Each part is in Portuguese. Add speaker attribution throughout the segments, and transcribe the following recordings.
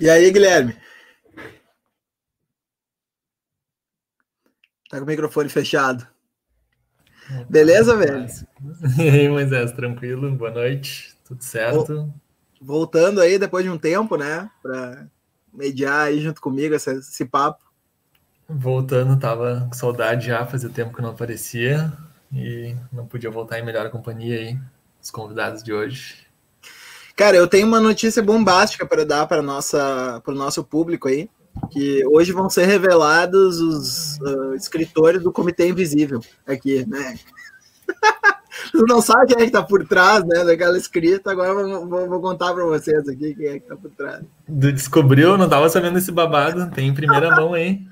Speaker 1: E aí, Guilherme? Tá com o microfone fechado. Beleza, velho?
Speaker 2: E aí, Moisés, tranquilo? Boa noite, tudo certo?
Speaker 1: Voltando aí depois de um tempo, né? Para mediar aí junto comigo esse, esse, papo.
Speaker 2: Voltando, tava com saudade já, fazia tempo que não aparecia e não podia voltar em melhor companhia aí, os convidados de hoje.
Speaker 1: Cara, eu tenho uma notícia bombástica para dar para nossa para o nosso público aí que hoje vão ser revelados os uh, escritores do Comitê Invisível aqui, né? Você não sabe quem é que tá por trás, né, daquela escrita, agora eu vou, vou contar para vocês aqui quem é que tá por trás.
Speaker 2: Descobriu? Não tava sabendo esse babado, tem em primeira mão, hein?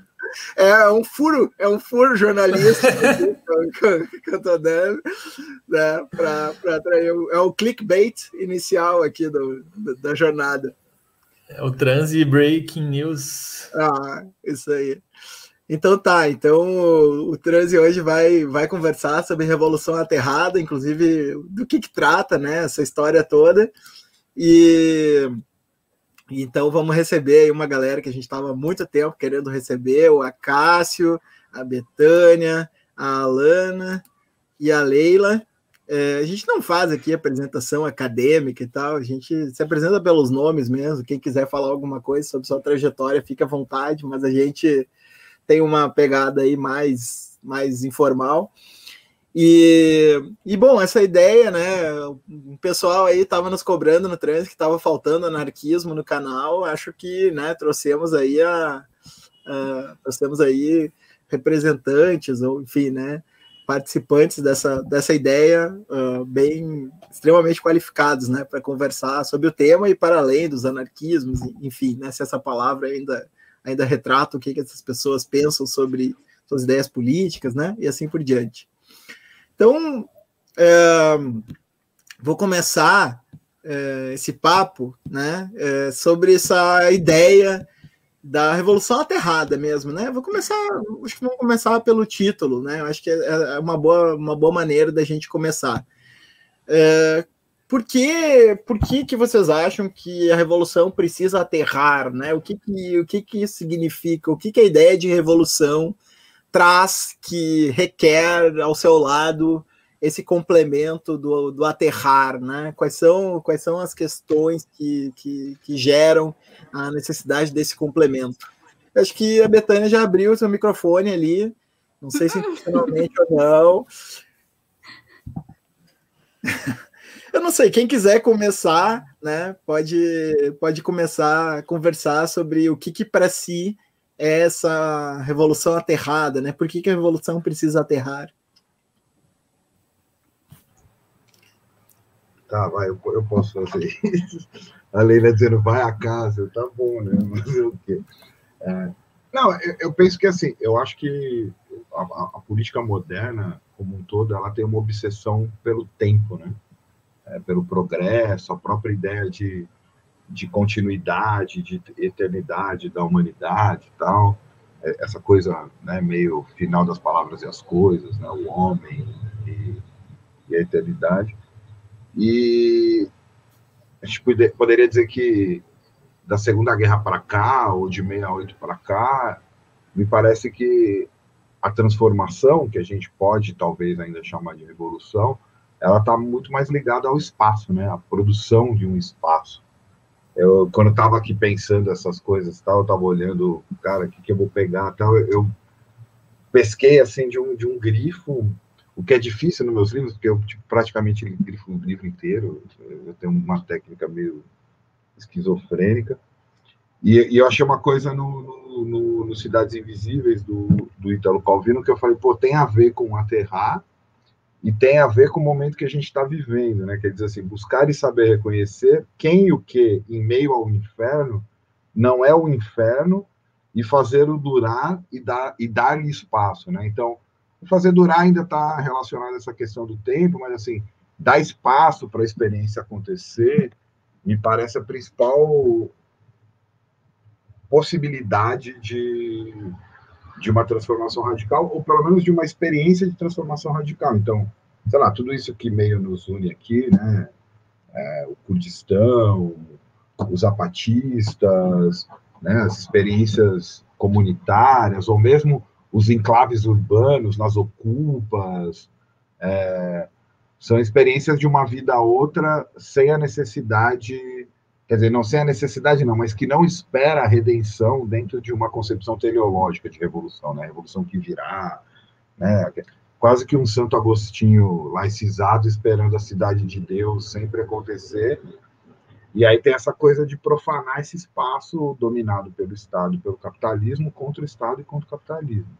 Speaker 1: É um furo, é um furo jornalista que, eu tô dando, né, para atrair, é o clickbait inicial aqui do, da jornada.
Speaker 2: É o Transi Breaking News.
Speaker 1: Ah, isso aí. Então tá, então o, o Transi hoje vai, vai conversar sobre Revolução Aterrada, inclusive do que, que trata, né, essa história toda. E então vamos receber aí uma galera que a gente estava muito tempo querendo receber, o Acácio, a Betânia, a Alana e a Leila. É, a gente não faz aqui apresentação acadêmica e tal, a gente se apresenta pelos nomes mesmo. Quem quiser falar alguma coisa sobre sua trajetória, fica à vontade, mas a gente tem uma pegada aí mais, mais informal. E, e bom, essa ideia, né? O pessoal aí estava nos cobrando no trânsito que estava faltando anarquismo no canal. Acho que né, trouxemos aí a, a trouxemos aí representantes, ou enfim, né? participantes dessa, dessa ideia uh, bem extremamente qualificados, né, para conversar sobre o tema e para além dos anarquismos, enfim, né, se essa palavra ainda ainda retrata o que, que essas pessoas pensam sobre suas ideias políticas, né, e assim por diante. Então, é, vou começar é, esse papo, né, é, sobre essa ideia da Revolução Aterrada mesmo, né? Vou começar, acho que vamos começar pelo título, né? Acho que é, é uma boa, uma boa maneira da gente começar. É, por que, por que, que vocês acham que a revolução precisa aterrar, né? O que que, o que, que isso significa? O que, que a ideia de revolução traz que requer ao seu lado esse complemento do, do aterrar, né? Quais são, quais são as questões que, que, que geram a necessidade desse complemento? Acho que a Betânia já abriu o seu microfone ali, não sei se intencionalmente ou não. Eu não sei, quem quiser começar, né, pode, pode começar a conversar sobre o que, que para si é essa revolução aterrada, né? Por que, que a revolução precisa aterrar?
Speaker 3: Tá, vai, eu, eu posso fazer isso. A Leila dizendo, vai a casa, tá bom, né? Fazer o quê? É, não, eu, eu, penso que assim, eu acho que a, a, política moderna, como um todo, ela tem uma obsessão pelo tempo, né? É, pelo progresso, a própria ideia de, de continuidade, de eternidade da humanidade e tal. É, essa coisa, né, meio final das palavras e as coisas, né? O homem e, e a eternidade. E a gente poderia dizer que da Segunda Guerra para cá, ou de 68 para cá, me parece que a transformação, que a gente pode talvez ainda chamar de revolução, ela está muito mais ligada ao espaço, né? A produção de um espaço. Eu, quando estava aqui pensando essas coisas, tal, eu estava olhando, cara, o que, que eu vou pegar, tal, eu, eu pesquei assim de um, de um grifo o que é difícil nos meus livros, porque eu tipo, praticamente grifo o livro inteiro, eu tenho uma técnica meio esquizofrênica. E, e eu achei uma coisa no, no, no, no, Cidades Invisíveis, do, do Italo Calvino, que eu falei, pô, tem a ver com aterrar e tem a ver com o momento que a gente está vivendo, né? Quer dizer assim, buscar e saber reconhecer quem e o que em meio ao inferno não é o inferno e fazer o durar e dar e dar-lhe espaço, né? Então, fazer durar ainda está relacionado a essa questão do tempo, mas assim, dar espaço para a experiência acontecer, me parece a principal possibilidade de, de uma transformação radical, ou pelo menos de uma experiência de transformação radical. Então, sei lá, tudo isso que meio nos une aqui, né? É, o Kurdistão, os zapatistas, né, as experiências comunitárias, ou mesmo os enclaves urbanos, nas ocupas, é, são experiências de uma vida a outra sem a necessidade, quer dizer, não sem a necessidade não, mas que não espera a redenção dentro de uma concepção teleológica de revolução, né, revolução que virá, né, quase que um Santo Agostinho laicizado esperando a cidade de Deus sempre acontecer, e aí tem essa coisa de profanar esse espaço dominado pelo Estado pelo capitalismo contra o Estado e contra o capitalismo.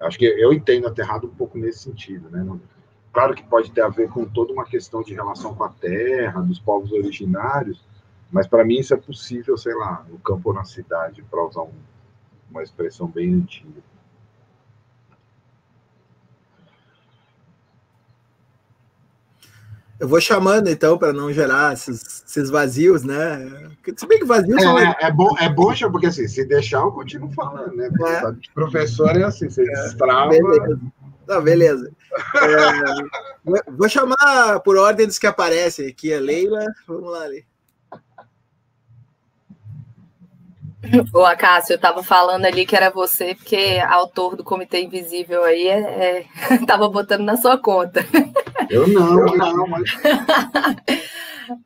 Speaker 3: Acho que eu entendo aterrado um pouco nesse sentido, né? Claro que pode ter a ver com toda uma questão de relação com a terra, dos povos originários, mas para mim isso é possível, sei lá, no campo ou na cidade, para usar um, uma expressão bem antiga.
Speaker 1: Eu vou chamando, então, para não gerar esses, esses, vazios, né? Se bem que vazios
Speaker 3: é, é, é, bom, é bom, porque assim, se deixar, eu continuo falando, né? Porque, é. sabe, professor é assim, você é, destrava.
Speaker 1: Beleza. Não, beleza. É, vou chamar por ordem dos que aparecem aqui a Leila. Vamos lá, Leila.
Speaker 4: Ô, Acácio, eu estava falando ali que era você, porque autor do Comitê Invisível aí é, é, tava botando na sua conta.
Speaker 3: Eu não, eu não, mas...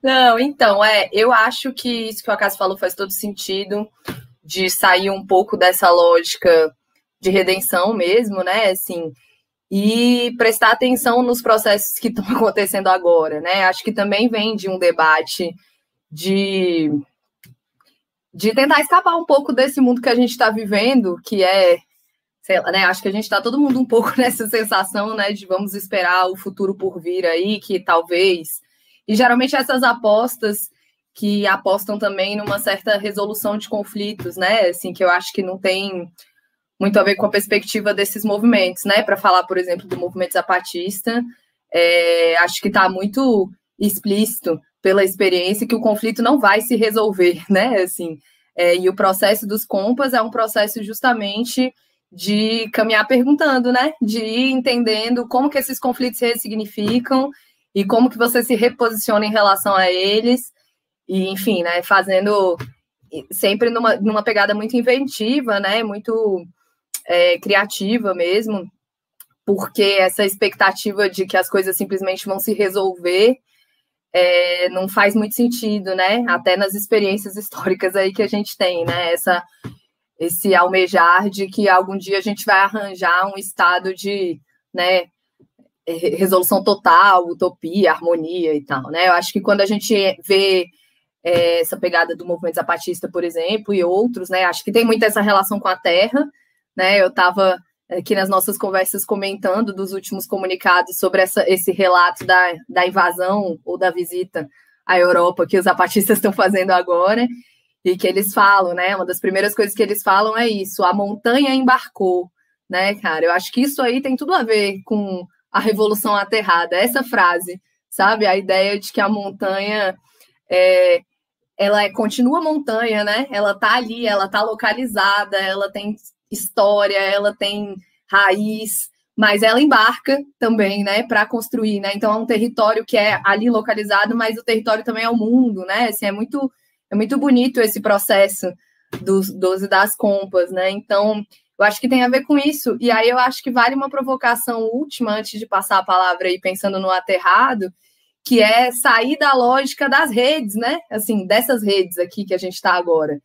Speaker 4: Não, então, é, eu acho que isso que o Acácio falou faz todo sentido, de sair um pouco dessa lógica de redenção mesmo, né, assim, e prestar atenção nos processos que estão acontecendo agora, né, acho que também vem de um debate de de tentar escapar um pouco desse mundo que a gente está vivendo, que é, sei lá, né? Acho que a gente está todo mundo um pouco nessa sensação, né, de vamos esperar o futuro por vir aí, que talvez. E geralmente essas apostas que apostam também numa certa resolução de conflitos, né? Assim, que eu acho que não tem muito a ver com a perspectiva desses movimentos, né? Para falar, por exemplo, do movimento zapatista, é, acho que está muito explícito pela experiência que o conflito não vai se resolver, né? Assim, é, e o processo dos compas é um processo justamente de caminhar perguntando, né? De ir entendendo como que esses conflitos se ressignificam e como que você se reposiciona em relação a eles. E, enfim, né? Fazendo sempre numa, numa pegada muito inventiva, né? Muito é, criativa mesmo, porque essa expectativa de que as coisas simplesmente vão se resolver é, não faz muito sentido, né? Até nas experiências históricas aí que a gente tem, né? Essa, esse almejar de que algum dia a gente vai arranjar um estado de, né? Resolução total, utopia, harmonia e tal, né? Eu acho que quando a gente vê é, essa pegada do movimento zapatista, por exemplo, e outros, né? Acho que tem muito essa relação com a terra, né? Eu estava aqui nas nossas conversas comentando dos últimos comunicados sobre essa, esse relato da, da invasão ou da visita à Europa que os zapatistas estão fazendo agora e que eles falam, né? Uma das primeiras coisas que eles falam é isso: a montanha embarcou, né, cara? Eu acho que isso aí tem tudo a ver com a revolução aterrada. Essa frase, sabe? A ideia de que a montanha é, ela é, continua montanha, né? Ela tá ali, ela tá localizada, ela tem história, ela tem raiz, mas ela embarca também, né, para construir, né? Então é um território que é ali localizado, mas o território também é o mundo, né? Assim, é muito é muito bonito esse processo dos 12 das compas, né? Então, eu acho que tem a ver com isso. E aí eu acho que vale uma provocação última antes de passar a palavra aí pensando no aterrado, que é sair da lógica das redes, né? Assim, dessas redes aqui que a gente está agora.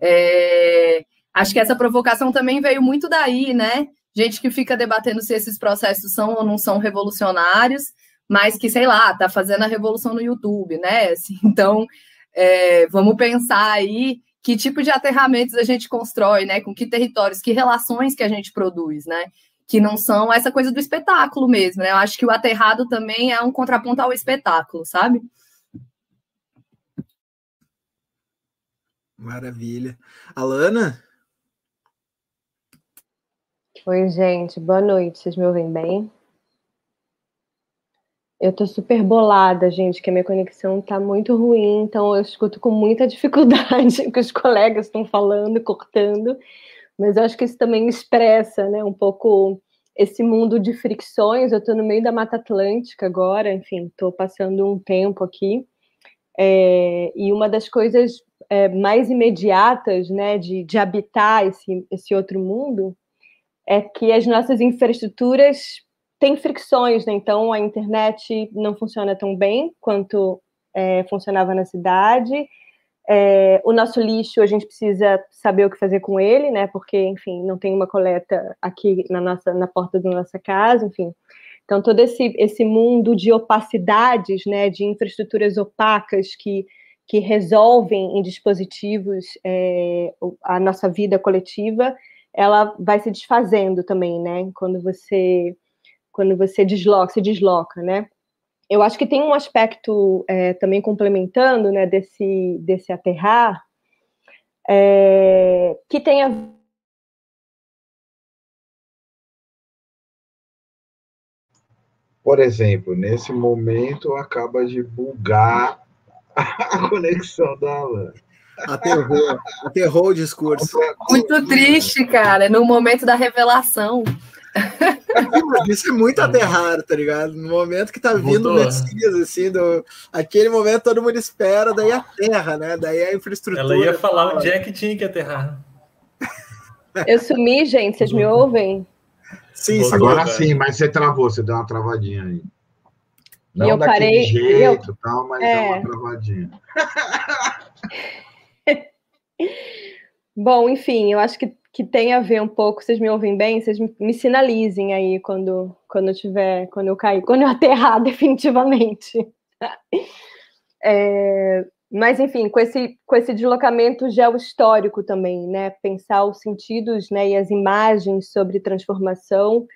Speaker 4: É Acho que essa provocação também veio muito daí, né? Gente que fica debatendo se esses processos são ou não são revolucionários, mas que, sei lá, tá fazendo a revolução no YouTube, né? Assim, então, é, vamos pensar aí que tipo de aterramentos a gente constrói, né? Com que territórios, que relações que a gente produz, né? Que não são essa coisa do espetáculo mesmo, né? Eu acho que o aterrado também é um contraponto ao espetáculo, sabe?
Speaker 1: Maravilha. Alana?
Speaker 5: Oi, gente, boa noite. Vocês me ouvem bem? Eu tô super bolada, gente, que a minha conexão tá muito ruim, então eu escuto com muita dificuldade o que os colegas estão falando, cortando, mas eu acho que isso também expressa, né, um pouco esse mundo de fricções. Eu tô no meio da Mata Atlântica agora, enfim, tô passando um tempo aqui. É, e uma das coisas é, mais imediatas né, de, de habitar esse, esse outro mundo é que as nossas infraestruturas têm fricções, né? Então a internet não funciona tão bem quanto é, funcionava na cidade. É, o nosso lixo a gente precisa saber o que fazer com ele, né? Porque, enfim, não tem uma coleta aqui na nossa na porta da nossa casa, enfim. Então todo esse esse mundo de opacidades, né? De infraestruturas opacas que que resolvem em dispositivos é, a nossa vida coletiva, ela vai se desfazendo também, né? Quando você quando você desloca, se desloca, né? Eu acho que tem um aspecto é, também complementando, né, desse desse aterrar, é, que tem a
Speaker 3: Por exemplo, nesse momento acaba de bugar a conexão da Alan.
Speaker 1: Aterrou, aterrou o discurso.
Speaker 4: Muito triste, cara, no momento da revelação.
Speaker 1: Isso é muito aterrado, tá ligado? No momento que tá vindo o Messias, assim, do... aquele momento todo mundo espera, daí a terra, né? Daí a infraestrutura.
Speaker 2: Ela ia falar onde é que tinha que aterrar.
Speaker 5: Eu sumi, gente, vocês me ouvem?
Speaker 3: Sim, sim. Agora sim, mas você travou, você deu uma travadinha aí. Não
Speaker 5: eu
Speaker 3: daquele
Speaker 5: parei,
Speaker 3: jeito,
Speaker 5: eu,
Speaker 3: tal, mas é, é uma travadinha.
Speaker 5: Bom, enfim, eu acho que, que tem a ver um pouco, vocês me ouvem bem, vocês me, me sinalizem aí quando, quando eu tiver, quando eu cair, quando eu aterrar definitivamente. É, mas, enfim, com esse, com esse deslocamento geohistórico também, né? Pensar os sentidos né, e as imagens sobre transformação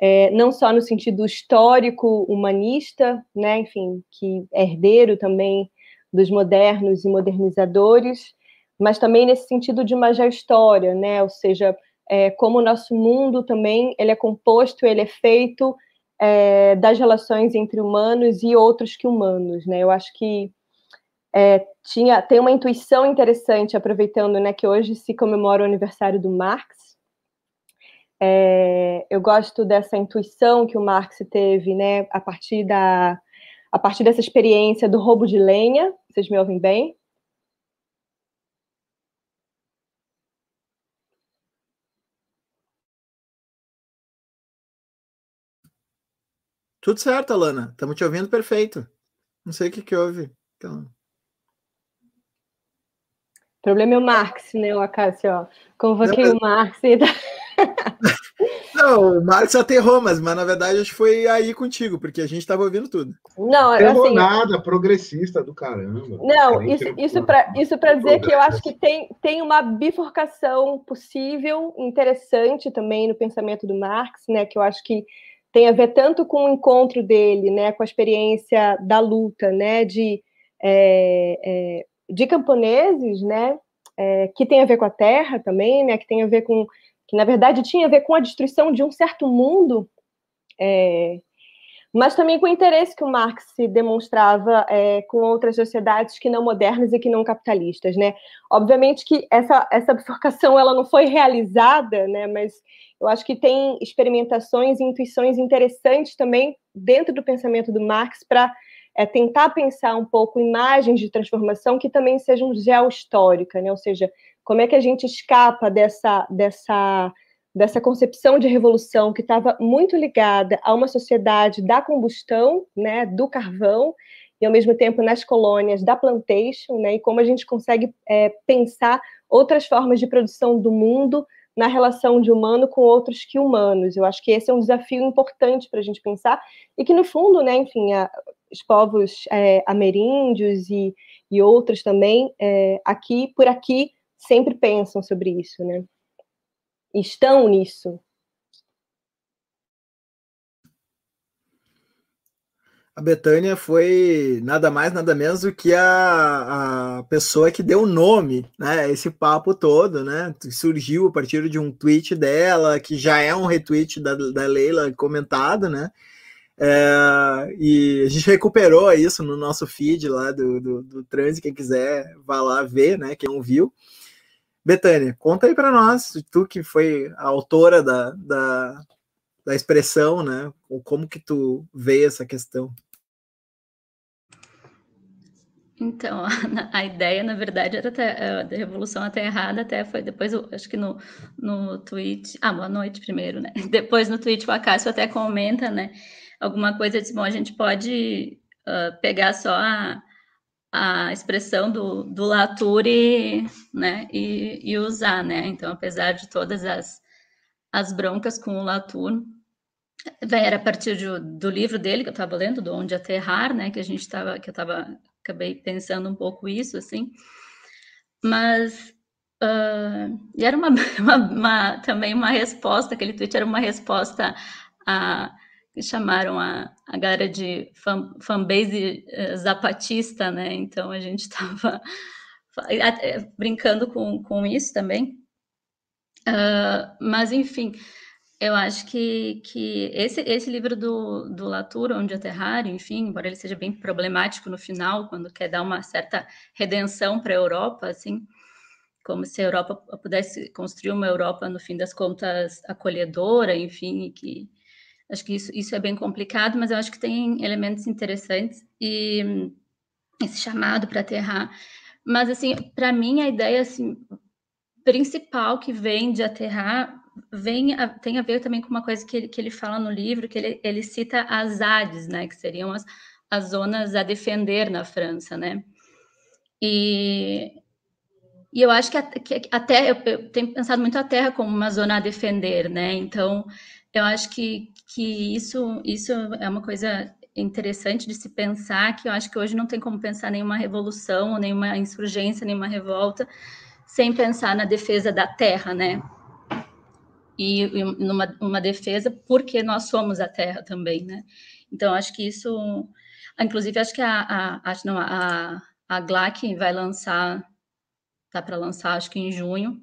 Speaker 5: é, não só no sentido histórico humanista, né, enfim, que é herdeiro também dos modernos e modernizadores, mas também nesse sentido de uma geohistória, né, ou seja, é, como o nosso mundo também ele é composto, ele é feito é, das relações entre humanos e outros que humanos, né? Eu acho que é, tinha tem uma intuição interessante, aproveitando, né, que hoje se comemora o aniversário do Marx, é, eu gosto dessa intuição que o Marx teve, né, a partir da a partir dessa experiência do roubo de lenha. Vocês me ouvem bem?
Speaker 1: Tudo certo, Alana. Estamos te ouvindo perfeito. Não sei o que, que houve. Então...
Speaker 5: O problema é o Marx, né, o Acácio? Convoquei Não, mas... o Marx e...
Speaker 1: Não, o Marcos aterrou, mas, mas na verdade acho que foi aí contigo, porque a gente estava ouvindo tudo.
Speaker 5: Não,
Speaker 3: Aterrou assim, nada, progressista do caramba.
Speaker 5: Não, isso, isso para isso dizer que eu acho que tem, tem uma bifurcação possível, interessante também no pensamento do Marx, né? Que eu acho que tem a ver tanto com o encontro dele, né, com a experiência da luta, né, de, é, é, de camponeses, né, é, que tem a ver com a terra também, né, que tem a ver com que na verdade tinha a ver com a destruição de um certo mundo, é, mas também com o interesse que o Marx se demonstrava é, com outras sociedades que não modernas e que não capitalistas, né? Obviamente que essa, essa bifurcação ela não foi realizada, né? Mas eu acho que tem experimentações e intuições interessantes também dentro do pensamento do Marx para é, tentar pensar um pouco imagens de transformação que também sejam geohistóricas, né? Ou seja, como é que a gente escapa dessa, dessa, dessa concepção de revolução que estava muito ligada a uma sociedade da combustão, né, do carvão, e ao mesmo tempo nas colônias da plantation, né, e como a gente consegue é, pensar outras formas de produção do mundo na relação de humano com outros que humanos. Eu acho que esse é um desafio importante para a gente pensar e que no fundo, né, enfim, a, os povos é, ameríndios e, e outros também é, aqui por aqui sempre pensam sobre isso, né? Estão nisso.
Speaker 1: A Betânia foi nada mais, nada menos do que a, a pessoa que deu nome né, esse papo todo, né? Surgiu a partir de um tweet dela, que já é um retweet da, da Leila comentado, né? É, e a gente recuperou isso no nosso feed lá do, do, do quem quiser vá lá ver, né? Quem não viu. Betânia, conta aí para nós, tu que foi a autora da, da, da expressão, né? Como que tu vê essa questão?
Speaker 6: Então, a, ideia, na verdade, era até, da Revolução até errada, até foi depois, acho que no, no tweet. Ah, boa noite primeiro, né? Depois no tweet o Acácio até comenta, né? Alguma coisa de bom, a gente pode uh, pegar só a, a expressão do, do Latour e, né, e, e, usar, né? Então, apesar de todas as, as broncas com o Latour, era a partir de, do livro dele que eu estava lendo, do Onde Aterrar, né? Que a gente estava, que eu estava, acabei pensando um pouco isso, assim. Mas uh, e era uma, uma, uma, também uma resposta, aquele tweet era uma resposta a que chamaram a, a galera de fan, fanbase uh, zapatista, né? Então a gente estava brincando com, com isso também. Uh, mas enfim, eu acho que, que esse, esse livro do, do Latour, Onde Aterrar, enfim, embora ele seja bem problemático no final, quando quer dar uma certa redenção para a Europa, assim, como se a Europa pudesse construir uma Europa, no fim das contas, acolhedora, enfim, que acho que isso, isso é bem complicado, mas eu acho que tem elementos interessantes e esse chamado para aterrar. Mas, assim, para mim, a ideia assim, principal que vem de aterrar vem a, tem a ver também com uma coisa que ele, que ele fala no livro, que ele, ele cita as ADES, né, que seriam as, as zonas a defender na França, né? E, e eu acho que, a, que até eu, eu, tenho pensado muito a terra como uma zona a defender, né? Então, eu acho que, que isso, isso é uma coisa interessante de se pensar, que eu acho que hoje não tem como pensar nenhuma revolução, nenhuma insurgência, nenhuma revolta, sem pensar na defesa da terra, né? e, e numa uma defesa porque nós somos a Terra também, né? Então acho que isso, inclusive acho que a, a não a, a GLAC vai lançar, tá para lançar acho que em junho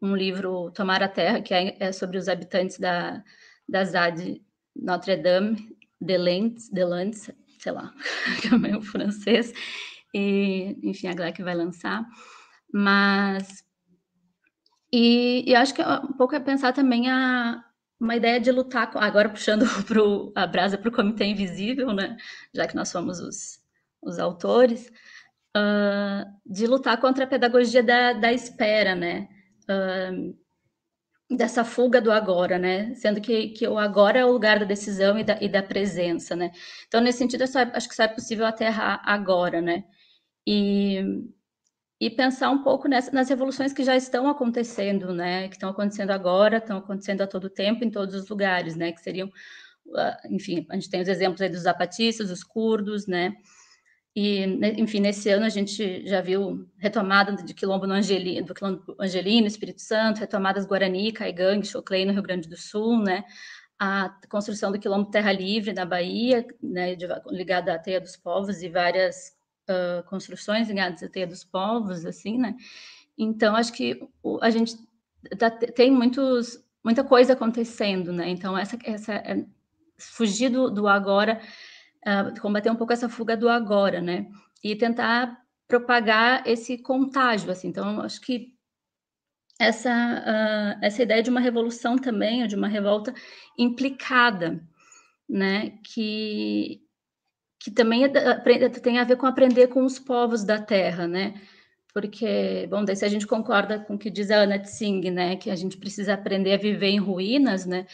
Speaker 6: um livro Tomar a Terra que é, é sobre os habitantes da da ZAD Notre Dame de Lens, de Lens, sei lá, que é francês e enfim a GLAC vai lançar, mas e, e acho que é um pouco é pensar também a, uma ideia de lutar, agora puxando pro, a brasa para o Comitê Invisível, né? já que nós somos os, os autores, uh, de lutar contra a pedagogia da, da espera, né? Uh, dessa fuga do agora, né? Sendo que, que o agora é o lugar da decisão e da, e da presença, né? Então, nesse sentido, só, acho que só é possível aterrar agora, né? E, e pensar um pouco nessa, nas revoluções que já estão acontecendo, né? Que estão acontecendo agora, estão acontecendo a todo tempo, em todos os lugares, né? Que seriam, ah, enfim, a gente tem os exemplos aí dos zapatistas, dos curdos, né? E, né, enfim, nesse ano a gente já viu retomada de quilombo no Angelino, do quilombo Angelino, Espírito Santo, retomadas Guarani, Caigangue, Choclei, no Rio Grande do Sul, né? A construção do quilombo Terra Livre na Bahia, né, ligada à Teia dos Povos e várias uh, construções ligadas à teia dos povos, assim, né? Então, acho que a gente tá, tem muitos, muita coisa acontecendo, né? Então, essa, essa é, fugir do, do agora, uh, combater um pouco essa fuga do agora, né? E tentar propagar esse contágio, assim. Então, acho que essa, uh, essa ideia de uma revolução também, ou de uma revolta implicada, né? Que, que também é, tem a ver com aprender com os povos da terra, né? Porque, bom, daí se a gente concorda com o que diz a Ana Tsing, né, que a gente precisa aprender a viver em ruínas, né?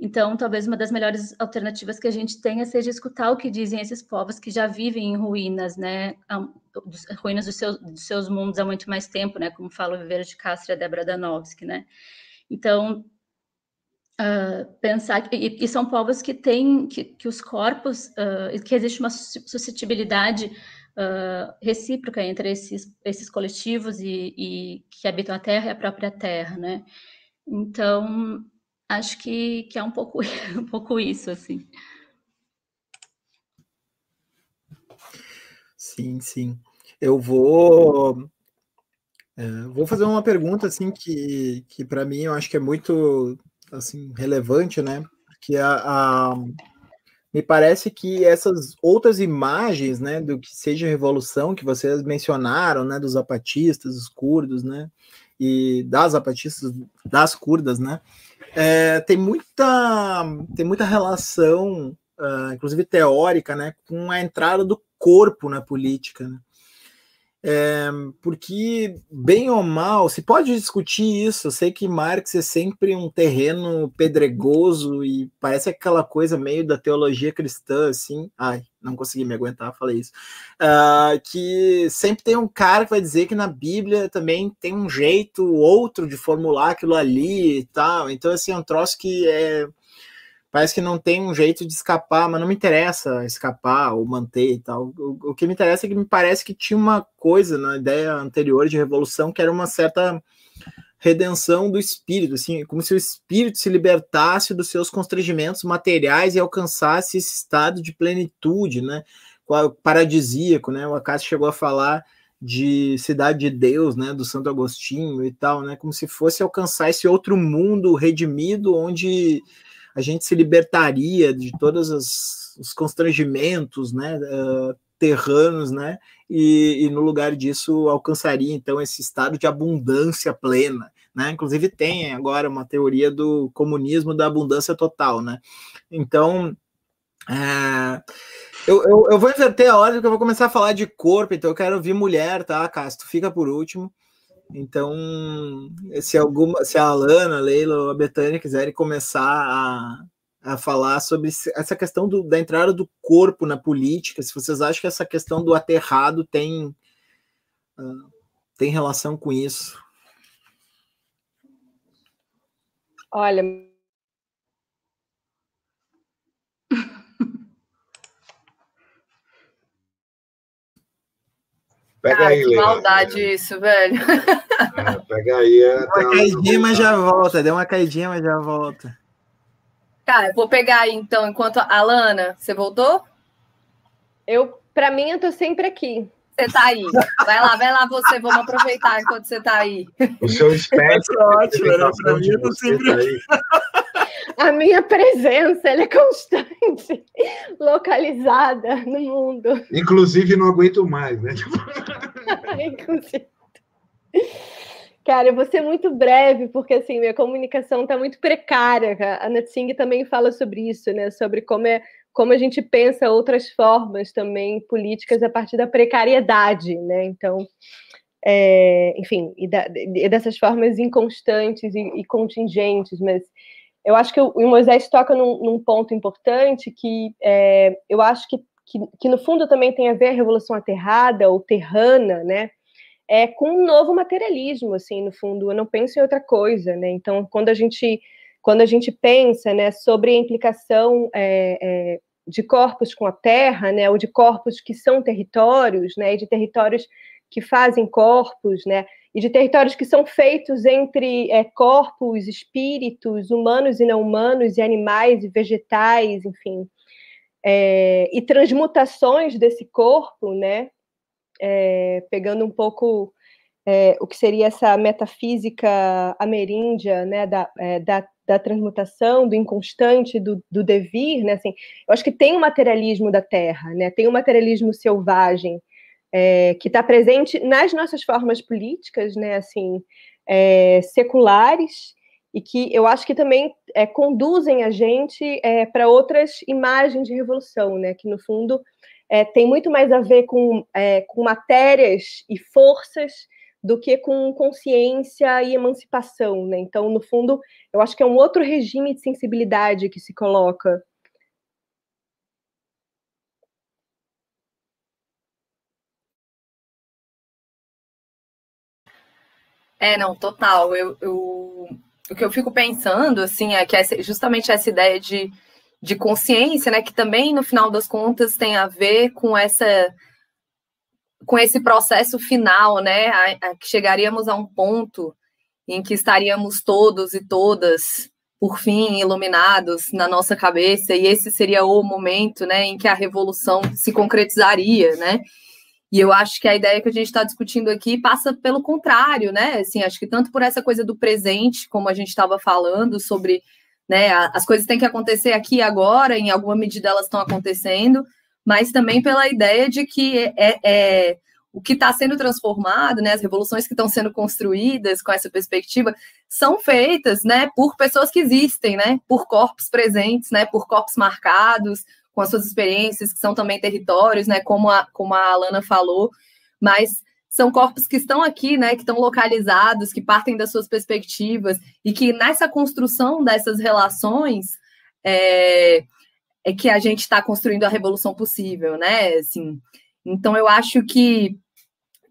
Speaker 6: Então, talvez uma das melhores alternativas que a gente tenha seja escutar o que dizem esses povos que já vivem em ruínas, né? Ruínas dos seus, dos seus mundos há muito mais tempo, né? Como fala o Viveiro de Castro e a Débora Danowski, né? Então, Uh, pensar e, e, são povos que têm que, que os corpos uh, que existe uma suscetibilidade uh, recíproca entre esses esses coletivos e, e, que habitam a Terra e a própria Terra, né? Então acho que, que é um pouco um pouco isso assim.
Speaker 1: Sim, sim. Eu vou é, vou fazer uma pergunta assim que, que para mim eu acho que é muito assim relevante, né? Porque a, a, me parece que essas outras imagens, né, do que seja revolução que vocês mencionaram, né, dos zapatistas, dos curdos, né, e das zapatistas, das curdas, né, é, tem muita tem muita relação, uh, inclusive teórica, né, com a entrada do corpo na política, né? É, porque, bem ou mal, se pode discutir isso. Eu sei que Marx é sempre um terreno pedregoso e parece aquela coisa meio da teologia cristã, assim. Ai, não consegui me aguentar, falei isso. Uh, que sempre tem um cara que vai dizer que na Bíblia também tem um jeito outro de formular aquilo ali e tal. Então, assim, é um troço que é parece que não tem um jeito de escapar, mas não me interessa escapar ou manter e tal. O, o, que me interessa é que me parece que tinha uma coisa na ideia anterior de revolução que era uma certa redenção do espírito, assim, como se o espírito se libertasse dos seus constrangimentos materiais e alcançasse esse estado de plenitude, né? Paradisíaco, né? O Acácio chegou a falar de cidade de Deus, né, do Santo Agostinho e tal, né, como se fosse alcançar esse outro mundo redimido onde a gente se libertaria de todos os, os constrangimentos, né, uh, terranos, né, e, e, no lugar disso alcançaria então esse estado de abundância plena, né? Inclusive tem agora uma teoria do comunismo da abundância total, né? Então, é, eu, eu, eu, vou inverter a ordem porque eu vou começar a falar de corpo, então eu quero ouvir mulher, tá, Castro? Fica por último. Então, se alguma, se a Alana, a Leila ou a Betânia quiserem começar a, a falar sobre essa questão do, da entrada do corpo na política, se vocês acham que essa questão do aterrado tem, uh, tem relação com isso.
Speaker 5: Olha,
Speaker 3: Pega Ai, aí,
Speaker 4: que maldade isso, velho.
Speaker 3: É, pega aí.
Speaker 1: É, deu uma caidinha, mas já volta. Deu uma caidinha, mas já volta.
Speaker 4: Cara, vou pegar aí então, enquanto. Alana, você voltou?
Speaker 5: Eu, para mim, eu tô sempre aqui.
Speaker 4: Você tá aí. Vai lá, vai lá você, vamos aproveitar enquanto você tá aí.
Speaker 3: O seu espectro.
Speaker 1: é ótimo, né? Pra mim, eu tô sempre
Speaker 3: aí.
Speaker 5: A minha presença ela é constante, localizada no mundo.
Speaker 3: Inclusive, não aguento mais, né?
Speaker 5: Inclusive. Cara, eu vou ser muito breve, porque assim, minha comunicação está muito precária. A Natsing também fala sobre isso, né? Sobre como, é, como a gente pensa outras formas também políticas a partir da precariedade, né? Então, é, enfim, e, da, e, dessas formas inconstantes e, e, contingentes, mas eu acho que o, o Moisés toca num, num, ponto importante que é, eu acho que, que, que, no fundo também tem a ver a revolução aterrada ou terrana, né? é, com um novo materialismo, assim, no fundo. Eu não penso em outra coisa, né? Então, quando a gente, quando a gente pensa, né, sobre a implicação é, é, de corpos com a terra, né, ou de corpos que são territórios, né, e de territórios que fazem corpos, né, e de territórios que são feitos entre é, corpos, espíritos, humanos e não humanos, e animais e vegetais, enfim, é, e transmutações desse corpo, né, é, pegando um pouco é, o que seria essa metafísica ameríndia, né, da, é, da, da, transmutação, do inconstante, do, do devir, né, assim, eu acho que tem o materialismo da Terra, né, tem o materialismo selvagem, é, que está presente nas nossas formas políticas, né, assim, é, seculares, e que eu acho que também é, conduzem a gente é, para outras imagens de revolução, né? Que no fundo é, tem muito mais a ver com, é, com matérias e forças do que com consciência e emancipação, né? Então, no fundo, eu acho que é um outro regime de sensibilidade que se coloca.
Speaker 4: É, não, total. Eu, eu, o que eu fico pensando, assim, é que essa, justamente essa ideia de de consciência, né, que também no final das contas tem a ver com essa com esse processo final, né, a, a, que chegaríamos a um ponto em que estaríamos todos e todas por fim iluminados na nossa cabeça e esse seria o momento, né, em que a revolução se concretizaria, né? E eu acho que a ideia que a gente está discutindo aqui passa pelo contrário, né? Assim, acho que tanto por essa coisa do presente, como a gente estava falando sobre né? As coisas têm que acontecer aqui agora, em alguma medida elas estão acontecendo, mas também pela ideia de que é, é, é o que está sendo transformado, né, as revoluções que estão sendo construídas com essa perspectiva, são feitas né, por pessoas que existem, né, por corpos presentes, né, por corpos marcados, com as suas experiências, que são também territórios, né, como a, como a Alana falou, mas são corpos que estão aqui, né, que estão localizados, que partem das suas perspectivas e que nessa construção dessas relações é, é que a gente está construindo a revolução possível, né? Assim, então eu acho que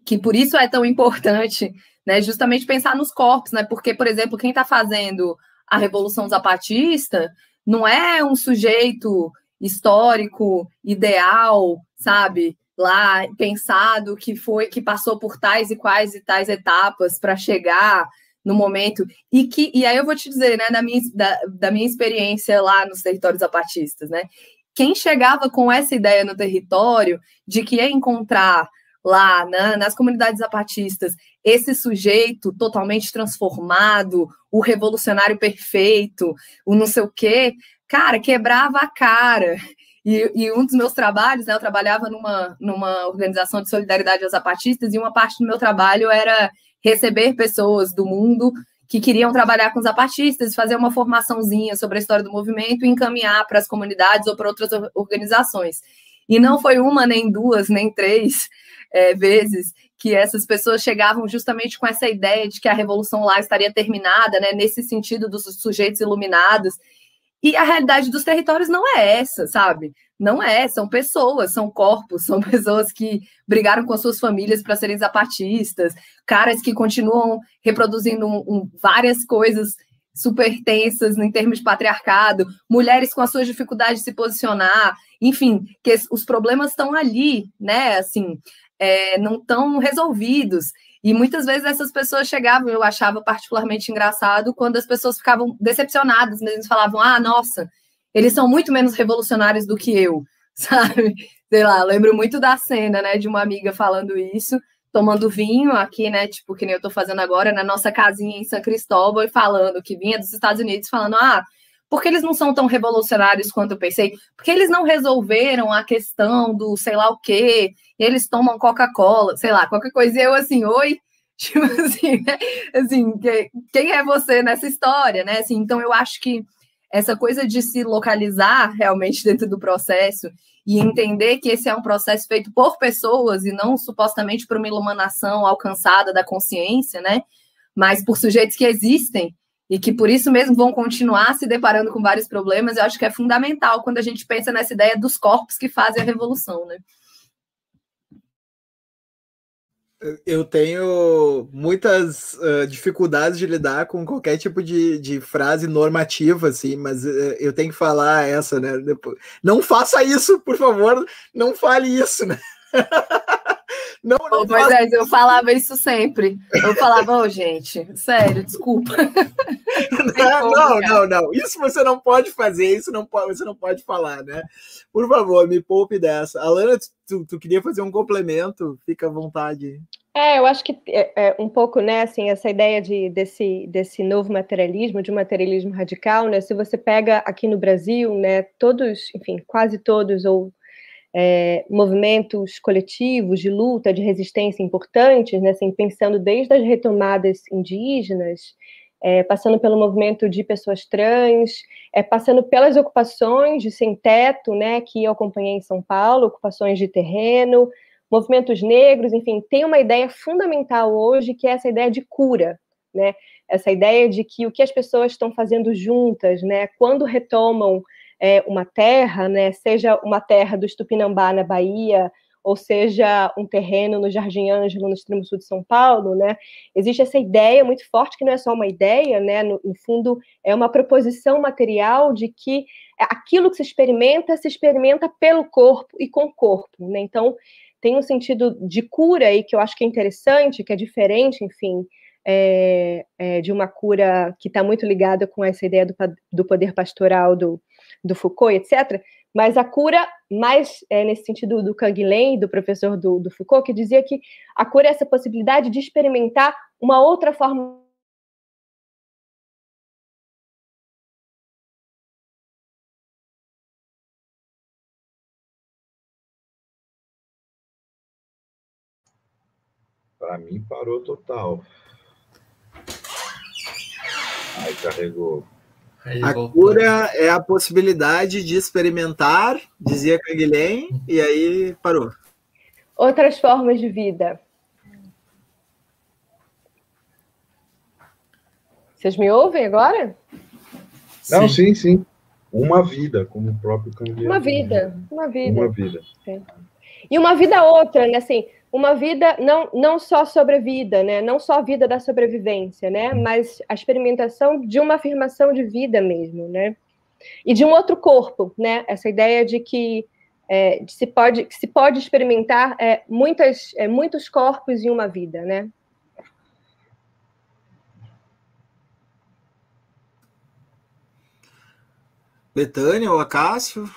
Speaker 4: que por isso é tão importante, né, justamente pensar nos corpos, né? Porque, por exemplo, quem está fazendo a revolução zapatista não é um sujeito histórico, ideal, sabe? Lá pensado que foi que passou por tais e quais e tais etapas para chegar no momento e que e aí eu vou te dizer, né, da minha, da, da minha experiência lá nos territórios zapatistas, né? Quem chegava com essa ideia no território de que ia encontrar lá né, nas comunidades zapatistas esse sujeito totalmente transformado, o revolucionário perfeito, o não sei o quê, cara, quebrava a cara. E, e, um dos meus trabalhos, né, eu trabalhava numa, numa organização de solidariedade aos zapatistas, e uma parte do meu trabalho era receber pessoas do mundo que queriam trabalhar com zapatistas, fazer uma formaçãozinha sobre a história do movimento e encaminhar para as comunidades ou para outras organizações. E não foi uma, nem duas, nem três é, vezes que essas pessoas chegavam justamente com essa ideia de que a revolução lá estaria terminada, né, nesse sentido dos sujeitos iluminados. E a realidade dos territórios não é essa, sabe? Não é, são pessoas, são corpos, são pessoas que brigaram com as suas famílias para serem zapatistas, caras que continuam reproduzindo um, um, várias coisas super tensas em termos de patriarcado, mulheres com as suas dificuldades de se posicionar, enfim, que os problemas estão ali, né? Assim, é, não estão resolvidos. E muitas vezes essas pessoas chegavam, eu achava particularmente engraçado, quando as pessoas ficavam decepcionadas, mesmo falavam: ah, nossa, eles são muito menos revolucionários do que eu, sabe? Sei lá, lembro muito da cena, né, de uma amiga falando isso, tomando vinho aqui, né, tipo, que nem eu tô fazendo agora, na nossa casinha em São Cristóvão, e falando que vinha dos Estados Unidos, falando: ah, porque eles não são tão revolucionários quanto eu pensei? Porque eles não resolveram a questão do sei lá o quê, eles tomam Coca-Cola, sei lá, qualquer coisa. E eu assim, oi, tipo assim, né? assim, quem é você nessa história, né? Assim, então eu acho que essa coisa de se localizar realmente dentro do processo e entender que esse é um processo feito por pessoas e não supostamente por uma iluminação alcançada da consciência, né? Mas por sujeitos que existem e que por isso mesmo vão continuar se deparando com vários problemas, eu acho que é fundamental quando a gente pensa nessa ideia dos corpos que fazem a revolução, né?
Speaker 1: Eu tenho muitas uh, dificuldades de lidar com qualquer tipo de, de frase normativa, assim, mas uh, eu tenho que falar essa, né? Depois. Não faça isso, por favor, não fale isso, né?
Speaker 4: Não, não pois é, eu falava isso sempre. Eu falava, ô, oh, gente, sério, desculpa.
Speaker 1: Não, não, não, não, Isso você não pode fazer, isso não pode, você não pode falar, né? Por favor, me poupe dessa. Alana, tu, tu queria fazer um complemento? Fica à vontade.
Speaker 5: É, eu acho que é, é, um pouco, né, assim, essa ideia de, desse, desse novo materialismo, de um materialismo radical, né, se você pega aqui no Brasil, né, todos, enfim, quase todos, ou é, movimentos coletivos de luta, de resistência importantes, né, assim, pensando desde as retomadas indígenas, é, passando pelo movimento de pessoas trans, é, passando pelas ocupações de sem-teto, né, que eu acompanhei em São Paulo, ocupações de terreno, movimentos negros, enfim, tem uma ideia fundamental hoje que é essa ideia de cura, né, essa ideia de que o que as pessoas estão fazendo juntas, né, quando retomam é, uma terra, né, seja uma terra do Estupinambá, na Bahia, ou seja um terreno no Jardim Ângelo, no extremo sul de São Paulo, né, existe essa ideia muito forte, que não é só uma ideia, né, no, no fundo é uma proposição material de que aquilo que se experimenta, se experimenta pelo corpo e com o corpo, né, então tem um sentido de cura aí que eu acho que é interessante, que é diferente, enfim, é, é, de uma cura que está muito ligada com essa ideia do, do poder pastoral do, do Foucault, etc. Mas a cura, mais é, nesse sentido do Canguilhem, do professor do, do Foucault, que dizia que a cura é essa possibilidade de experimentar uma outra forma
Speaker 3: Para mim, parou total. Aí carregou.
Speaker 1: A cura é a possibilidade de experimentar, dizia Caguilhem, e aí parou.
Speaker 5: Outras formas de vida. Vocês me ouvem agora?
Speaker 3: Não, sim, sim. sim. Uma vida, como o próprio Caguilhem.
Speaker 5: Uma vida, uma vida.
Speaker 3: Uma vida.
Speaker 5: E uma vida outra, né? Assim, uma vida não, não só sobre a vida, né? Não só a vida da sobrevivência, né? Mas a experimentação de uma afirmação de vida mesmo, né? E de um outro corpo, né? Essa ideia de que é, de se pode se pode experimentar é, muitas é, muitos corpos em uma vida, né?
Speaker 1: Betânia ou Acácio?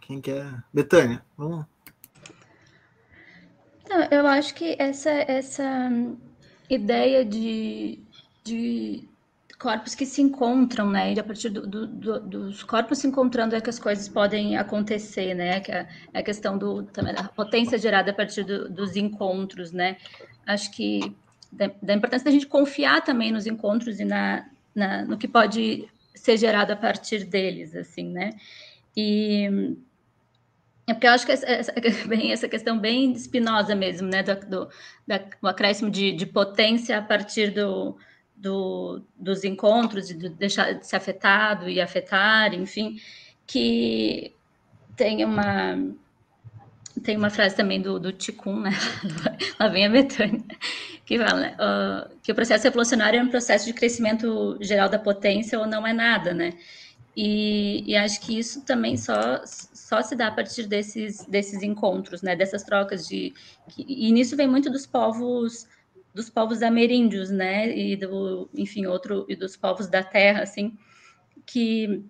Speaker 1: Quem quer? Betânia, vamos.
Speaker 6: Não, eu acho que essa, essa ideia de, de corpos que se encontram, né? E a partir do, do, do, dos corpos se encontrando é que as coisas podem acontecer, né? Que é, é a questão do, também da potência gerada a partir dos encontros, né? Acho que da, da, importância da gente confiar também nos encontros e na, na, no que pode ser gerado a partir deles, assim, né? E é porque eu acho que essa, bem, essa questão bem espinosa mesmo, né? Do, do, da, do acréscimo de, de potência a partir do, do, dos encontros, de deixar de ser afetado e afetar, enfim, que tem uma tem uma frase também do, do Ticum, né? Lá vem a Betânia, que fala né? uh, que o processo evolucionário é um processo de crescimento geral da potência ou não é nada, né? E, e, acho que isso também só, só se dá a partir desses, desses encontros, né? Dessas trocas de... E nisso vem muito dos povos dos povos ameríndios, né? E do, enfim, outro... E dos povos da terra, assim, que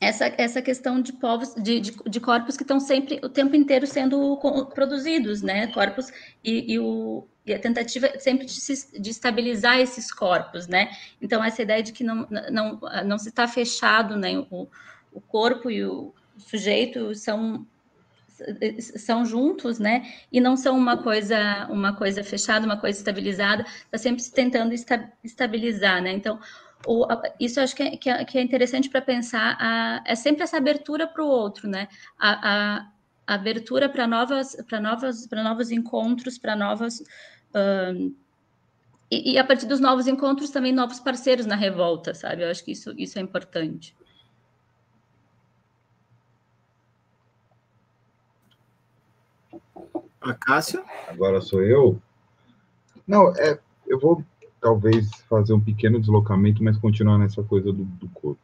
Speaker 6: essa, essa questão de povos, de, de, de, corpos que estão sempre, o tempo inteiro sendo produzidos, né? Corpos e, e, o, e a tentativa sempre de, se, de, estabilizar esses corpos, né? Então, essa ideia de que não, não, não se está fechado, né? O, o corpo e o sujeito são são juntos, né? E não são uma coisa uma coisa fechada, uma coisa estabilizada, está sempre se tentando esta, estabilizar, né? Então, o, isso acho que é, que é, que é interessante para pensar, a, é sempre essa abertura para o outro, né? A, a, a abertura para novas, para novas, para novos encontros, para novas uh, e, e, a partir dos novos encontros também novos parceiros na revolta, sabe? Eu acho que isso, isso é importante.
Speaker 1: A Cássia?
Speaker 3: Agora sou eu. Não, é, eu vou talvez fazer um pequeno deslocamento, mas continuar nessa coisa do, do corpo.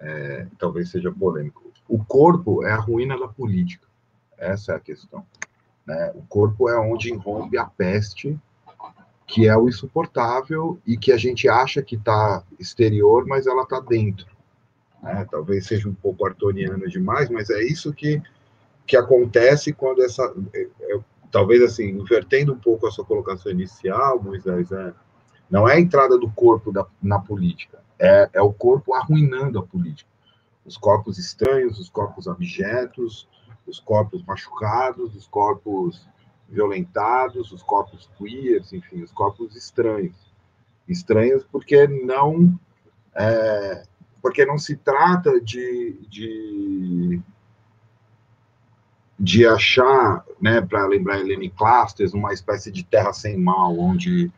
Speaker 3: É, talvez seja polêmico. O corpo é a ruína da política. Essa é a questão. Né? O corpo é onde irrompe a peste, que é o insuportável e que a gente acha que está exterior, mas ela está dentro. Né? Talvez seja um pouco artoniano demais, mas é isso que, que acontece quando essa. É, é, talvez assim, invertendo um pouco a sua colocação inicial, Moisés, é, não é a entrada do corpo da, na política, é, é o corpo arruinando a política. Os corpos estranhos, os corpos abjetos, os corpos machucados, os corpos violentados, os corpos queers, enfim, os corpos estranhos. Estranhos porque não é, porque não se trata de, de de achar, né, para lembrar Helene Clastes, uma espécie de terra sem mal, onde,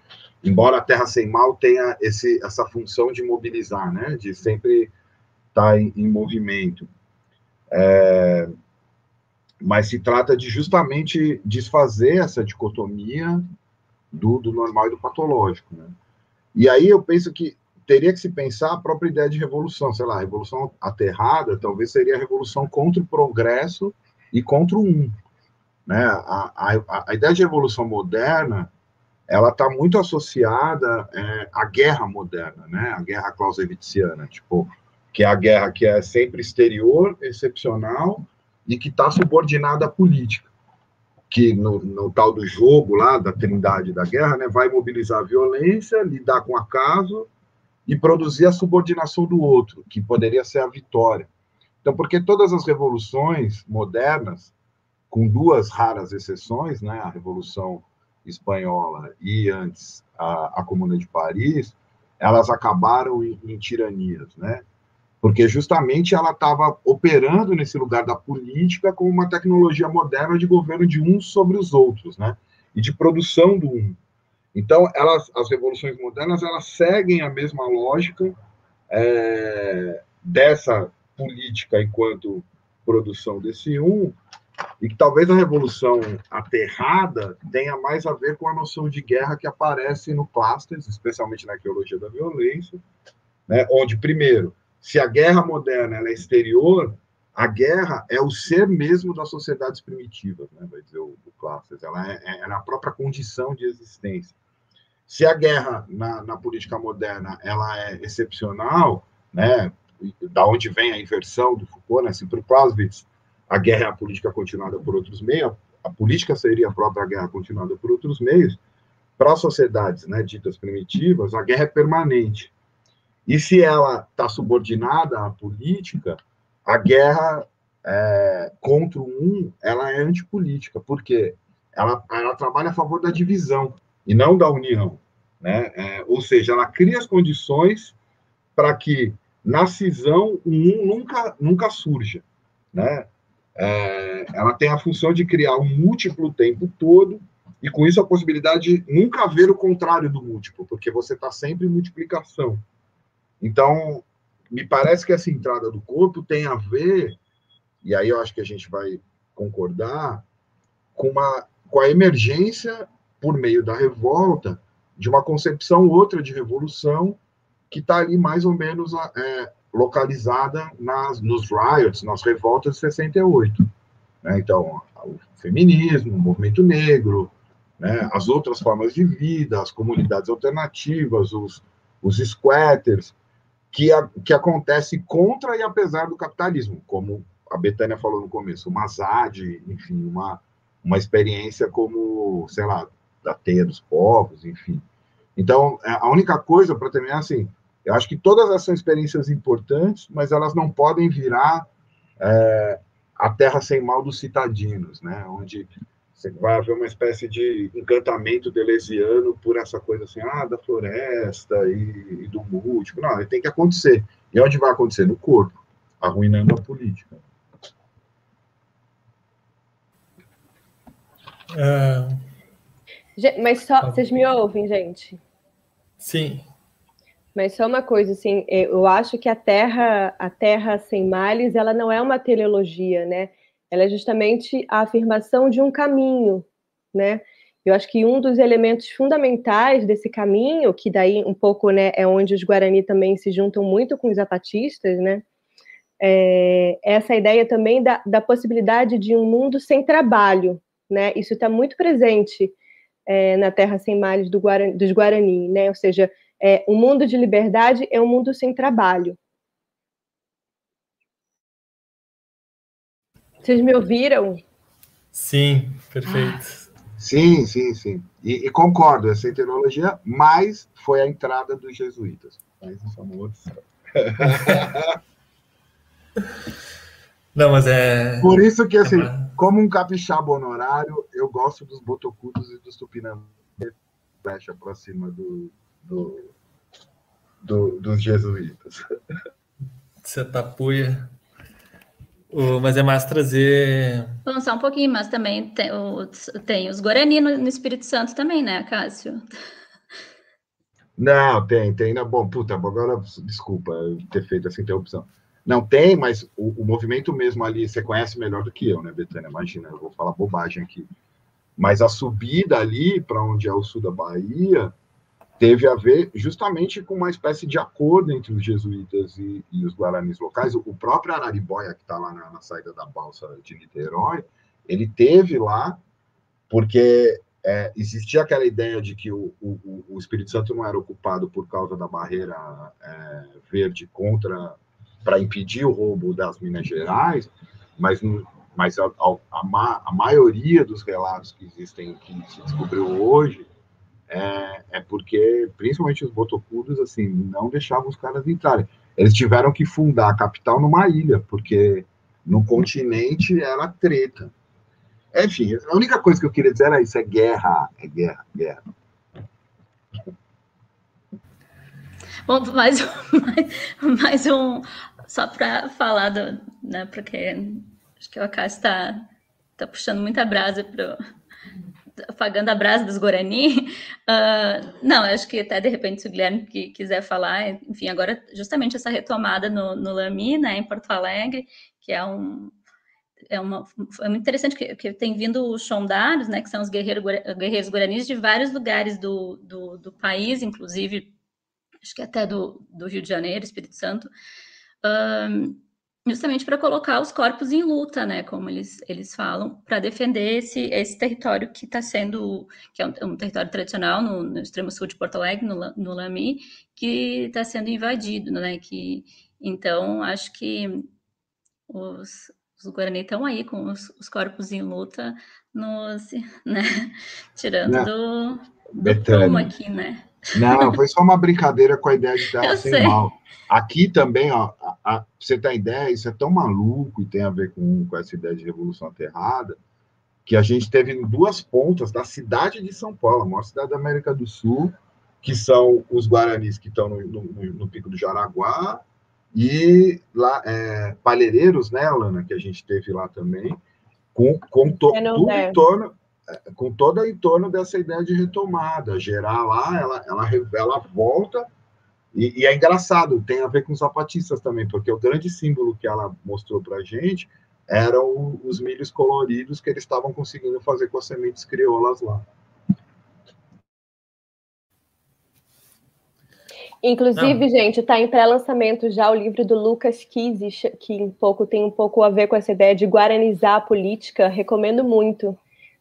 Speaker 3: embora a terra sem mal tenha esse, essa função de mobilizar, né, de sempre estar tá em, em movimento, é, mas se trata de justamente desfazer essa dicotomia do, do normal e do patológico, né? E aí eu penso que teria que se pensar a própria ideia de revolução, sei lá, revolução aterrada talvez seria a revolução contra o progresso e contra um. Né? A, a, a ideia de evolução moderna ela está muito associada é, à guerra moderna, né? A guerra clausewitziana, tipo, que é a guerra que é sempre exterior, excepcional e que está subordinada à política, que no, no, tal do jogo lá da trindade da guerra, né, vai mobilizar a violência, lidar com acaso e produzir a subordinação do outro, que poderia ser a vitória. Então, porque todas as revoluções modernas, com duas raras exceções, né, a Revolução Espanhola e antes a, a Comuna de Paris, elas acabaram em, em tiranias, né? Porque justamente ela estava operando nesse lugar da política como uma tecnologia moderna de governo de uns sobre os outros, né? E de produção do um. Então, elas, as revoluções modernas elas seguem a mesma lógica é, dessa política enquanto produção desse um, e que talvez a revolução aterrada tenha mais a ver com a noção de guerra que aparece no Clastes, especialmente na arqueologia da violência, né, onde, primeiro, se a guerra moderna é exterior, a guerra é o ser mesmo das sociedades primitivas, né, vai dizer o, o Clastes, ela é, é, é a própria condição de existência. Se a guerra na, na política moderna ela é excepcional, né, da onde vem a inversão do Foucault, né, assim, para Clausewitz, a guerra é a política continuada por outros meios, a política seria a própria guerra continuada por outros meios, para sociedades né, ditas primitivas, a guerra é permanente. E se ela está subordinada à política, a guerra é, contra o um, ela é antipolítica, porque ela, ela trabalha a favor da divisão e não da união. Né? É, ou seja, ela cria as condições para que na cisão o um nunca, nunca surja. Né? É, ela tem a função de criar um múltiplo o tempo todo, e com isso a possibilidade de nunca ver o contrário do múltiplo, porque você está sempre em multiplicação. Então, me parece que essa entrada do corpo tem a ver, e aí eu acho que a gente vai concordar, com, uma, com a emergência, por meio da revolta, de uma concepção outra de revolução, que está ali mais ou menos é, localizada nas, nos riots, nas revoltas de 68. Né? Então, o feminismo, o movimento negro, né? as outras formas de vida, as comunidades alternativas, os, os squatters, que, a, que acontece contra e apesar do capitalismo, como a Betânia falou no começo, uma ZAD, enfim, uma, uma experiência como, sei lá, da teia dos povos, enfim. Então, é, a única coisa, para terminar, assim, eu acho que todas essas são experiências importantes, mas elas não podem virar é, a terra sem mal dos citadinos, né? Onde você vai haver uma espécie de encantamento delesiano por essa coisa assim, ah, da floresta e, e do múltiplo. Não, tem que acontecer. E onde vai acontecer? No corpo, arruinando a política.
Speaker 5: É... Mas só, tá vocês me ouvem, gente?
Speaker 2: Sim.
Speaker 5: Mas só uma coisa, assim, é, eu acho que a Terra, a Terra sem males, ela não é uma teleologia, né? Ela é justamente a afirmação de um caminho, né? Eu acho que um dos elementos fundamentais desse caminho, que daí um pouco, né, é onde os Guarani também se juntam muito com os zapatistas, né? É essa ideia também da, da possibilidade de um mundo sem trabalho, né? Isso está muito presente é, na Terra sem males do Guarani, dos Guarani, né? Ou seja, é, um mundo de liberdade é um mundo sem trabalho. Vocês me ouviram?
Speaker 2: Sim, perfeito.
Speaker 3: Sim, sim, sim. E, e, concordo, essa ideologia mais foi a entrada dos jesuítas. Mas isso é outra
Speaker 2: Não, mas é.
Speaker 3: Por isso que, assim, é como um capixaba honorário, eu gosto dos botocudos e dos tupinambás. Flecha para cima do, do, do, dos jesuítas.
Speaker 2: Você tapuia. O, mas é mais trazer.
Speaker 6: Vamos só um pouquinho, mas também tem, o, tem os Guarani no, no, Espírito Santo também, né, Cássio?
Speaker 3: Não, tem, tem. Não, bom, puta, agora desculpa ter feito essa interrupção. Não tem, mas o, o, movimento mesmo ali, você conhece melhor do que eu, né, Betânia? Imagina, eu vou falar bobagem aqui. Mas a subida ali, para onde é o sul da Bahia, teve a ver justamente com uma espécie de acordo entre os jesuítas e, e os guaranis locais. O, o próprio Araribóia, que está lá na, na, saída da balsa de Niterói, ele teve lá porque é, existia aquela ideia de que o, o, o, Espírito Santo não era ocupado por causa da barreira é, verde contra para impedir o roubo das Minas Gerais, mas, mas a, a, a maioria dos relatos que existem que se descobriu hoje é, é porque, principalmente os botocudos, assim, não deixavam os caras entrarem. Eles tiveram que fundar a capital numa ilha, porque no continente era treta. Enfim, a única coisa que eu queria dizer era isso: é guerra, é guerra, guerra.
Speaker 6: Bom, mais, mais, mais um, só para falar, do, né, porque acho que o Acácio está tá puxando muita brasa apagando a brasa dos Guarani. Uh, não, acho que até de repente, se o Guilherme que quiser falar, enfim, agora justamente essa retomada no, no Lami, né, em Porto Alegre, que é um. É, uma, é muito interessante que, que tem vindo os chondaros, né, que são os guerreiros, guerreiros guaranis de vários lugares do, do, do país, inclusive, acho que até do, do Rio de Janeiro, Espírito Santo, um, justamente para colocar os corpos em luta, né, como eles, eles falam, para defender esse, esse território que está sendo, que é um, um território tradicional no, no, extremo sul de Porto Alegre, no, no Lami, que está sendo invadido, né, que, então, acho que os, os Guarani estão aí com os, os, corpos em luta, nos, né, tirando Não. do, do prumo aqui, né.
Speaker 3: Não, foi só uma brincadeira com a ideia de terra sem sei. mal. Aqui também, ó, a, a, você tem ideia, isso é tão maluco e tem a ver com, com essa ideia de revolução aterrada, que a gente teve duas pontas da cidade de São Paulo, a maior cidade da América do Sul, que são os guaranis que estão no, no, no Pico do Jaraguá, e lá, é, Palheireiros, né, Alana, que a gente teve lá também, com, com to, tudo em torno com toda em torno dessa ideia de retomada, gerar lá, ela, ela, ela volta, e, e, é engraçado, tem a ver com os zapatistas também, porque o grande símbolo que ela mostrou para a gente eram os milhos coloridos que eles estavam conseguindo fazer com as sementes crioulas lá.
Speaker 5: Inclusive, Não. gente, está em pré-lançamento já o livro do Lucas Kizzi, que um pouco, tem um pouco a ver com essa ideia de guaranizar a política. Recomendo muito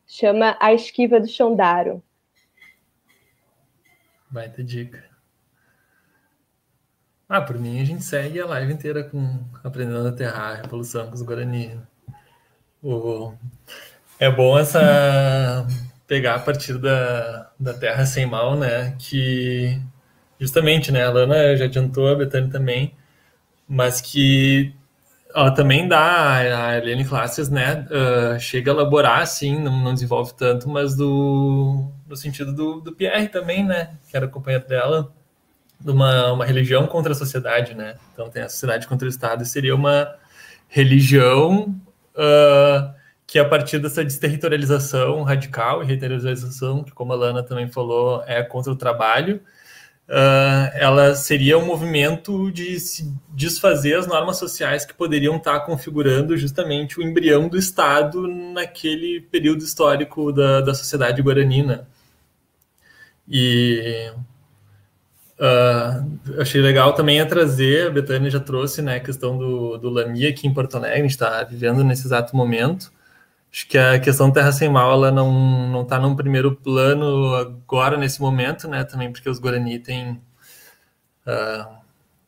Speaker 5: chama A Esquiva do Chondaro.
Speaker 2: Vai ter dica. Ah, por mim a gente segue a live inteira com aprendendo a aterrar, a revolução com os Guarani. O... É bom essa pegar a partir da, da terra sem mal, né? Que justamente, né? A Lana já adiantou, a Betânia também, mas que ela também dá, a Helene Classes, né, uh, chega a elaborar, assim, não, não, desenvolve tanto, mas do, no sentido do, do Pierre também, né, que era companheiro dela, de uma, uma religião contra a sociedade, né, então tem a sociedade contra o Estado, e seria uma religião uh, que a partir dessa desterritorialização radical e reiteralização, que como a Lana também falou, é contra o trabalho, uh, ela seria um movimento de se desfazer as normas sociais que poderiam estar configurando justamente o embrião do Estado naquele período histórico da, da sociedade guaranina. E uh, achei legal também a trazer, a Betânia já trouxe né, a questão do, do Lamia aqui em Porto Alegre, a gente está vivendo nesse exato momento, Acho que a questão Terra Sem Mal ela não não está num primeiro plano agora nesse momento, né? Também porque os Guarani têm uh,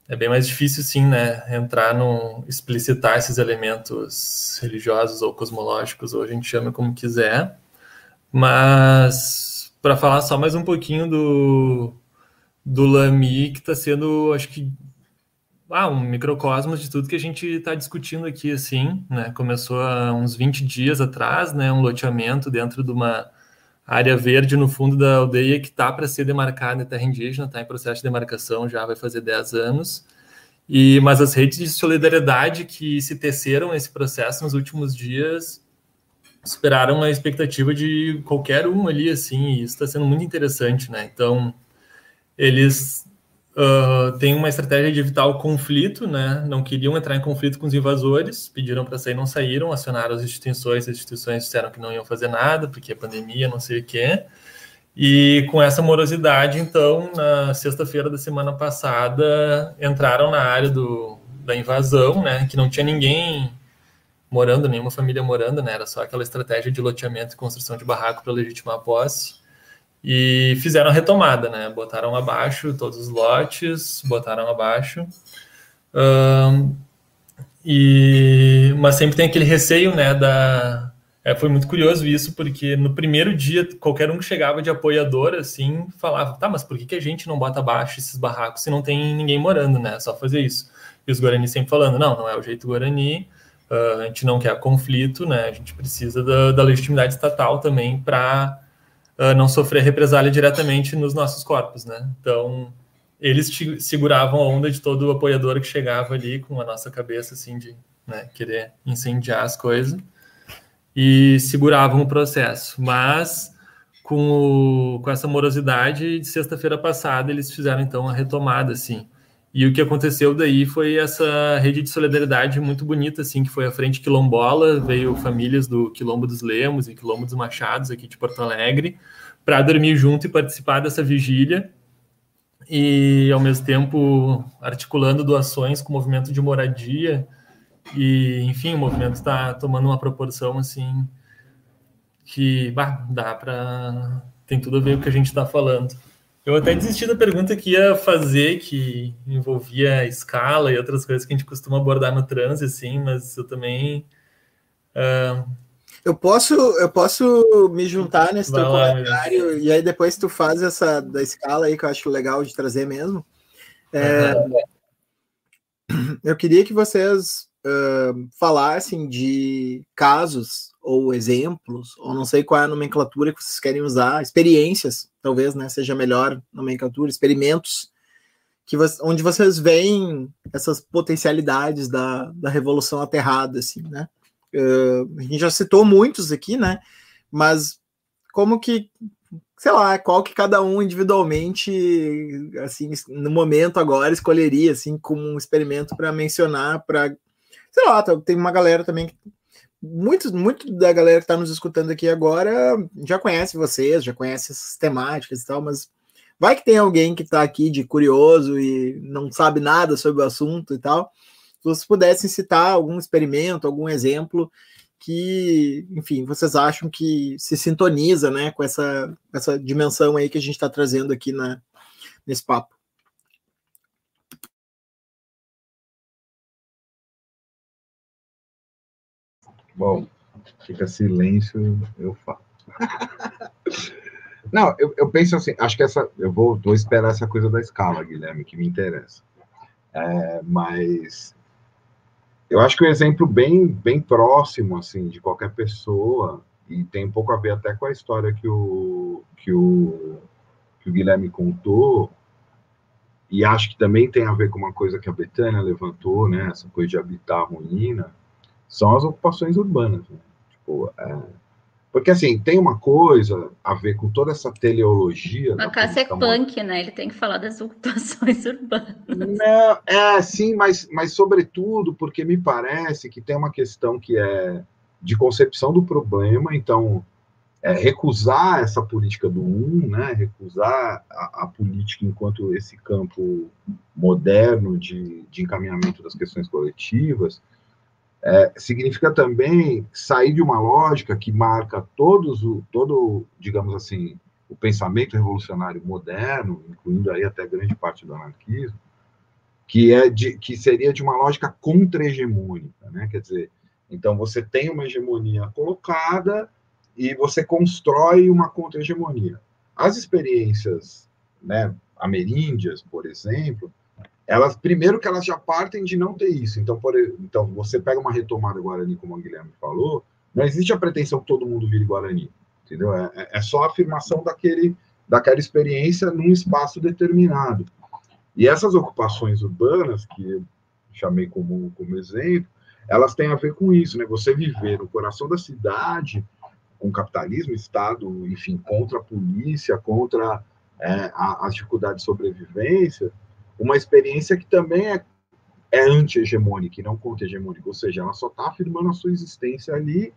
Speaker 2: é bem mais difícil, sim, né? Entrar no explicitar esses elementos religiosos ou cosmológicos, ou a gente chama como quiser. Mas para falar só mais um pouquinho do do Lami, que está sendo, acho que ah, um microcosmos de tudo que a gente está discutindo aqui, assim, né? Começou há uns 20 dias atrás, né? Um loteamento dentro de uma área verde no fundo da aldeia que está para ser demarcada em terra indígena, está em processo de demarcação, já vai fazer 10 anos. E, mas as redes de solidariedade que se teceram nesse processo nos últimos dias superaram a expectativa de qualquer um ali, assim, e isso está sendo muito interessante, né? Então, eles uh, tem uma estratégia de evitar o conflito, né? Não queriam entrar em conflito com os invasores, pediram para sair, não saíram, acionaram as instituições, as instituições disseram que não iam fazer nada, porque a pandemia, não sei o quê. E com essa morosidade, então, na sexta-feira da semana passada, entraram na área do, da invasão, né? Que não tinha ninguém morando, nenhuma família morando, né? Era só aquela estratégia de loteamento e construção de barraco para legitimar a posse e fizeram a retomada, né? Botaram abaixo todos os lotes, botaram abaixo. Um, e mas sempre tem aquele receio, né? Da é, foi muito curioso isso porque no primeiro dia qualquer um que chegava de apoiador assim falava, tá, mas por que, que a gente não bota abaixo esses barracos se não tem ninguém morando, né? É só fazer isso. E os Guarani sempre falando, não, não é o jeito Guarani. Uh, a gente não quer conflito, né? A gente precisa da, da legitimidade estatal também para uh, não sofrer represália diretamente nos nossos corpos, né? Então, eles seguravam a onda de todo o apoiador que chegava ali com a nossa cabeça, assim, de né, querer incendiar as coisas, e seguravam o processo. Mas com, o, com essa morosidade, de sexta-feira passada eles fizeram então a retomada, assim. E o que aconteceu daí foi essa rede de solidariedade muito bonita, assim, que foi a Frente Quilombola, veio famílias do Quilombo dos Lemos e Quilombo dos Machados aqui de Porto Alegre, para dormir junto e participar dessa vigília, e ao mesmo tempo articulando doações com o movimento de moradia, e enfim, o movimento está tomando uma proporção, assim, que bah, dá para... tem tudo a ver com o que a gente está falando. Eu até desisti da pergunta que ia fazer, que envolvia escala e outras coisas que a gente costuma abordar no trans, assim, mas eu também. Uh...
Speaker 1: Eu posso, eu posso me juntar nesse Vai teu lá, comentário e aí depois tu faz essa da escala aí que eu acho legal de trazer mesmo. É, uhum. Eu queria que vocês uh, falassem de casos ou exemplos, ou não sei qual é a nomenclatura que vocês querem usar, experiências, talvez, né, seja melhor nomenclatura, experimentos, que onde vocês veem essas potencialidades da, da revolução aterrada, assim, né? Uh, a gente já citou muitos aqui, né? Mas como que, sei lá, qual que cada um individualmente, assim, no momento agora escolheria, assim, como um experimento para mencionar, para, sei lá, tem uma galera também que muito, muito da galera que está nos escutando aqui agora já conhece vocês, já conhece essas temáticas e tal, mas vai que tem alguém que está aqui de curioso e não sabe nada sobre o assunto e tal. Se vocês pudessem citar algum experimento, algum exemplo que, enfim, vocês acham que se sintoniza, né, com essa, essa dimensão aí que a gente está trazendo aqui na, nesse papo.
Speaker 3: Bom, fica silêncio, eu falo. Não, eu, eu, penso assim, acho que essa. Eu vou, vou esperar essa coisa da escala, Guilherme, que me interessa. É, mas eu acho que um exemplo bem, bem próximo, assim, de qualquer pessoa, e tem um pouco a ver até com a história que o, que o, que o Guilherme contou, e acho que também tem a ver com uma coisa que a Betânia levantou, né, essa coisa de habitar a ruína, são as ocupações urbanas. Né? Tipo, é... Porque, assim, tem uma coisa a ver com toda essa teleologia.
Speaker 6: A Cássia é punk, né? Ele tem que falar das ocupações urbanas.
Speaker 3: Não, é, sim, mas, mas sobretudo porque me parece que tem uma questão que é de concepção do problema, então é, recusar essa política do um, né, recusar a, a, política enquanto esse campo moderno de, de encaminhamento das questões coletivas, é, significa também sair de uma lógica que marca todos o, todo, digamos assim, o pensamento revolucionário moderno, incluindo aí até grande parte do anarquismo, que é de, que seria de uma lógica contra-hegemônica, né? Quer dizer, então você tem uma hegemonia colocada e você constrói uma contra-hegemonia. As experiências, né, ameríndias, por exemplo, elas primeiro que elas já partem de não ter isso. Então, por, então você pega uma retomada Guarani, como o Guilherme falou, não existe a pretensão que todo mundo vire Guarani, entendeu? É, é, é só a afirmação daquele, daquela experiência num espaço determinado. E essas ocupações urbanas, que eu chamei como, como exemplo, elas têm a ver com isso, né? Você viver no coração da cidade, com capitalismo, Estado, enfim, contra a polícia, contra é, a, as dificuldades de sobrevivência, uma experiência que também é, é anti-hegemônica e não contra-hegemônica, ou seja, ela só está afirmando a sua existência ali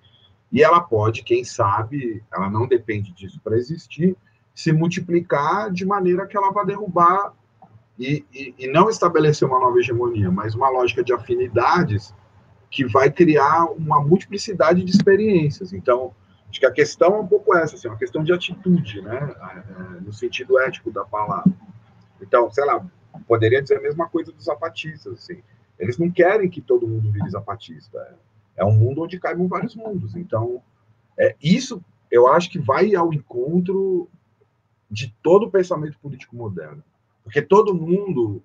Speaker 3: e ela pode, quem sabe, ela não depende disso para existir, se multiplicar de maneira que ela vá derrubar e, e, e, não estabelecer uma nova hegemonia, mas uma lógica de afinidades que vai criar uma multiplicidade de experiências. Então, acho que a questão é um pouco essa, assim, uma questão de atitude, né, é, no sentido ético da palavra. Então, sei lá, poderia dizer a mesma coisa dos zapatistas, assim. Eles não querem que todo mundo vire zapatista. É, um mundo onde caibam vários mundos. Então, é, isso eu acho que vai ao encontro de todo o pensamento político moderno. Porque todo mundo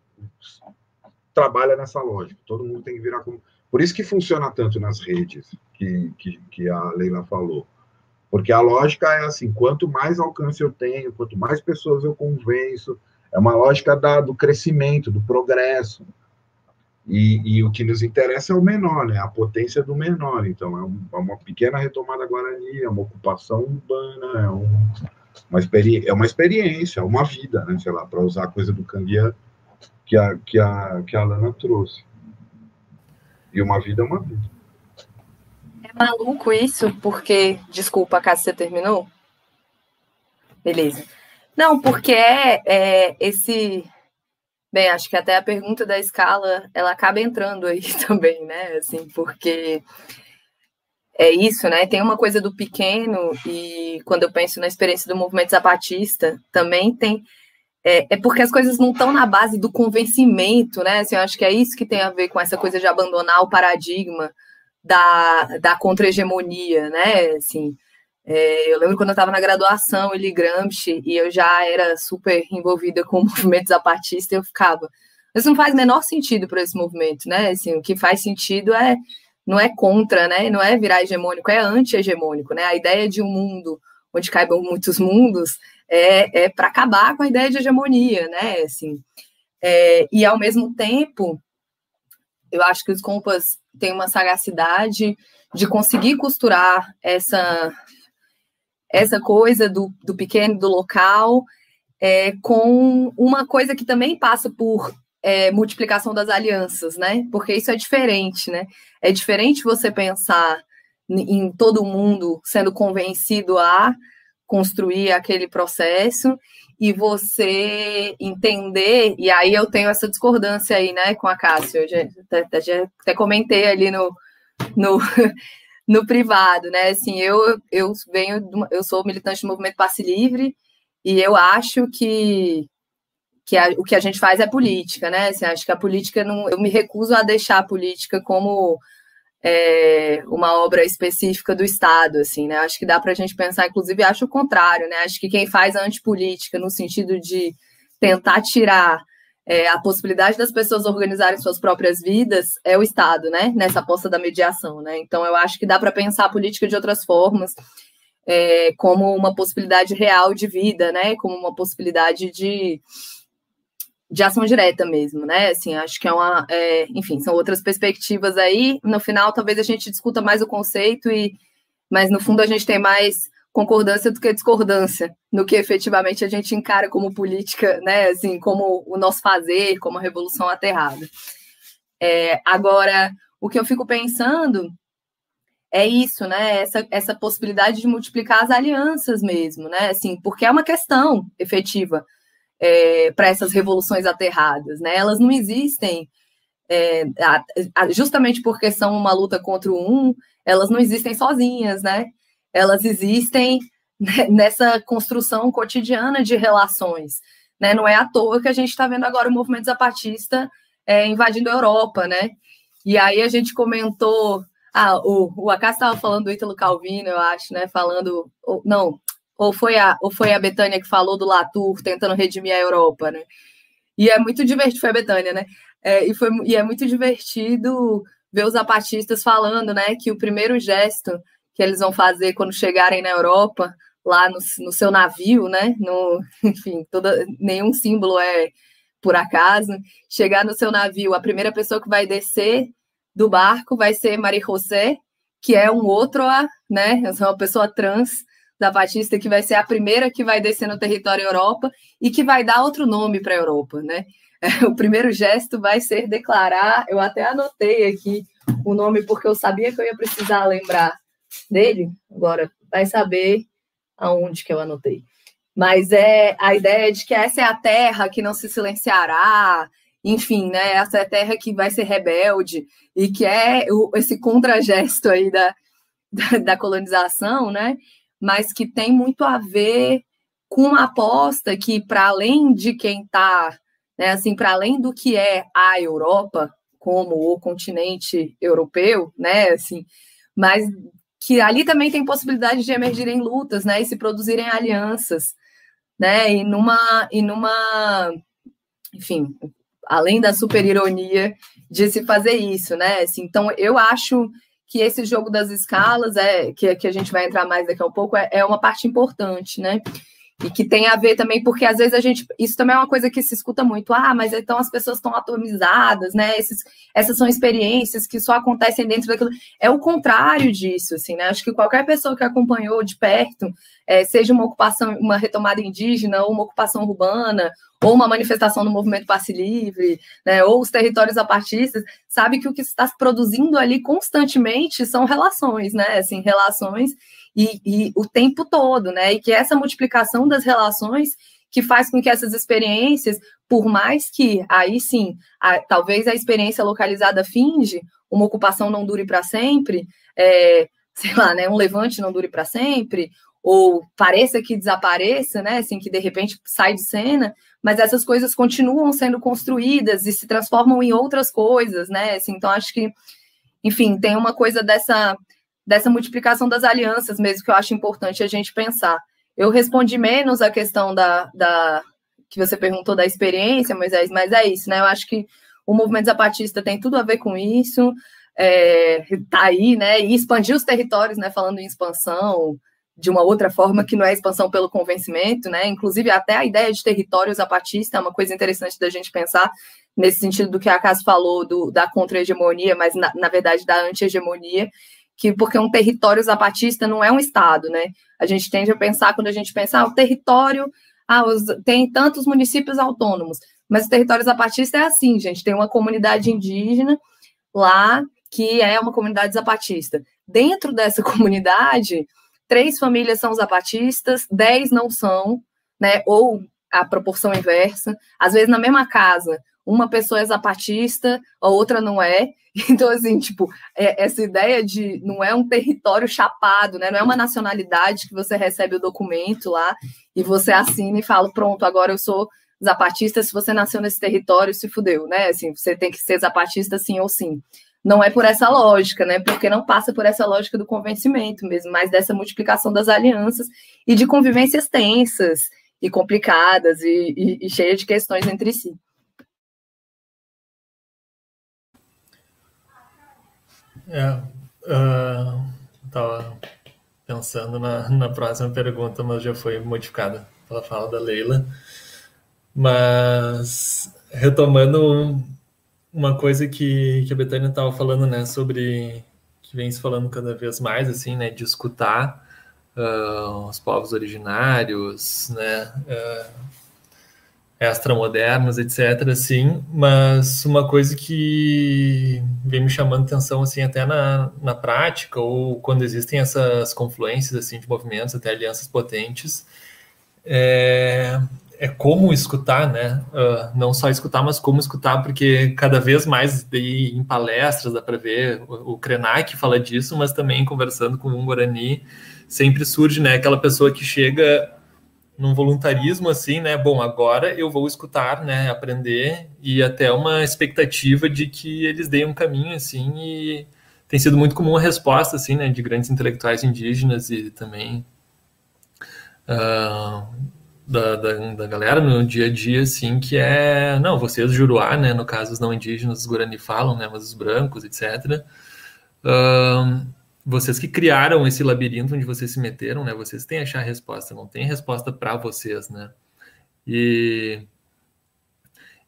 Speaker 3: trabalha nessa lógica, todo mundo tem que virar como. Por isso que funciona tanto nas redes, que, que, que a Leila falou. Porque a lógica é assim: quanto mais alcance eu tenho, quanto mais pessoas eu convenço, é uma lógica da, do crescimento, do progresso. E, e, o que nos interessa é o menor, né? a potência do menor. Então, é, um, é uma pequena retomada guarani, é uma ocupação urbana, é um, uma experi é uma experiência, é uma vida, né? Sei lá, para usar a coisa do Canguia que a, que a, que a Lana trouxe. E uma vida é uma vida.
Speaker 4: É maluco isso, porque. Desculpa, caso você terminou? Beleza. Não, porque é, é esse. Bem, acho que até a pergunta da escala ela acaba entrando aí também, né? Assim, porque é isso, né? Tem uma coisa do pequeno, e quando eu penso na experiência do movimento zapatista, também tem. É, é porque as coisas não estão na base do convencimento, né? Assim, eu acho que é isso que tem a ver com essa coisa de abandonar o paradigma da, da contra-hegemonia, né? Assim, é, eu lembro quando eu estava na graduação, ele Gramsci, e eu já era super envolvida com o movimento zapatista, eu ficava. Isso não faz menor sentido para esse movimento, né? Assim, o que faz sentido é não é contra, né? Não é virar hegemônico, é anti-hegemônico, né? A ideia de um mundo onde caibam muitos mundos é, é para acabar com a ideia de hegemonia, né? Assim, é, e ao mesmo tempo, eu acho que os compas têm uma sagacidade de conseguir costurar essa essa coisa do, do pequeno, do local, é, com uma coisa que também passa por é, multiplicação das alianças, né? Porque isso é diferente, né? É diferente você pensar em todo mundo sendo convencido a construir aquele processo e você entender, e aí eu tenho essa discordância aí, né, com a Cássio, eu já, até, já, até comentei ali no, no, no privado, né, assim, eu, eu venho, eu sou militante do movimento Passe Livre, e eu acho que que a, o que a gente faz é política, né? Assim, acho que a política não. Eu me recuso a deixar a política como é, uma obra específica do Estado, assim, né? Acho que dá para a gente pensar, inclusive, acho o contrário, né? Acho que quem faz a antipolítica no sentido de tentar tirar é, a possibilidade das pessoas organizarem suas próprias vidas é o Estado, né? Nessa aposta da mediação, né? Então, eu acho que dá para pensar a política de outras formas. É, como uma possibilidade real de vida, né? Como uma possibilidade de, de ação direta mesmo, né? Assim, acho que é uma, é, enfim, são outras perspectivas aí. No final, talvez a gente discuta mais o conceito e, mas no fundo a gente tem mais concordância do que discordância no que efetivamente a gente encara como política, né? Assim, como o nosso fazer, como a revolução aterrada. É, agora, o que eu fico pensando é isso, né? Essa, essa possibilidade de multiplicar as alianças mesmo, né? Assim, porque é uma questão efetiva é, para essas revoluções aterradas, né? Elas não existem é, justamente porque são uma luta contra o um, elas não existem sozinhas, né? Elas existem nessa construção cotidiana de relações, né? Não é à toa que a gente está vendo agora o movimento zapatista é, invadindo a Europa, né? E aí a gente comentou, ah, o, o Acácio estava falando do Ítalo Calvino, eu acho, né? Falando, não, ou foi a, ou foi a Betânia que falou do Latour tentando redimir a Europa, né? E é muito divertido, foi a Betânia, né? É, e, foi, e é muito divertido ver os zapatistas falando, né, que o primeiro gesto que eles vão fazer quando chegarem na Europa, lá no, no seu navio, né, no, enfim, toda, nenhum símbolo é por acaso, chegar no seu navio, a primeira pessoa que vai descer do barco vai ser Marie José, que é um outro, né, é uma pessoa trans, da Batista, que vai ser a primeira que vai descer no território Europa e que vai dar outro nome para a Europa, né? O primeiro gesto vai ser declarar, eu até anotei aqui o nome porque eu sabia que eu ia precisar lembrar dele, agora vai saber aonde que eu anotei. Mas é a ideia de que essa é a terra que não se silenciará, enfim, né? Essa é a terra que vai ser rebelde e que é o, esse contragesto aí da, da, da colonização, né? mas que tem muito a ver com uma aposta que, para além de quem está, né, assim, para além do que é a Europa, como o continente europeu, né, assim, mas que ali também tem possibilidade de emergirem lutas, né, e se produzirem alianças, né, e numa, e numa, enfim, além da super ironia de se fazer isso, né, assim, então eu acho que esse jogo das escalas, é que, que a gente vai entrar mais daqui a pouco, é, é uma parte importante, né? E que tem a ver também, porque às vezes a gente. Isso também é uma coisa que se escuta muito. Ah, mas então as pessoas estão atomizadas, né? Esses, essas são experiências que só acontecem dentro daquilo. É o contrário disso, assim, né? Acho que qualquer pessoa que acompanhou de perto, é, seja uma ocupação, uma retomada indígena, ou uma ocupação urbana, ou uma manifestação do movimento passe livre, né? Ou os territórios apartistas, sabe que o que está se produzindo ali constantemente são relações, né? Assim, relações e, e o tempo todo, né? E que essa multiplicação das relações que faz com que essas experiências, por mais que aí sim, a, talvez a experiência localizada finge, uma ocupação não dure para sempre, é, sei lá, né, um levante não dure para sempre, ou pareça que desapareça, né, assim, que de repente sai de cena, mas essas coisas continuam sendo construídas e se transformam em outras coisas, né, assim, então acho que, enfim, tem uma coisa dessa dessa multiplicação das alianças mesmo, que eu acho importante a gente pensar. Eu respondi menos a questão da, da que você perguntou da experiência, Moisés, mas é isso, né? Eu acho que o movimento zapatista tem tudo a ver com isso, é, tá aí, né? E expandir os territórios, né? Falando em expansão de uma outra forma que não é expansão pelo convencimento, né? Inclusive até a ideia de território zapatista é uma coisa interessante da gente pensar nesse sentido do que a Cas falou do, da contra-hegemonia, mas na, na verdade da anti-hegemonia, que porque um território zapatista não é um estado, né? A gente tende a pensar quando a gente pensa, ah, o território, ah, os, tem tantos municípios autônomos, mas o território zapatista é assim, gente, tem uma comunidade indígena lá que é uma comunidade zapatista. Dentro dessa comunidade, três famílias são zapatistas, dez não são, né? Ou a proporção inversa. Às vezes na mesma casa, uma pessoa é zapatista, a outra não é. Então, assim, tipo, é, essa ideia de não é um território chapado, né? Não é uma nacionalidade que você recebe o documento lá e você assina e fala, pronto, agora eu sou zapatista, se você nasceu nesse território, se fudeu, né? Assim, você tem que ser zapatista sim ou sim. Não é por essa lógica, né? Porque não passa por essa lógica do convencimento mesmo, mas dessa multiplicação das alianças e de convivências tensas e complicadas e, e, e cheias de questões entre si.
Speaker 2: É, uh, tava pensando na, na próxima pergunta, mas já foi modificada pela fala da Leila. Mas retomando uma coisa que, que a Betânia estava falando, né, sobre que vem se falando cada vez mais, assim, né, de escutar uh, os povos originários, né, uh, extramodernos, etc, assim, mas uma coisa que vem me chamando atenção, assim, até na, na prática, ou quando existem essas confluências, assim, de movimentos, até alianças potentes, é, é como escutar, né? Uh, não só escutar, mas como escutar, porque cada vez mais em palestras dá para ver o, o Krenak fala disso, mas também conversando com o Guarani sempre surge, né? Aquela pessoa que chega num voluntarismo assim, né? Bom, agora eu vou escutar, né? Aprender e até uma expectativa de que eles deem um caminho assim e tem sido muito comum a resposta assim, né? De grandes intelectuais indígenas e também uh, da, da, da, galera no dia a dia, assim, que é, não, vocês juruá, né? No caso, os não indígenas, os Guarani falam, né? Mas os brancos, etc. Uh, vocês que criaram esse labirinto onde vocês se meteram, né? Vocês têm que achar a resposta, não tem resposta para vocês, né? E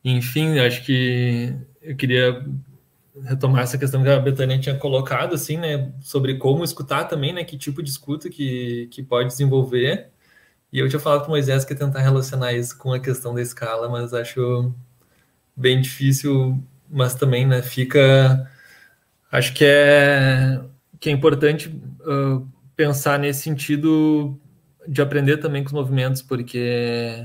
Speaker 2: enfim, acho que eu queria retomar essa questão que a Betânia tinha colocado, assim, né, sobre como escutar também, né, que tipo de escuta que, que pode desenvolver. E eu tinha falado com o Moisés que ia tentar relacionar isso com a questão da escala, mas acho bem difícil, mas também, né, fica... Acho que é que é importante uh, pensar nesse sentido de aprender também com os movimentos, porque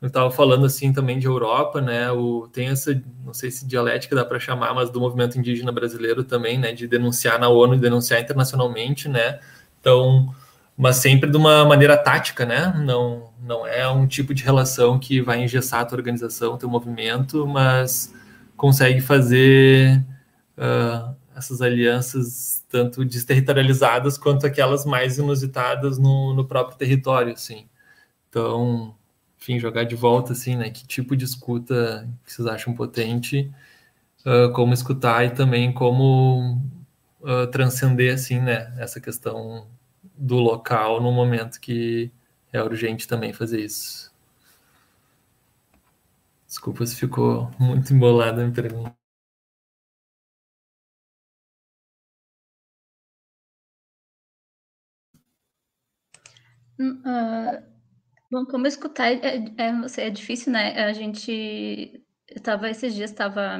Speaker 2: eu estava falando assim também de Europa, né? O, tem essa, não sei se dialética dá para chamar, mas do movimento indígena brasileiro também, né? De denunciar na ONU e denunciar internacionalmente, né? Então, mas sempre de uma maneira tática, né? Não, não é um tipo de relação que vai engessar a tua organização, teu movimento, mas consegue fazer uh, essas alianças tanto desterritorializadas quanto aquelas mais inusitadas no, no próprio território, assim. Então, enfim, jogar de volta, assim, né? Que tipo de escuta vocês acham potente, uh, como escutar e também como uh, transcender, assim, né? Essa questão do local no momento que é urgente também fazer isso. Desculpa se ficou muito embolada a pergunta.
Speaker 6: Uh, bom, como escutar é, é, é, difícil, né? A gente estava esses dias estava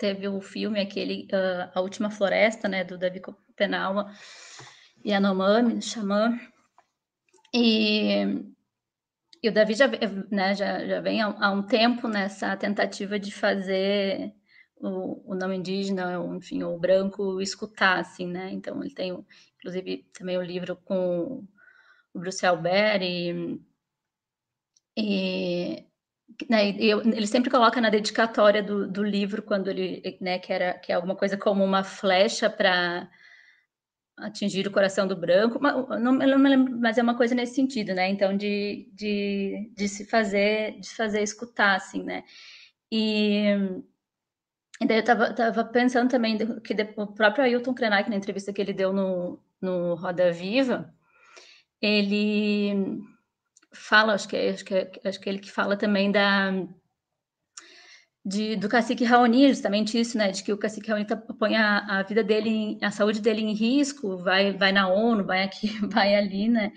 Speaker 6: teve o filme aquele uh, a última floresta, né, do Davi Penawa e Yanomami, Xamã. E, e o Davi já, né, já, já vem há, há, um tempo nessa tentativa de fazer o, o não indígena, enfim, o branco escutar, assim, né? Então ele tem, inclusive, também o livro com o Bruce e, e, né, eu, ele sempre coloca na dedicatória do, do livro quando ele, né, que era que é alguma coisa como uma flecha para atingir o coração do branco, não, não me lembro, mas é uma coisa nesse sentido, né? Então de, de, de se fazer, de fazer escutar, assim, né? E, e daí eu tava, tava pensando também que o próprio Ailton Krenak, na entrevista que ele deu no, no Roda Viva, ele fala, acho que, é, acho que, é, acho que é ele que fala também da de, do cacique Raoni, justamente isso, né, de que o cacique Raoni tá, põe a, a, vida dele, a saúde dele em risco, vai, vai na ONU, vai aqui, vai ali, né,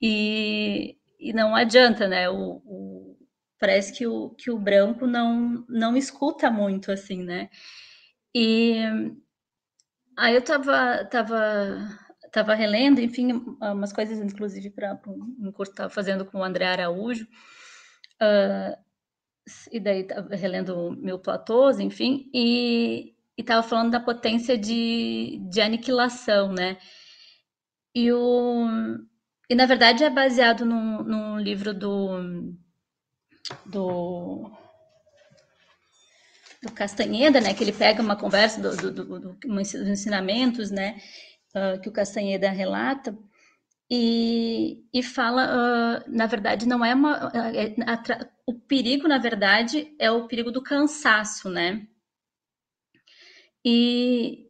Speaker 6: e, e não adianta, né, o, o, parece que o, que o branco não, não escuta muito, assim, né, e aí eu tava, tava estava relendo, enfim, umas coisas, inclusive, para um curso que estava fazendo com o André Araújo, uh, e daí estava relendo Mil Platôs, enfim, e estava falando da potência de, de aniquilação, né? E, o, e, na verdade, é baseado num, num livro do, do do Castanheda, né, que ele pega uma conversa do, do, do, do, dos ensinamentos, né, uh, que o Castanheda relata, e, e fala, uh, na verdade, não é uma. É, é, o perigo, na verdade, é o perigo do cansaço, né? E,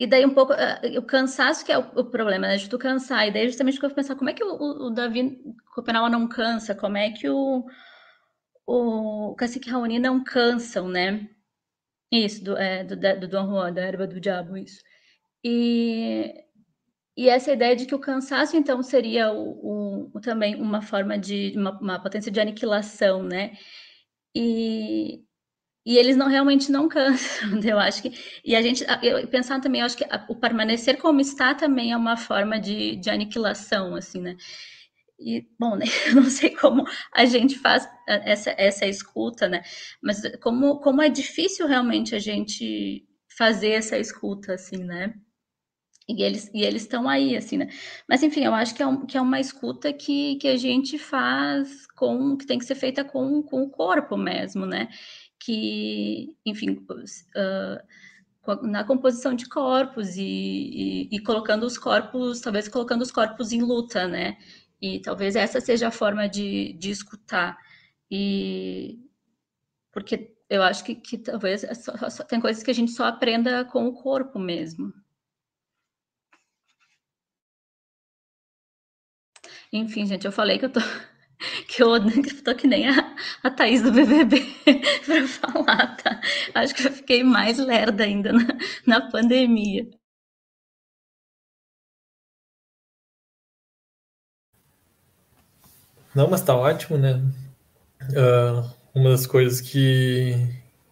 Speaker 6: e daí um pouco, uh, o cansaço que é o, o, problema, né? De tu cansar. E daí justamente que eu pensar, como é que o, o, o Davi Copenau não cansa? Como é que o, o Cacique Raoni não cansam, né? Isso, do, é, do, do Dom Juan, da erva do diabo, isso. E, e essa ideia de que o cansaço, então, seria o, o também uma forma de, uma, uma, potência de aniquilação, né? E, e eles não realmente não cansam, eu acho que. E a gente, pensar também, eu acho que o permanecer como está também é uma forma de, de aniquilação, assim, né? E, bom, né, eu não sei como a gente faz essa, essa escuta, né? Mas como, como é difícil realmente a gente fazer essa escuta, assim, né? E eles e eles estão aí, assim, né? Mas enfim, eu acho que é, um, que é uma escuta que, que a gente faz com que tem que ser feita com, com o corpo mesmo, né? Que, enfim, uh, na composição de corpos e, e, e, colocando os corpos, talvez colocando os corpos em luta, né? E talvez essa seja a forma de, de escutar. E porque eu acho que, que talvez é só, só, tem coisas que a gente só aprenda com o corpo mesmo. Enfim, gente, eu falei que eu tô. Que eu, que eu tô que nem a, a Thaís do BBB para falar, tá? Acho que eu fiquei mais lerda ainda na, na pandemia.
Speaker 2: Não, mas tá ótimo, né? Uh, uma das coisas que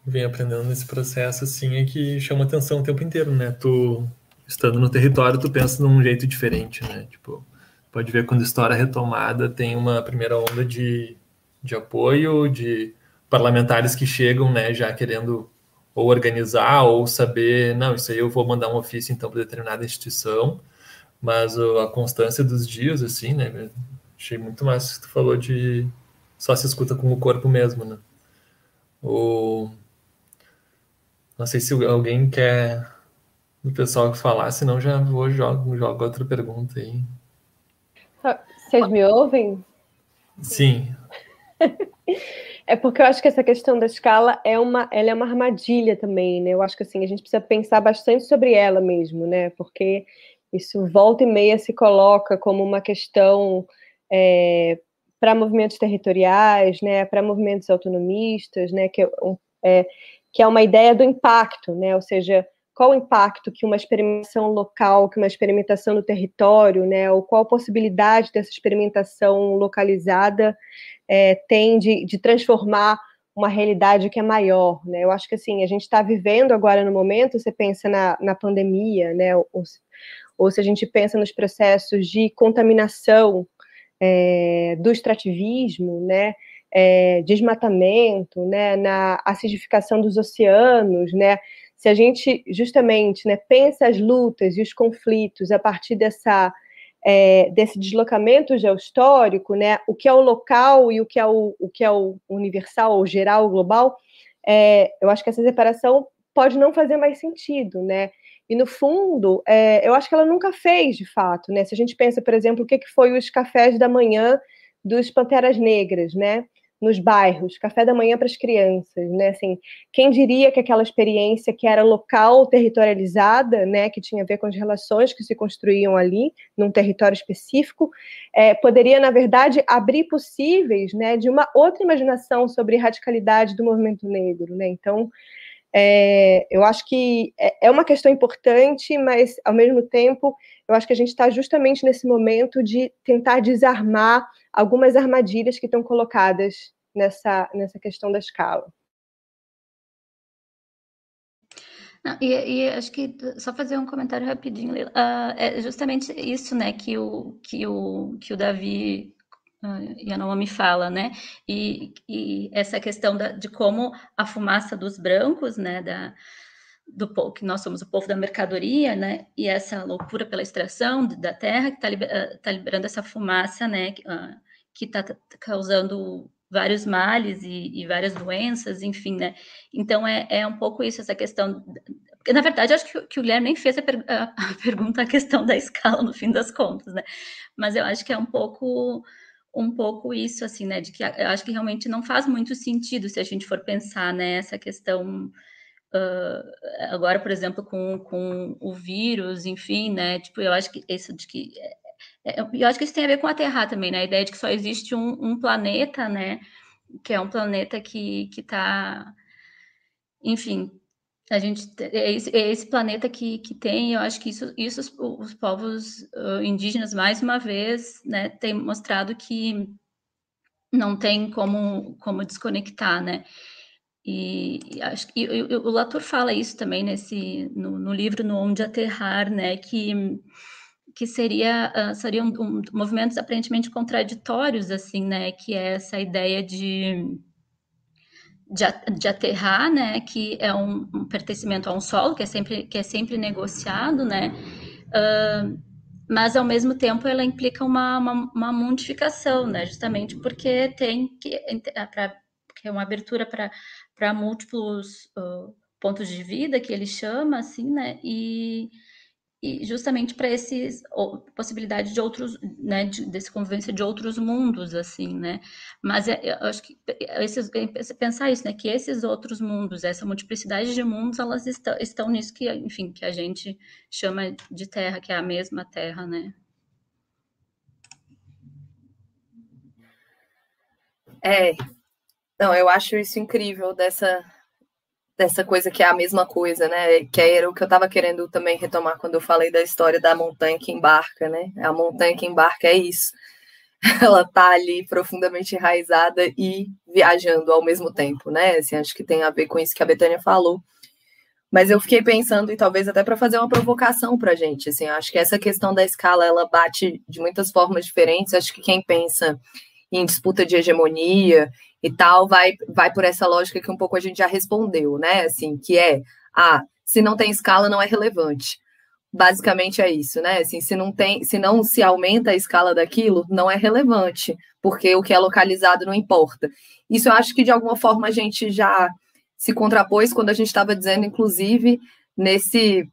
Speaker 2: vem aprendendo nesse processo, assim, é que chama atenção o tempo inteiro, né? Tu, estando no território, tu pensa num jeito diferente, né? Tipo, pode ver quando história retomada tem uma primeira onda de, de apoio de parlamentares que chegam, né, já querendo ou organizar ou saber, não, isso aí eu vou mandar um ofício então para determinada instituição, mas a constância dos dias, assim, né, achei muito mais que tu falou de só se escuta com o corpo mesmo, né. O... Não sei se alguém quer o pessoal falar, senão já vou jogo outra pergunta aí.
Speaker 5: Vocês me ouvem?
Speaker 2: Sim.
Speaker 5: É porque eu acho que essa questão da escala é uma, ela é uma armadilha também, né? Eu acho que assim a gente precisa pensar bastante sobre ela mesmo, né? Porque isso volta e meia se coloca como uma questão é, para movimentos territoriais, né, para movimentos autonomistas, né, que é, é, que é uma ideia do impacto, né, ou seja, qual o impacto que uma experimentação local, que uma experimentação no território, né, ou qual a possibilidade dessa experimentação localizada é, tem de, de, transformar uma realidade que é maior, né? Eu acho que assim a gente está vivendo agora no momento. Você pensa na, na pandemia, né? Ou, ou se a gente pensa nos processos de contaminação é, do extrativismo, né? É, desmatamento, né? Na acidificação dos oceanos, né? Se a gente justamente né, pensa as lutas e os conflitos a partir dessa, é, desse deslocamento geohistórico, né, o que é o local e o que é o, o, que é o universal, ou geral, global, é, eu acho que essa separação pode não fazer mais sentido, né? E no fundo, é, eu acho que ela nunca fez, de fato, né? Se a gente pensa, por exemplo, o que, que foi os cafés da manhã dos Panteras Negras, né? Nos bairros, café da manhã para as crianças, né? Assim, quem diria que aquela experiência que era local, territorializada, né, que tinha a ver com as relações que se construíam ali, num território específico, é, poderia, na verdade, abrir possíveis, né, de uma outra imaginação sobre radicalidade do movimento negro, né? Então, é, eu acho que é, é uma questão importante, mas ao mesmo tempo, eu acho que a gente está justamente nesse momento de tentar desarmar algumas armadilhas que estão colocadas nessa, nessa questão da escala.
Speaker 6: Não, e, e, acho que só fazer um comentário rapidinho, uh, é justamente isso, né, que o que o que o Davi uh, Yanomami fala, né, e, e essa questão da, de como a fumaça dos brancos, né, da do povo, que nós somos o povo da mercadoria, né, e essa loucura pela extração da terra que está liber, uh, tá liberando essa fumaça, né, que está causando vários males e, e, várias doenças, enfim, né? Então é, é um pouco isso, essa questão. Porque, na verdade, acho que, que o Guilherme nem fez a, per, a, a, pergunta, a questão da escala, no fim das contas, né? Mas eu acho que é um pouco um pouco isso, assim, né? De que eu acho que realmente não faz muito sentido se a gente for pensar nessa né, questão. Uh, agora, por exemplo, com, com o vírus, enfim, né? Tipo, eu acho que isso de que é, eu acho que isso tem a ver com a Terra também, né? A ideia de que só existe um, um planeta, né? Que é um planeta que está. Enfim, a gente é esse, é esse, planeta que, que tem, eu acho que isso, isso os, os povos uh, indígenas, mais uma vez, né, tem mostrado que não tem como, como desconectar, né? E, acho que o Latour fala isso também nesse no, no livro No Onde Aterrar, né? Que que seria uh, seriam um, movimentos aparentemente contraditórios assim né que é essa ideia de de, de aterrar né que é um, um, pertencimento a um solo que é sempre que é sempre negociado né uh, mas ao mesmo tempo ela implica uma, uma, uma mundificação né justamente porque tem que para que é uma abertura para para múltiplos uh, pontos de vida que ele chama assim né e e justamente para esses possibilidade de outros, né, de, desse convivência de outros mundos, assim, né? Mas é, eu acho que esses, é, pensar isso, né, que esses outros mundos, essa multiplicidade de mundos, elas estão, estão nisso que, enfim, que a gente chama de Terra, que é a mesma Terra, né?
Speaker 4: É, não, eu acho isso incrível dessa dessa coisa que é a mesma coisa, né? Que era o que eu estava querendo também retomar quando eu falei da história da montanha que embarca, né? A montanha que embarca é isso. Ela tá ali profundamente enraizada e viajando ao mesmo tempo, né? Assim, acho que tem a ver com isso que a Betânia falou. Mas eu fiquei pensando, e talvez até para fazer uma provocação para a gente, assim, acho que essa questão da escala, ela bate de muitas formas diferentes. Acho que quem pensa em disputa de hegemonia e tal, vai, vai por essa lógica que um pouco a gente já respondeu, né? Assim, que é, ah, se não tem escala, não é relevante. Basicamente é isso, né? Assim, se não tem, se não se aumenta a escala daquilo, não é relevante, porque o que é localizado não importa. Isso eu acho que de alguma forma a gente já se contrapôs quando a gente estava dizendo, inclusive, nesse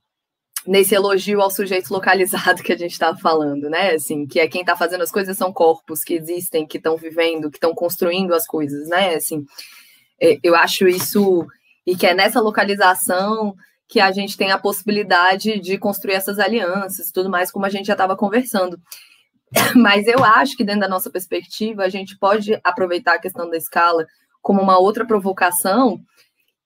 Speaker 4: nesse elogio ao sujeito localizado que a gente estava falando, né? Assim, que é quem está fazendo as coisas são corpos que existem, que estão vivendo, que estão construindo as coisas, né? Assim, é, eu acho isso e que é nessa localização que a gente tem a possibilidade de construir essas alianças, tudo mais como a gente já estava conversando. Mas eu acho que dentro da nossa perspectiva, a gente pode aproveitar a questão da escala como uma outra provocação,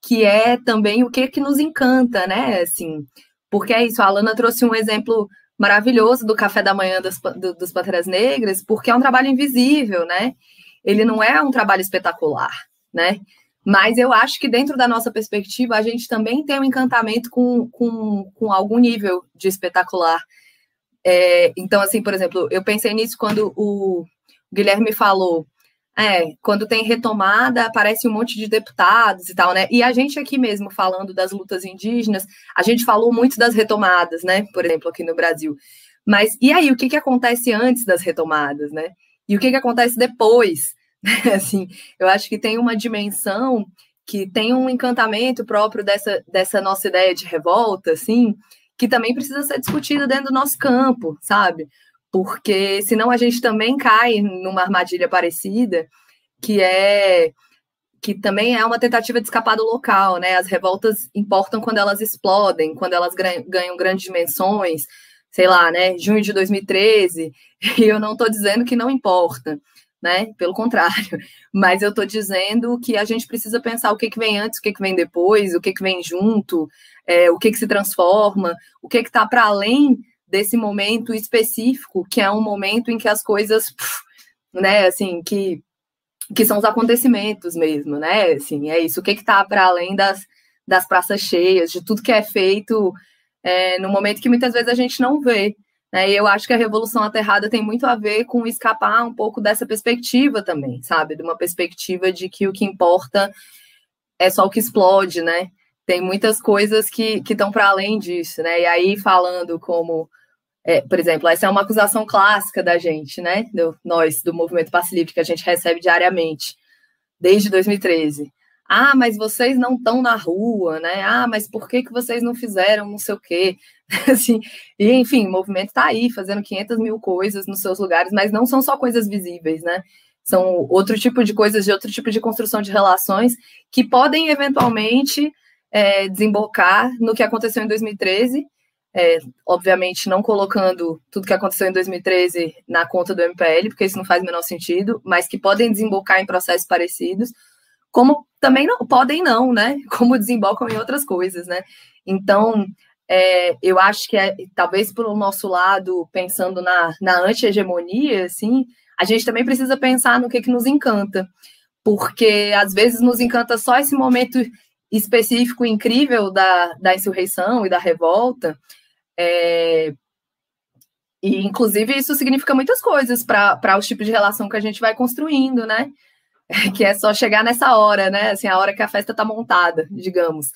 Speaker 4: que é também o que que nos encanta, né? Assim, porque é isso, a Alana trouxe um exemplo maravilhoso do café da manhã do, dos Panteras Negras, porque é um trabalho invisível, né? Ele não é um trabalho espetacular, né? Mas eu acho que dentro da nossa perspectiva, a gente também tem um encantamento com, com, com algum nível de espetacular. É, então, assim, por exemplo, eu pensei nisso quando o Guilherme falou é, quando tem retomada, aparece um monte de deputados e tal, né? E a gente aqui mesmo falando das lutas indígenas, a gente falou muito das retomadas, né? Por exemplo, aqui no Brasil. Mas e aí, o que, que acontece antes das retomadas, né? E o que, que acontece depois? assim, eu acho que tem uma dimensão que tem um encantamento próprio dessa, dessa nossa ideia de revolta, assim, que também precisa ser discutida dentro do nosso campo, sabe? Porque senão a gente também cai numa armadilha parecida, que é que também é uma tentativa de escapar do local, né? As revoltas importam quando elas explodem, quando elas ganham grandes dimensões, sei lá, né? Junho de 2013, e eu não estou dizendo que não importa, né? Pelo contrário, mas eu estou dizendo que a gente precisa pensar o que, que vem antes, o que, que vem depois, o que, que vem junto, é, o que, que se transforma, o que está para além desse momento específico, que é um momento em que as coisas, né, assim, que, que são os acontecimentos mesmo, né, assim, é isso, o que está para além das, das praças cheias, de tudo que é feito é, no momento que muitas vezes a gente não vê, né, e eu acho que a Revolução Aterrada tem muito a ver com escapar um pouco dessa perspectiva também, sabe, de uma perspectiva de que o que importa é só o que explode, né, tem muitas coisas que estão para além disso, né, e aí falando como é, por exemplo, essa é uma acusação clássica da gente, né? Do, nós, do movimento Passe Livre, que a gente recebe diariamente, desde 2013. Ah, mas vocês não estão na rua, né? Ah, mas por que, que vocês não fizeram não sei o quê? assim, e, enfim, o movimento está aí, fazendo 500 mil coisas nos seus lugares, mas não são só coisas visíveis, né? São outro tipo de coisas, de outro tipo de construção de relações que podem, eventualmente, é, desembocar no que aconteceu em 2013 é, obviamente não colocando tudo que aconteceu em 2013 na conta do MPL, porque isso não faz o menor sentido, mas que podem desembocar em processos parecidos, como também não podem não, né? Como desembocam em outras coisas, né? Então, é, eu acho que é, talvez por o nosso lado, pensando na, na anti-hegemonia, assim, a gente também precisa pensar no que, que nos encanta, porque às vezes nos encanta só esse momento específico, incrível da, da insurreição e da revolta, é, e, inclusive, isso significa muitas coisas para os tipos de relação que a gente vai construindo, né? Que é só chegar nessa hora, né? Assim, a hora que a festa está montada, digamos.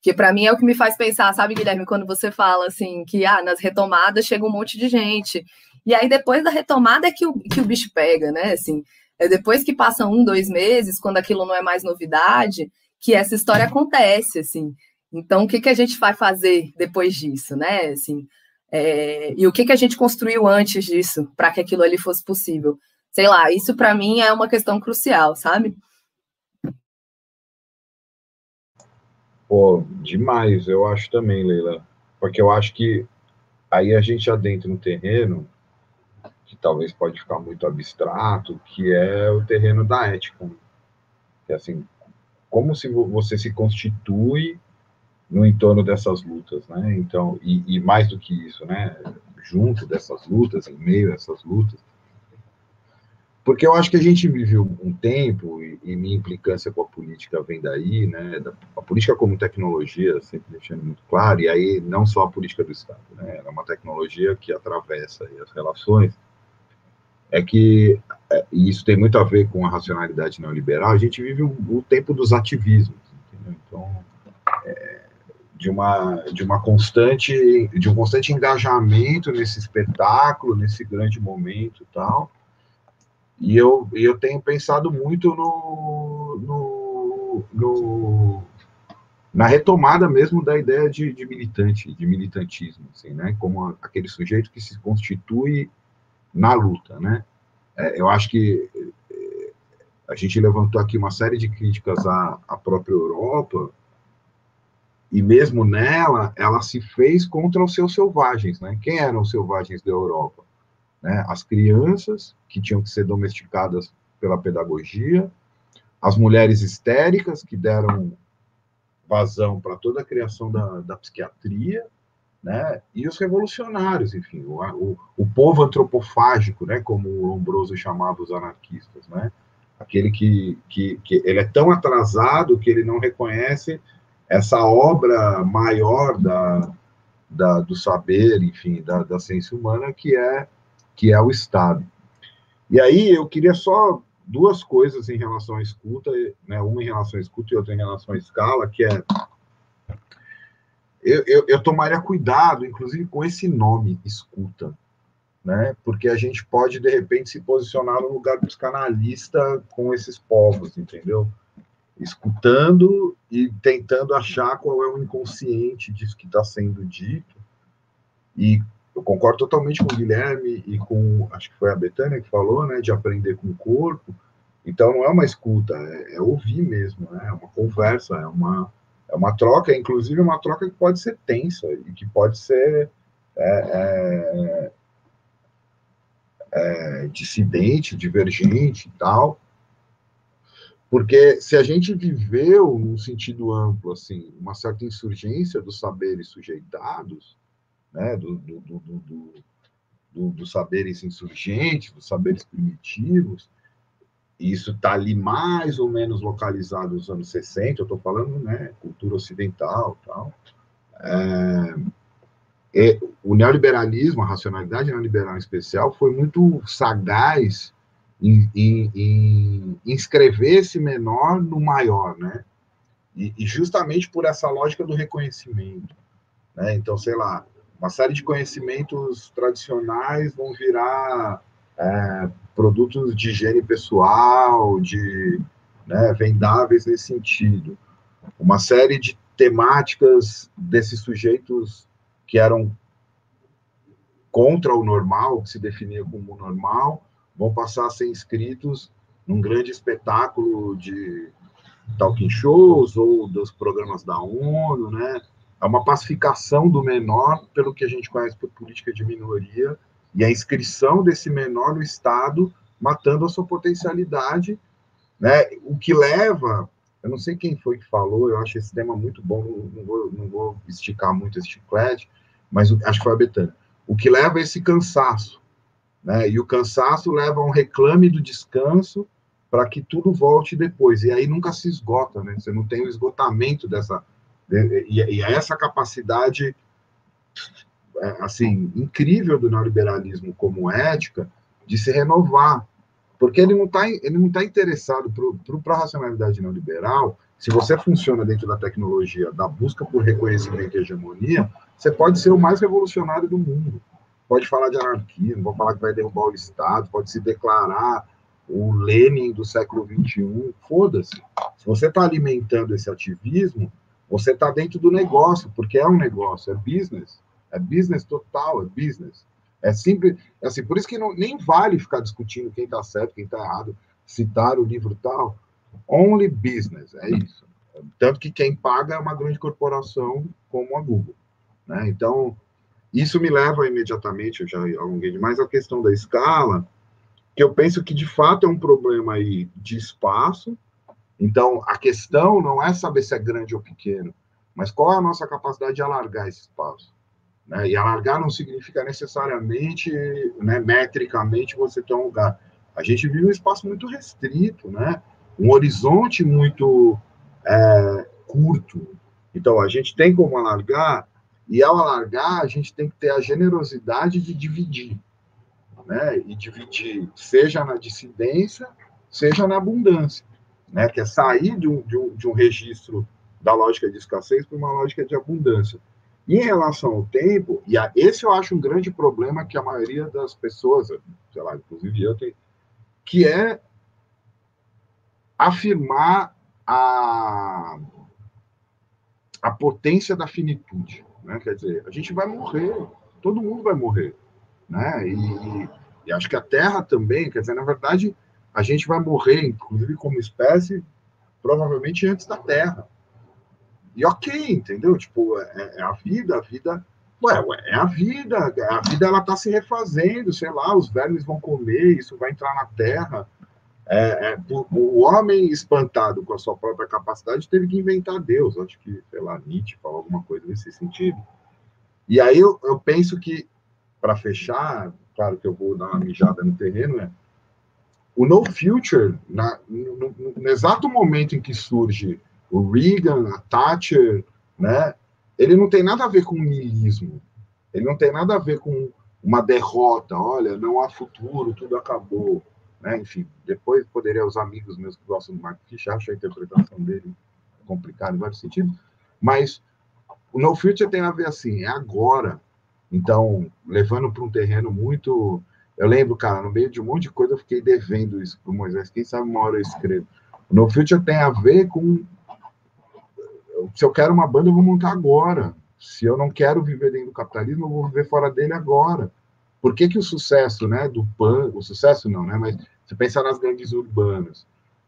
Speaker 4: Que para mim é o que me faz pensar, sabe, Guilherme, quando você fala assim, que ah, nas retomadas chega um monte de gente. E aí, depois da retomada, é que o, que o bicho pega, né? Assim, é depois que passam um, dois meses, quando aquilo não é mais novidade, que essa história acontece, assim. Então, o que, que a gente vai fazer depois disso, né? Assim, é, e o que, que a gente construiu antes disso para que aquilo ali fosse possível? Sei lá, isso para mim é uma questão crucial, sabe?
Speaker 3: Pô, demais, eu acho também, Leila. Porque eu acho que aí a gente adentra um terreno que talvez pode ficar muito abstrato, que é o terreno da ética. Que assim, como se você se constitui no entorno dessas lutas, né? Então, e, e, mais do que isso, né? Junto dessas lutas, em meio a essas lutas, porque eu acho que a gente viveu um tempo e, e minha implicância com a política vem daí, né? Da, a política como tecnologia, sempre deixando muito claro, e aí não só a política do Estado, né? É uma tecnologia que atravessa as relações. É que é, e isso tem muito a ver com a racionalidade neoliberal. A gente vive o, o tempo dos ativismos, entendeu? Então é, de uma de uma constante de um constante engajamento nesse espetáculo, nesse grande momento, tal. E eu eu tenho pensado muito no, no, no na retomada mesmo da ideia de, de, militante, de militantismo, assim, né? Como aquele sujeito que se constitui na luta, né? É, eu acho que é, a gente levantou aqui uma série de críticas à, à própria Europa, e mesmo nela, ela se fez contra os seus selvagens, né? Quem eram os selvagens da Europa? né? As crianças que tinham que ser domesticadas pela pedagogia, as mulheres histéricas que deram vazão para toda a criação da, da psiquiatria, né? E os revolucionários, enfim, o, o, o, povo antropofágico, né? Como o Lombroso chamava os anarquistas, né? Aquele que, que, que ele é tão atrasado que ele não reconhece essa obra maior da, da do saber, enfim, da, da ciência humana, que é que é o Estado. E aí eu queria só duas coisas em relação à escuta, né? Uma em relação à escuta e outra em relação à escala, que é eu, eu, eu tomaria cuidado, inclusive, com esse nome, escuta, né? Porque a gente pode, de repente, se posicionar no lugar dos canalistas com esses povos, entendeu? Escutando e tentando achar qual é o inconsciente disso que está sendo dito. E eu concordo totalmente com o Guilherme e com, acho que foi a Betânia que falou, né, de aprender com o corpo. Então, não é uma escuta, é, é ouvir mesmo, né? é uma conversa, é uma, é uma troca, inclusive uma troca que pode ser tensa e que pode ser é, é, é, dissidente, divergente e tal. Porque se a gente viveu, num sentido amplo, assim, uma certa insurgência dos saberes sujeitados, né, do, do, do, do, dos saberes insurgentes, dos saberes primitivos, isso está ali mais ou menos localizado nos anos 60, eu estou falando, né, cultura ocidental tal. É, é, o neoliberalismo, a racionalidade neoliberal em especial, foi muito sagaz em, em, em inscrever esse menor no maior, né? E, e, justamente por essa lógica do reconhecimento. Né? Então, sei lá, uma série de conhecimentos tradicionais vão virar é, produtos de higiene pessoal, de né, vendáveis nesse sentido. Uma série de temáticas desses sujeitos que eram contra o normal, que se definia como normal, vão passar a ser inscritos num grande espetáculo de talking shows ou dos programas da ONU, né? É uma pacificação do menor pelo que a gente conhece por política de minoria e a inscrição desse menor no Estado, matando a sua potencialidade, né? O que leva, eu não sei quem foi que falou, eu acho esse tema muito bom, não vou, não vou esticar muito esse chiclete, mas acho que foi a Betânia. O que leva a esse cansaço, né? E o cansaço leva a um reclame do descanso para que tudo volte depois. E aí nunca se esgota, né? Você não tem o esgotamento dessa e, e essa capacidade é, assim, incrível do neoliberalismo como ética de se renovar, porque ele não está ele não tá interessado para a racionalidade neoliberal. Se você funciona dentro da tecnologia da busca por reconhecimento e hegemonia, você pode ser o mais revolucionário do mundo. Pode falar de anarquia, não falar que vai derrubar o Estado, pode se declarar o Lenin do século XXI, foda-se. Se você está alimentando esse ativismo, você está dentro do negócio, porque é um negócio, é business. É business total, é business. É simples, é assim, por isso que não, nem vale ficar discutindo quem está certo, quem está errado, citar o livro tal. Only business, é isso. Tanto que quem paga é uma grande corporação como a Google. Né? Então, isso me leva imediatamente, eu já alonguei demais, a questão da escala, que eu penso que de fato é um problema aí de espaço. Então, a questão não é saber se é grande ou pequeno, mas qual é a nossa capacidade de alargar esse espaço. Né? E alargar não significa necessariamente, né, metricamente, você ter um lugar. A gente vive um espaço muito restrito, né? um horizonte muito é, curto. Então, a gente tem como alargar, e ao alargar, a gente tem que ter a generosidade de dividir. Né? E dividir, seja na dissidência, seja na abundância. Né? Que é sair de um, de um, de um registro da lógica de escassez para uma lógica de abundância. Em relação ao tempo, e a, esse eu acho um grande problema que a maioria das pessoas, sei lá, inclusive eu tenho, que é afirmar a, a potência da finitude. Né? Quer dizer, a gente vai morrer, todo mundo vai morrer. Né? E, e acho que a Terra também, quer dizer, na verdade, a gente vai morrer, inclusive como espécie, provavelmente antes da Terra. E ok, entendeu? Tipo, é, é a vida, a vida Ué, ué, é a vida. A vida ela está se refazendo, sei lá, os vermes vão comer, isso vai entrar na terra. É, é, o homem espantado com a sua própria capacidade teve que inventar Deus. Acho que, sei lá, Nietzsche falou alguma coisa nesse sentido. E aí eu, eu penso que, para fechar, claro que eu vou dar uma mijada no terreno, é o No Future, na, no, no, exato momento em que surge o Reagan, a Thatcher, né, ele não tem nada a ver com niilismo, ele não tem nada a ver com uma derrota, olha, não há futuro, tudo acabou. Né? Enfim, depois poderia os amigos meus que gostam do Mark Fisher, acho a interpretação dele complicada em vários sentidos, mas o No Future tem a ver assim, é agora. Então, levando para um terreno muito eu lembro, cara, no meio de um monte de coisa, eu fiquei devendo isso para o Moisés. Quem sabe uma hora eu escrevo. No Future tem a ver com. Se eu quero uma banda, eu vou montar agora. Se eu não quero viver dentro do capitalismo, eu vou viver fora dele agora. Por que, que o sucesso né, do PAN, o sucesso não, né? Mas se pensar nas grandes urbanas,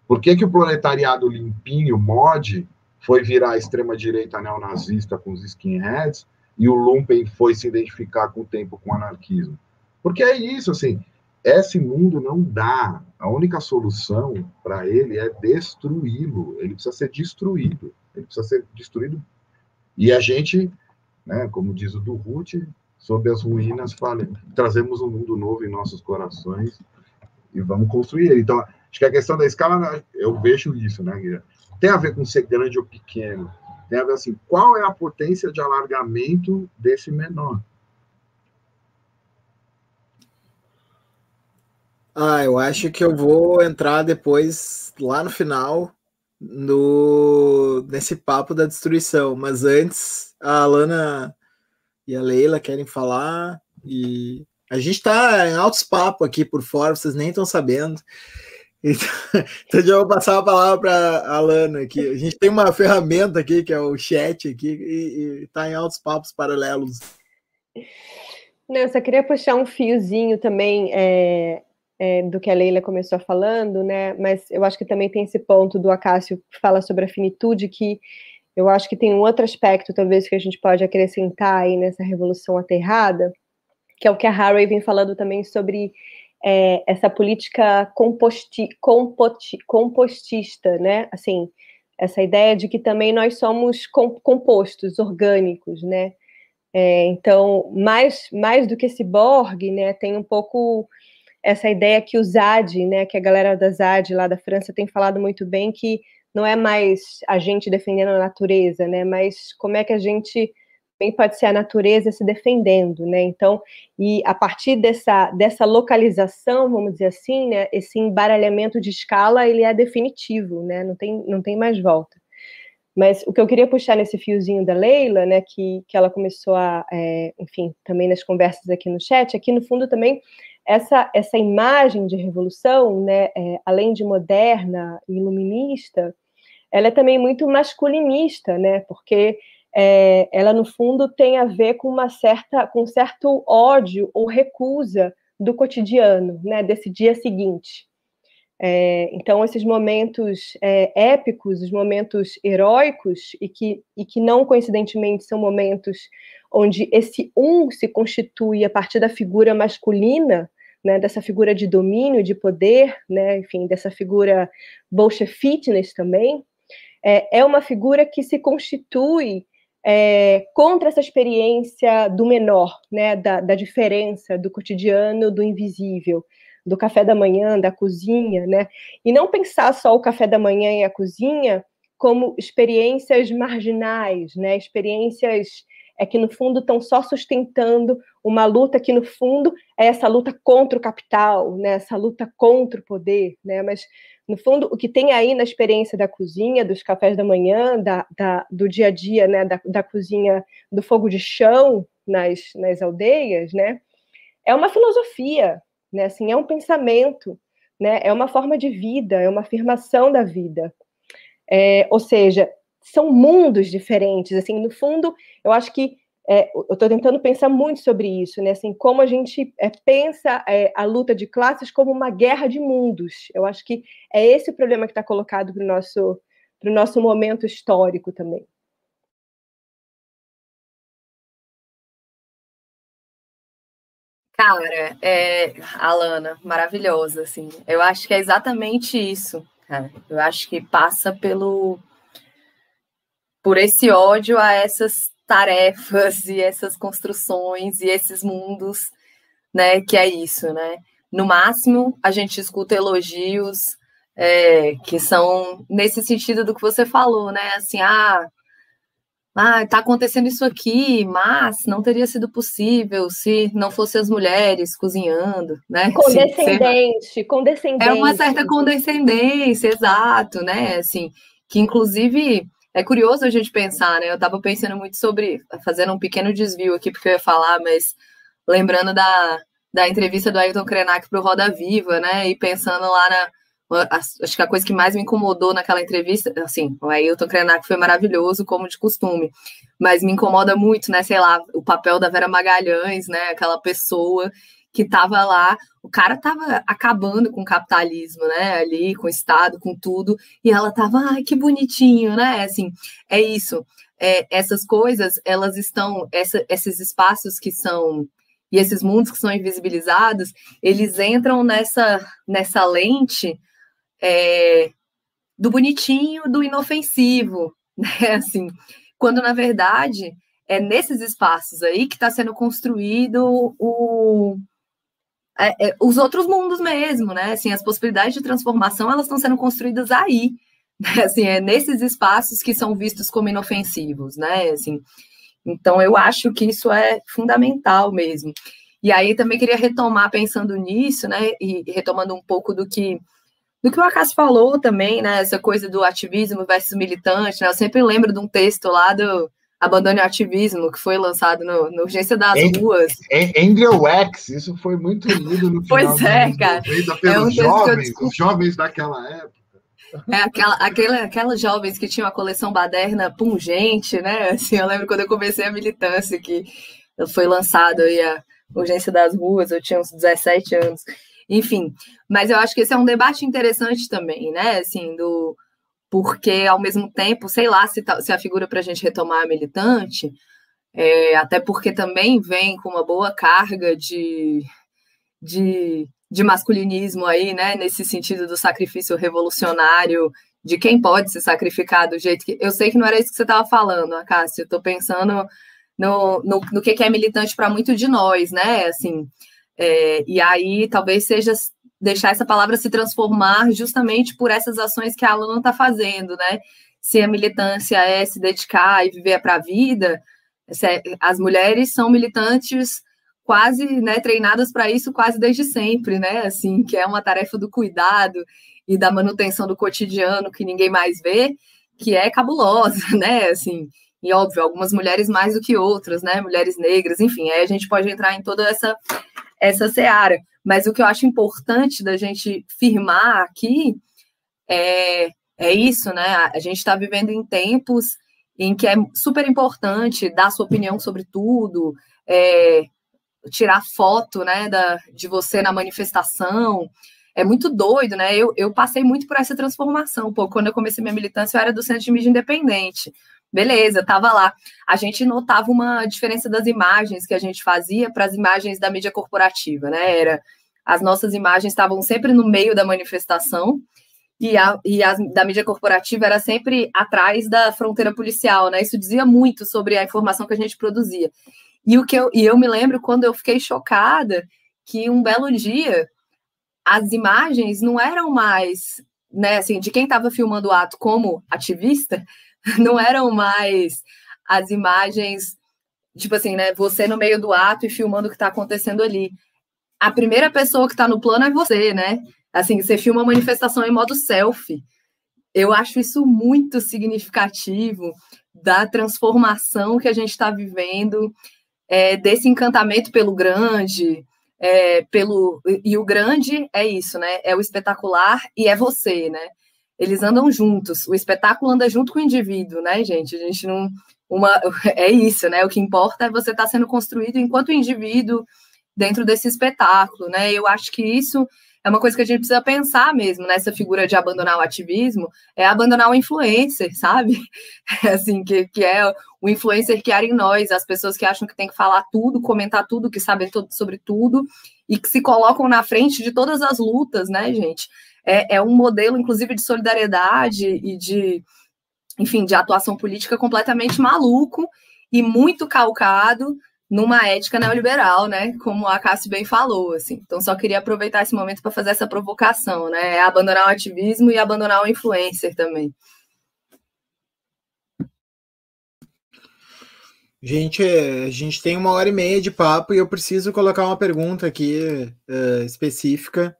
Speaker 3: por que, que o proletariado limpinho, mod, foi virar a extrema-direita neonazista com os skinheads e o Lumpen foi se identificar com o tempo com o anarquismo? Porque é isso, assim, esse mundo não dá. A única solução para ele é destruí-lo. Ele precisa ser destruído. Ele precisa ser destruído. E a gente, né, como diz o do Ruth, sob as ruínas, fala, trazemos um mundo novo em nossos corações e vamos construir ele. Então, acho que a questão da escala, eu vejo isso, né, Guilherme? Tem a ver com ser grande ou pequeno. Tem a ver assim, qual é a potência de alargamento desse menor?
Speaker 1: Ah, eu acho que eu vou entrar depois, lá no final, no, nesse papo da destruição. Mas antes, a Alana e a Leila querem falar. E a gente está em altos papos aqui por fora, vocês nem estão sabendo. Então, então já vou passar a palavra para a Alana aqui. A gente tem uma ferramenta aqui, que é o chat aqui, e está em altos papos paralelos.
Speaker 5: Não, eu só queria puxar um fiozinho também. É é, do que a Leila começou falando, né? Mas eu acho que também tem esse ponto do Acácio que fala sobre a finitude, que eu acho que tem um outro aspecto, talvez, que a gente pode acrescentar aí nessa revolução aterrada, que é o que a Harry vem falando também sobre é, essa política composti, compostista, né? Assim, essa ideia de que também nós somos compostos, orgânicos, né? É, então, mais, mais do que esse Borg, né, tem um pouco essa ideia que o ZAD, né, que a galera da ZAD lá da França tem falado muito bem, que não é mais a gente defendendo a natureza, né, mas como é que a gente também pode ser a natureza se defendendo, né? Então, e a partir dessa, dessa localização, vamos dizer assim, né, esse embaralhamento de escala, ele é definitivo, né? Não tem, não tem mais volta. Mas o que eu queria puxar nesse fiozinho da Leila, né, que, que ela começou a, é, enfim, também nas conversas aqui no chat, aqui no fundo também essa, essa imagem de revolução, né, é, além de moderna e iluminista, ela é também muito masculinista, né, porque é, ela no fundo tem a ver com uma certa, com certo ódio ou recusa do cotidiano, né, desse dia seguinte. É, então, esses momentos é, épicos, os momentos heróicos, e que, e que não coincidentemente são momentos onde esse um se constitui a partir da figura masculina, né, dessa figura de domínio, de poder, né, enfim, dessa figura bolsha fitness também, é, é uma figura que se constitui é, contra essa experiência do menor, né, da, da diferença, do cotidiano, do invisível, do café da manhã, da cozinha, né, e não pensar só o café da manhã e a cozinha como experiências marginais, né, experiências é que no fundo estão só sustentando uma luta que no fundo é essa luta contra o capital, né? Essa luta contra o poder, né? Mas no fundo o que tem aí na experiência da cozinha, dos cafés da manhã, da, da do dia a dia, né? Da, da cozinha do fogo de chão nas, nas aldeias, né? É uma filosofia, né? Assim, é um pensamento, né? É uma forma de vida, é uma afirmação da vida. É, ou seja, são mundos diferentes. Assim, no fundo, eu acho que é, eu estou tentando pensar muito sobre isso, né? Assim, como a gente é, pensa é, a luta de classes como uma guerra de mundos. Eu acho que é esse o problema que está colocado para o nosso, nosso momento histórico também.
Speaker 4: Cara, é, Alana, maravilhosa, assim. Eu acho que é exatamente isso, cara. Eu acho que passa pelo por esse ódio a essas tarefas e essas construções e esses mundos, né? Que é isso, né? No máximo, a gente escuta elogios é, que são nesse sentido do que você falou, né? Assim, ah, ah, está acontecendo isso aqui, mas não teria sido possível se não fossem as mulheres cozinhando, né?
Speaker 5: Condescendente, Sim, condescendente.
Speaker 4: É uma certa condescendência, exato, né? Assim, que inclusive é curioso a gente pensar, né? Eu estava pensando muito sobre, fazendo um pequeno desvio aqui, porque eu ia falar, mas lembrando da, da entrevista do Ailton Krenak para o Roda Viva, né? E pensando lá na acho que a coisa que mais me incomodou naquela entrevista, assim, o Ailton Krenak foi maravilhoso, como de costume, mas me incomoda muito, né, sei lá, o papel da Vera Magalhães, né, aquela pessoa que estava lá, o cara estava acabando com o capitalismo, né, ali, com o Estado, com tudo, e ela estava, ai, que bonitinho, né, assim, é isso, é, essas coisas, elas estão, essa, esses espaços que são e esses mundos que são invisibilizados, eles entram nessa, nessa lente é, do bonitinho, do inofensivo, né? Assim, quando na verdade é nesses espaços aí que está sendo construído o, é, é, os outros mundos mesmo, né? Assim, as possibilidades de transformação elas estão sendo construídas aí, né? Assim, é nesses espaços que são vistos como inofensivos, né? Assim, então eu acho que isso é fundamental mesmo. E aí também queria retomar pensando nisso, né? E retomando um pouco do que do que o Acácio falou também, né? Essa coisa do ativismo versus militante, né? Eu sempre lembro de um texto lá do Abandone o Ativismo, que foi lançado no, no Urgência das
Speaker 3: Ang
Speaker 4: Ruas.
Speaker 3: Angel Wax, isso foi muito lido no final.
Speaker 4: Pois é, cara.
Speaker 3: É um jovens, os jovens daquela época.
Speaker 4: É aquela, aquela, aquelas jovens que tinham a coleção baderna pungente, né? Assim, eu lembro quando eu comecei a militância, que foi lançado aí a Urgência das Ruas, eu tinha uns 17 anos. Enfim, mas eu acho que esse é um debate interessante também, né? Assim, do porque ao mesmo tempo, sei lá se, tá, se a figura para a gente retomar é militante, é, até porque também vem com uma boa carga de, de, de masculinismo aí, né? Nesse sentido do sacrifício revolucionário, de quem pode se sacrificar do jeito que. Eu sei que não era isso que você estava falando, Cássio. Eu estou pensando no, no, no que, que é militante para muito de nós, né? Assim, é, e aí talvez seja deixar essa palavra se transformar justamente por essas ações que a aluna está fazendo, né? Se a militância é se dedicar e viver para a vida, é, as mulheres são militantes quase né, treinadas para isso quase desde sempre, né? Assim, que é uma tarefa do cuidado e da manutenção do cotidiano que ninguém mais vê, que é cabulosa, né? Assim, e óbvio, algumas mulheres mais do que outras, né? Mulheres negras, enfim, aí a gente pode entrar em toda essa essa seara. Mas o que eu acho importante da gente firmar aqui é, é isso, né? A gente está vivendo em tempos em que é super importante dar sua opinião sobre tudo, é, tirar foto né, da, de você na manifestação. É muito doido, né? Eu, eu passei muito por essa transformação. Pô, quando eu comecei minha militância, eu era do Centro de Mídia Independente. Beleza, tava lá. A gente notava uma diferença das imagens que a gente fazia para as imagens da mídia corporativa, né? Era as nossas imagens estavam sempre no meio da manifestação e a, e da mídia corporativa era sempre atrás da fronteira policial, né? Isso dizia muito sobre a informação que a gente produzia. E o que eu, e eu me lembro quando eu fiquei chocada que um belo dia as imagens não eram mais, né, assim, de quem estava filmando o ato como ativista, não eram mais as imagens, tipo assim, né? Você no meio do ato e filmando o que está acontecendo ali. A primeira pessoa que está no plano é você, né? Assim, você filma a manifestação em modo selfie. Eu acho isso muito significativo da transformação que a gente está vivendo, é, desse encantamento pelo grande, é, pelo e o grande é isso, né? É o espetacular e é você, né? Eles andam juntos. O espetáculo anda junto com o indivíduo, né, gente? A gente não. Uma, é isso, né? O que importa é você estar tá sendo construído enquanto indivíduo dentro desse espetáculo, né? Eu acho que isso é uma coisa que a gente precisa pensar mesmo nessa figura de abandonar o ativismo, é abandonar o influencer, sabe? assim, que, que é o influencer que era em nós, as pessoas que acham que tem que falar tudo, comentar tudo, que sabem tudo sobre tudo, e que se colocam na frente de todas as lutas, né, gente? É, é um modelo, inclusive, de solidariedade e de, enfim, de atuação política completamente maluco e muito calcado numa ética neoliberal, né? Como a Cassi bem falou, assim. Então, só queria aproveitar esse momento para fazer essa provocação, né? É abandonar o ativismo e abandonar o influencer também.
Speaker 1: Gente, a gente tem uma hora e meia de papo e eu preciso colocar uma pergunta aqui uh, específica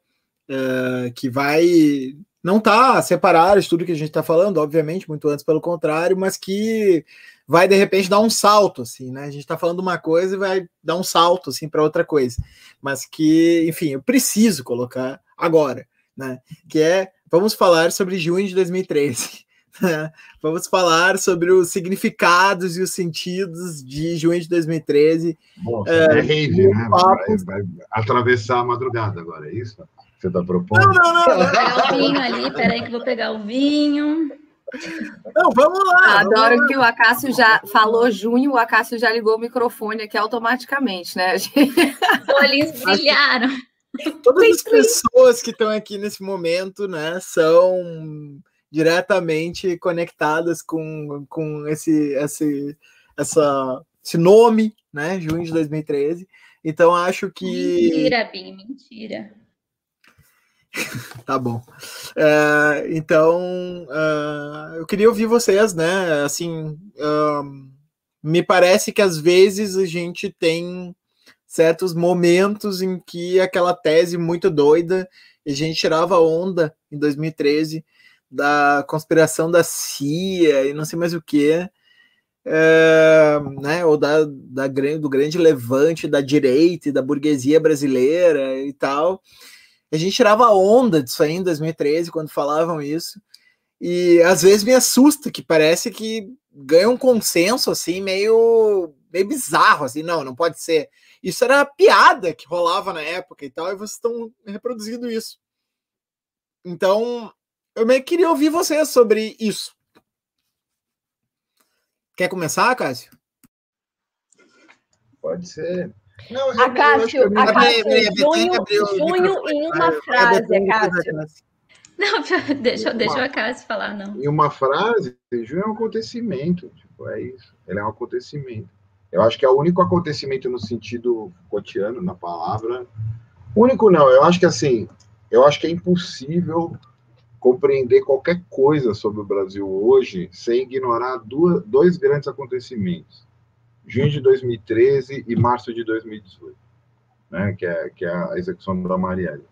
Speaker 1: uh, que vai não tá separada de tudo que a gente está falando, obviamente, muito antes pelo contrário, mas que vai de repente dar um salto, assim, né? A gente está falando uma coisa e vai dar um salto, assim, para outra coisa, mas que, enfim, eu preciso colocar agora, né? Que é, vamos falar sobre junho de 2013. Né? Vamos falar sobre os significados e os sentidos de junho de 2013.
Speaker 3: Bom, é, é rave, né? Vai, vai, atravessar a madrugada agora, é isso? Você está propondo? Não,
Speaker 6: não, não. Vou pegar o vinho ali, peraí que vou pegar o vinho.
Speaker 1: Não, vamos lá.
Speaker 4: Adoro
Speaker 1: vamos
Speaker 4: que o Acácio já falou junho, o Acácio já ligou o microfone aqui automaticamente, né? Os
Speaker 6: olhinhos brilharam.
Speaker 1: Todas as pessoas que estão aqui nesse momento, né, são diretamente conectadas com, com esse, esse, essa, esse nome, né, junho de 2013. Então acho que.
Speaker 6: Mentira, Bim, mentira.
Speaker 1: tá bom. Uh, então, uh, eu queria ouvir vocês, né? Assim, uh, me parece que às vezes a gente tem certos momentos em que aquela tese muito doida, a gente tirava onda em 2013 da conspiração da CIA e não sei mais o que, é, né, ou da, da, do grande levante da direita e da burguesia brasileira e tal. A gente tirava onda disso aí em 2013, quando falavam isso. E às vezes me assusta, que parece que ganha um consenso assim, meio, meio bizarro, assim, não, não pode ser. Isso era piada que rolava na época e tal, e vocês estão reproduzindo isso. Então, eu meio que queria ouvir vocês sobre isso. Quer começar, Cássio?
Speaker 3: Pode ser.
Speaker 5: Não, Acácio, Acácio, junho, junho em uma frase, Acácio.
Speaker 6: Não, deixa, deixa o Acácio falar, não.
Speaker 3: Em uma frase, junho é um acontecimento, tipo, é isso. Ele é um acontecimento. Eu acho que é o único acontecimento no sentido cotidiano, na palavra. Único não, eu acho que assim, eu acho que é impossível compreender qualquer coisa sobre o Brasil hoje sem ignorar duas, dois grandes acontecimentos junho de 2013 e março de 2018, né, que, é, que é a execução da Marielle.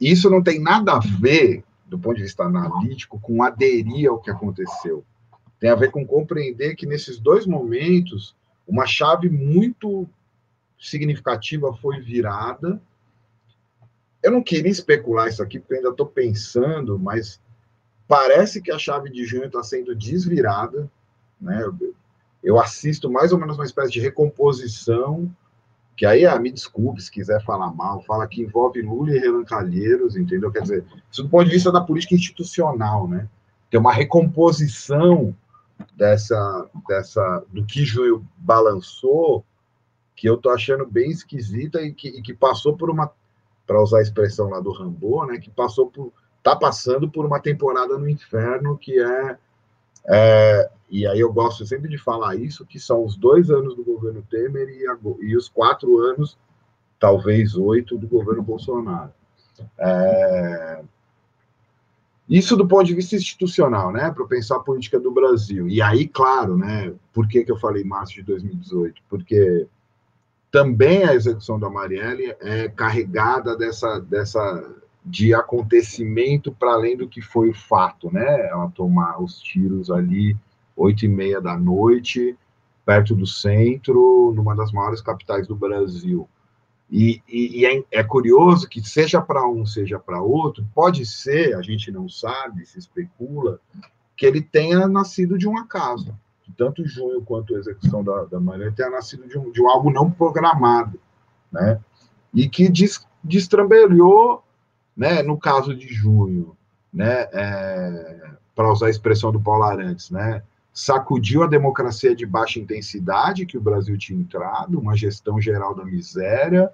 Speaker 3: Isso não tem nada a ver, do ponto de vista analítico, com aderir ao que aconteceu. Tem a ver com compreender que nesses dois momentos, uma chave muito significativa foi virada. Eu não queria especular isso aqui, porque ainda estou pensando, mas parece que a chave de junho está sendo desvirada. Né? Eu assisto mais ou menos uma espécie de recomposição, que aí, ah, me desculpe se quiser falar mal, fala que envolve Lula e Renan Calheiros, entendeu? Quer dizer, isso do ponto de vista da política institucional, né? Tem uma recomposição dessa, dessa do que Júlio balançou, que eu tô achando bem esquisita e que, e que passou por uma, para usar a expressão lá do Rambo, né? Que passou por, tá passando por uma temporada no inferno que é é, e aí eu gosto sempre de falar isso, que são os dois anos do governo Temer e, a, e os quatro anos, talvez oito, do governo Bolsonaro. É, isso do ponto de vista institucional, né, para pensar a política do Brasil. E aí, claro, né, por que, que eu falei março de 2018? Porque também a execução da Marielle é carregada dessa, dessa de acontecimento para além do que foi o fato, né? Ela tomar os tiros ali oito e meia da noite, perto do centro, numa das maiores capitais do Brasil. E, e, e é, é, curioso que seja para um, seja para outro, pode ser, a gente não sabe, se especula, que ele tenha nascido de um acaso. Tanto junho quanto a execução da, da Maria tenha nascido de, um, de algo não programado, né? E que des, destrambelhou né, no caso de junho, né, é, para usar a expressão do Paulo Arantes, né, sacudiu a democracia de baixa intensidade que o Brasil tinha entrado, uma gestão geral da miséria,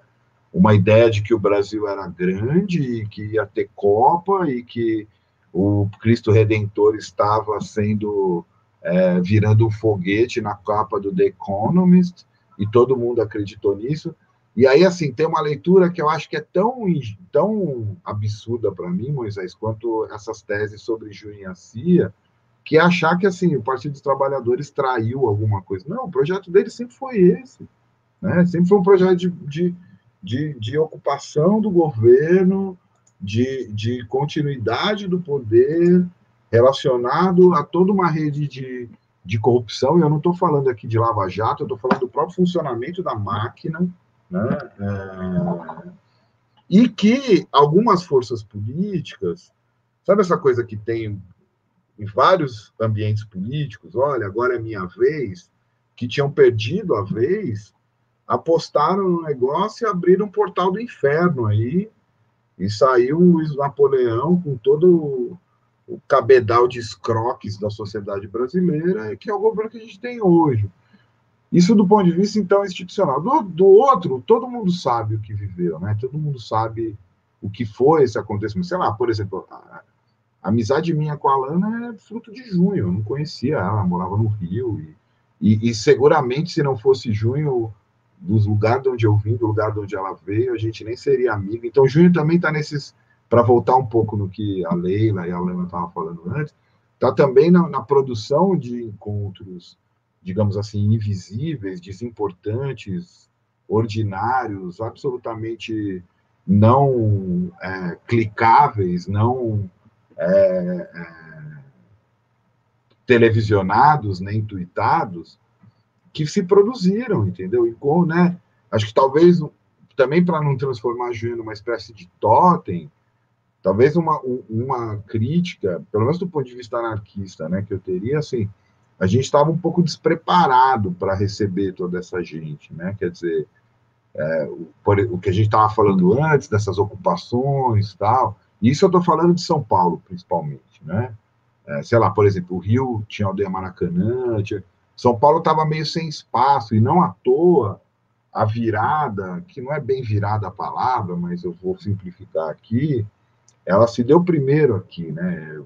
Speaker 3: uma ideia de que o Brasil era grande e que ia ter Copa e que o Cristo Redentor estava sendo é, virando um foguete na capa do The Economist e todo mundo acreditou nisso. E aí, assim, tem uma leitura que eu acho que é tão, tão absurda para mim, Moisés, quanto essas teses sobre Junho Cia, que é achar que, assim, o Partido dos Trabalhadores traiu alguma coisa. Não, o projeto dele sempre foi esse. Né? Sempre foi um projeto de, de, de, de ocupação do governo, de, de continuidade do poder, relacionado a toda uma rede de, de corrupção. E eu não estou falando aqui de Lava Jato, eu estou falando do próprio funcionamento da máquina né? É... E que algumas forças políticas, sabe essa coisa que tem em vários ambientes políticos, olha, agora é minha vez, que tinham perdido a vez, apostaram no negócio e abriram um portal do inferno aí, e saiu o Napoleão com todo o cabedal de escroques da sociedade brasileira, que é o governo que a gente tem hoje. Isso do ponto de vista, então, institucional. Do, do outro, todo mundo sabe o que viveu, né? Todo mundo sabe o que foi esse acontecimento. Sei lá, por exemplo, a, a amizade minha com a Alana é fruto de junho. Eu não conhecia ela, morava no Rio. E, e, e seguramente, se não fosse junho, dos lugares onde eu vim, do lugar onde ela veio, a gente nem seria amigo. Então, junho também está nesses. Para voltar um pouco no que a Leila e a Alana estavam falando antes, está também na, na produção de encontros digamos assim, invisíveis, desimportantes, ordinários, absolutamente não é, clicáveis, não é, é, televisionados, nem tweetados, que se produziram, entendeu? E com, né, acho que talvez também para não transformar a Juliana numa espécie de totem, talvez uma, uma crítica, pelo menos do ponto de vista anarquista, né, que eu teria, assim, a gente estava um pouco despreparado para receber toda essa gente, né? Quer dizer, é, o, o, que a gente estava falando antes, dessas ocupações tal, isso eu estou falando de São Paulo, principalmente, né? É, sei lá, por exemplo, o Rio tinha aldeia Maracanã, tinha... São Paulo estava meio sem espaço, e não à toa a virada, que não é bem virada a palavra, mas eu vou simplificar aqui, ela se deu primeiro aqui, né?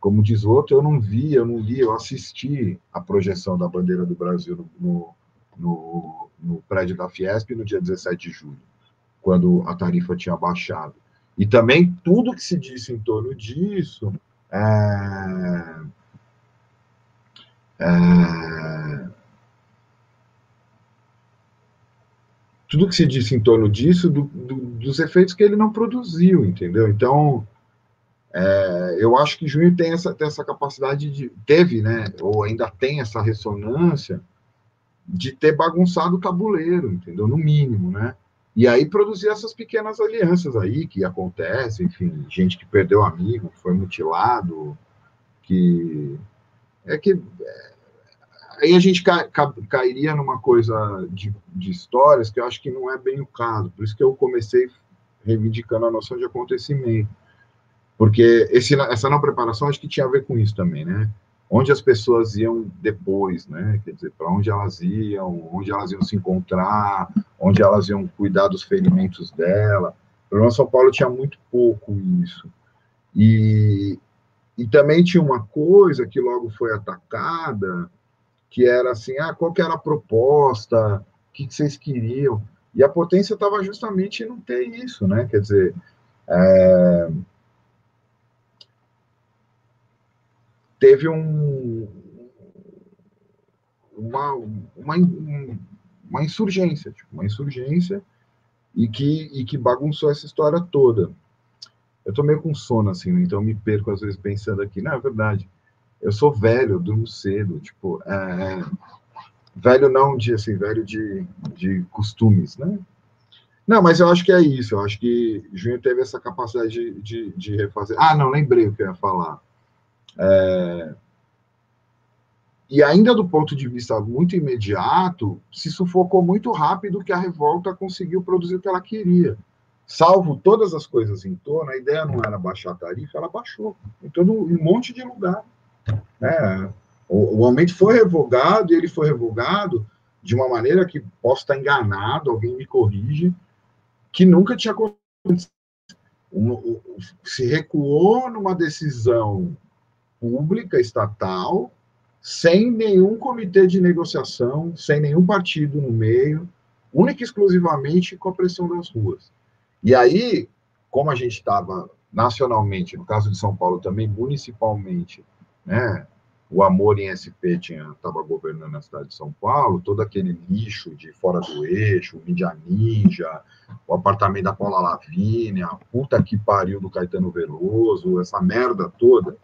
Speaker 3: Como diz outro, eu não vi, eu não li, eu assisti a projeção da bandeira do Brasil no, no, no prédio da Fiesp no dia 17 de julho, quando a tarifa tinha baixado. E também tudo que se disse em torno disso é, é, tudo que se disse em torno disso, do, do, dos efeitos que ele não produziu, entendeu? Então, é, eu acho que junho tem essa, tem essa capacidade de. Teve, né? Ou ainda tem essa ressonância de ter bagunçado o tabuleiro, entendeu? No mínimo, né? E aí produzir essas pequenas alianças aí que acontecem, enfim, gente que perdeu amigo, que foi mutilado, que. É que. É, aí a gente ca, ca, cairia numa coisa de, de histórias que eu acho que não é bem o caso, por isso que eu comecei reivindicando a noção de acontecimento porque esse, essa não preparação acho que tinha a ver com isso também, né? Onde as pessoas iam depois, né? Quer dizer, para onde elas iam, onde elas iam se encontrar, onde elas iam cuidar dos ferimentos dela. O São Paulo tinha muito pouco isso. E, e também tinha uma coisa que logo foi atacada, que era assim, ah, qual que era a proposta, o que, que vocês queriam? E a potência estava justamente em não ter isso, né? Quer dizer, é, teve um, uma, uma, uma insurgência, tipo, uma insurgência e que, e que bagunçou essa história toda. Eu tô meio com sono, assim, então me perco às vezes pensando aqui, não, é verdade, eu sou velho, eu durmo cedo, tipo, é, velho não de, assim, velho de, de costumes, né? Não, mas eu acho que é isso, eu acho que Junho teve essa capacidade de, de, de refazer. Ah, não, lembrei o que eu ia falar é, e ainda do ponto de vista muito imediato, se sufocou muito rápido que a revolta conseguiu produzir o que ela queria. salvo todas as coisas em torno, a ideia não era baixar a tarifa, ela baixou em todo um monte de lugar. Né? O, o aumento foi revogado e ele foi revogado de uma maneira que posso estar enganado, alguém me corrige, que nunca tinha acontecido. se recuou numa decisão pública, estatal, sem nenhum comitê de negociação, sem nenhum partido no meio, única e exclusivamente com a pressão das ruas. E aí, como a gente estava nacionalmente, no caso de São Paulo também, municipalmente, né, o Amor em SP estava governando a cidade de São Paulo, todo aquele lixo de fora do eixo, o Mídia Ninja, o apartamento da Paula Lavínia, a puta que pariu do Caetano Veloso, essa merda toda.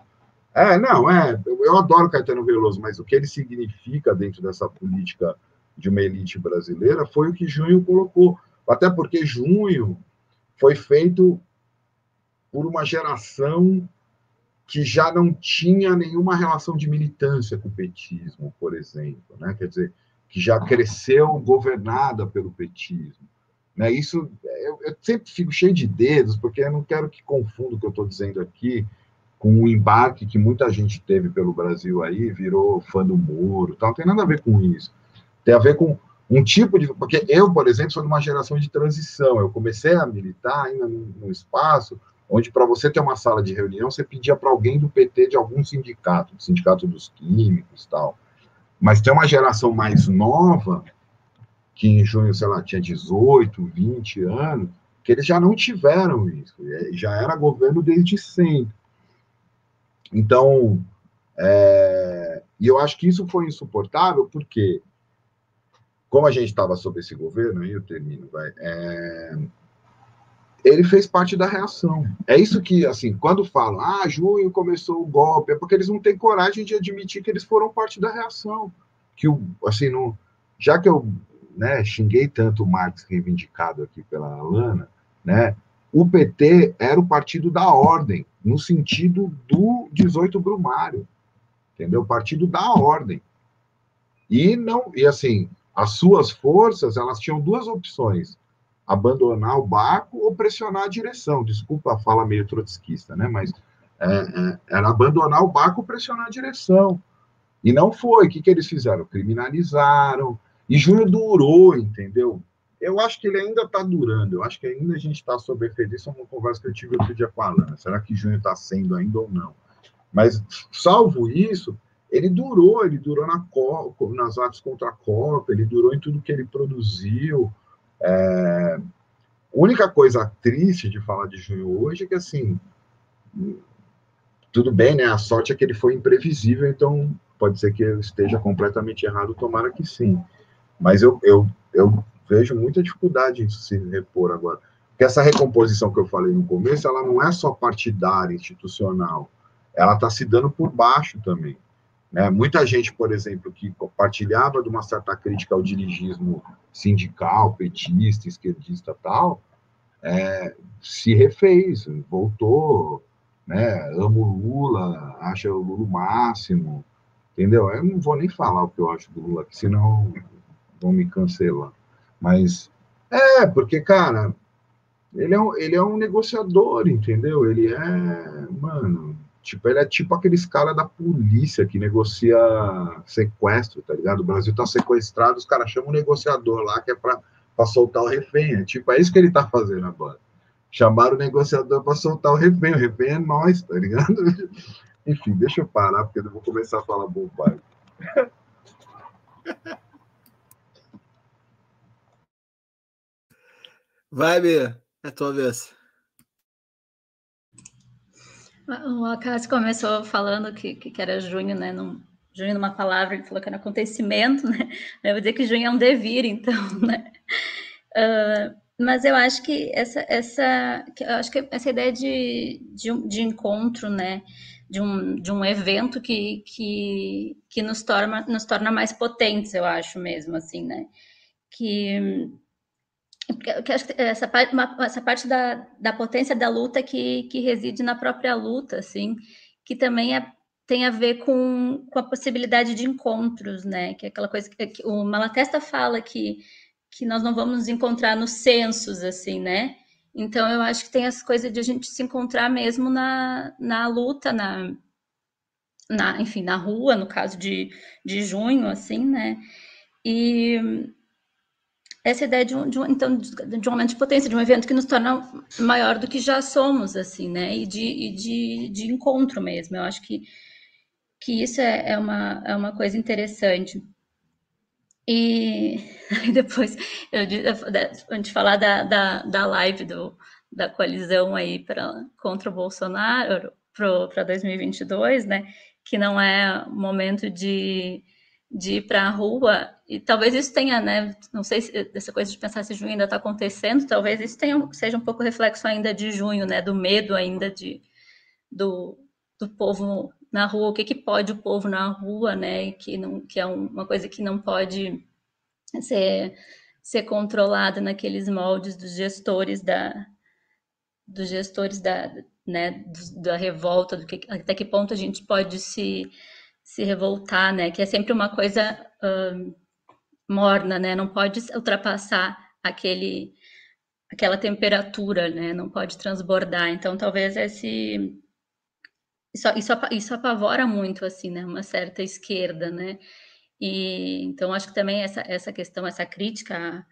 Speaker 3: É, não, é, eu adoro Caetano Veloso, mas o que ele significa dentro dessa política de uma elite brasileira foi o que Junho colocou. Até porque Junho foi feito por uma geração que já não tinha nenhuma relação de militância com o petismo, por exemplo, né? Quer dizer, que já cresceu governada pelo petismo. Né? Isso, eu, eu sempre fico cheio de dedos, porque eu não quero que confunda o que eu estou dizendo aqui com o embarque que muita gente teve pelo Brasil aí, virou fã do Moro, tal. não tem nada a ver com isso. Tem a ver com um tipo de. Porque eu, por exemplo, sou de uma geração de transição. Eu comecei a militar ainda num, num espaço onde para você ter uma sala de reunião, você pedia para alguém do PT de algum sindicato, do sindicato dos químicos tal. Mas tem uma geração mais nova, que em junho, sei lá, tinha 18, 20 anos, que eles já não tiveram isso, já era governo desde sempre. Então, é, e eu acho que isso foi insuportável, porque, como a gente estava sob esse governo, aí eu termino, vai, é, ele fez parte da reação. É isso que, assim, quando falam, ah, junho começou o golpe, é porque eles não têm coragem de admitir que eles foram parte da reação. Que, o, assim, não, já que eu né, xinguei tanto o Marx reivindicado aqui pela Alana, né, o PT era o partido da ordem, no sentido do 18 Brumário, entendeu? Partido da ordem. E não, e assim, as suas forças, elas tinham duas opções abandonar o barco ou pressionar a direção. Desculpa a fala meio trotskista, né? Mas é, é, era abandonar o barco ou pressionar a direção. E não foi. O que, que eles fizeram? Criminalizaram. E junho durou, entendeu? Eu acho que ele ainda está durando. Eu acho que ainda a gente está sob efeito. Isso é uma conversa que eu tive outro dia com a Alana. Será que junho está sendo ainda ou não? Mas, salvo isso, ele durou. Ele durou na Copa, nas atos contra a Copa, ele durou em tudo que ele produziu. É, a única coisa triste de falar de junho hoje é que, assim, tudo bem, né? A sorte é que ele foi imprevisível, então pode ser que eu esteja completamente errado, tomara que sim. Mas eu, eu, eu vejo muita dificuldade em se repor agora. Porque essa recomposição que eu falei no começo, ela não é só partidária, institucional, ela está se dando por baixo também. Né? Muita gente, por exemplo, que compartilhava de uma certa crítica ao dirigismo sindical, petista, esquerdista tal, é, se refez, voltou, né? amo Lula, acha o Lula o máximo, entendeu? Eu não vou nem falar o que eu acho do Lula, senão vão me cancelar. Mas é, porque, cara, ele é, um, ele é um negociador, entendeu? Ele é, mano, Tipo, ele é tipo aqueles caras da polícia que negocia sequestro, tá ligado? O Brasil tá sequestrado, os caras chamam um negociador lá que é pra, pra soltar o refém. É, tipo, é isso que ele tá fazendo agora. Chamaram o negociador para soltar o refém. O refém é nós, tá ligado? Enfim, deixa eu parar, porque eu vou começar a falar bobagem.
Speaker 1: Vai, Bia. É tua vez.
Speaker 6: O Acácio começou falando que, que era junho, né? Num, junho numa palavra, ele falou que era acontecimento, né? Eu vou dizer que junho é um devir, então, né? Uh, mas eu acho que essa, essa, eu acho que essa ideia de, de, de encontro, né? De um, de um evento que, que, que nos, torna, nos torna mais potentes, eu acho mesmo, assim, né? Que que essa parte, uma, essa parte da, da potência da luta que, que reside na própria luta, assim, que também é, tem a ver com, com a possibilidade de encontros, né? Que é aquela coisa que, que o Malatesta fala que, que nós não vamos nos encontrar nos censos, assim, né? Então, eu acho que tem essa coisa de a gente se encontrar mesmo na, na luta, na, na, enfim, na rua, no caso de, de junho, assim, né? E essa ideia de um, de um, então, de um momento de potência, de um evento que nos torna maior do que já somos, assim, né? E de, e de, de encontro mesmo. Eu acho que, que isso é, é, uma, é uma coisa interessante. E depois, eu, antes de falar da, da, da live do, da coalizão aí pra, contra o Bolsonaro para 2022, né? Que não é momento de, de ir para a rua, e talvez isso tenha, né? Não sei se essa coisa de pensar se junho ainda está acontecendo, talvez isso tenha, seja um pouco reflexo ainda de junho, né? Do medo ainda de, do, do povo na rua, o que, que pode o povo na rua, né? Que, não, que é uma coisa que não pode ser, ser controlada naqueles moldes dos gestores da dos gestores da, né, da revolta, do que, até que ponto a gente pode se, se revoltar, né? Que é sempre uma coisa uh, morna, né? Não pode ultrapassar aquele aquela temperatura, né? Não pode transbordar. Então, talvez esse isso, isso, isso apavora muito, assim, né? Uma certa esquerda, né? E, então, acho que também essa, essa questão, essa crítica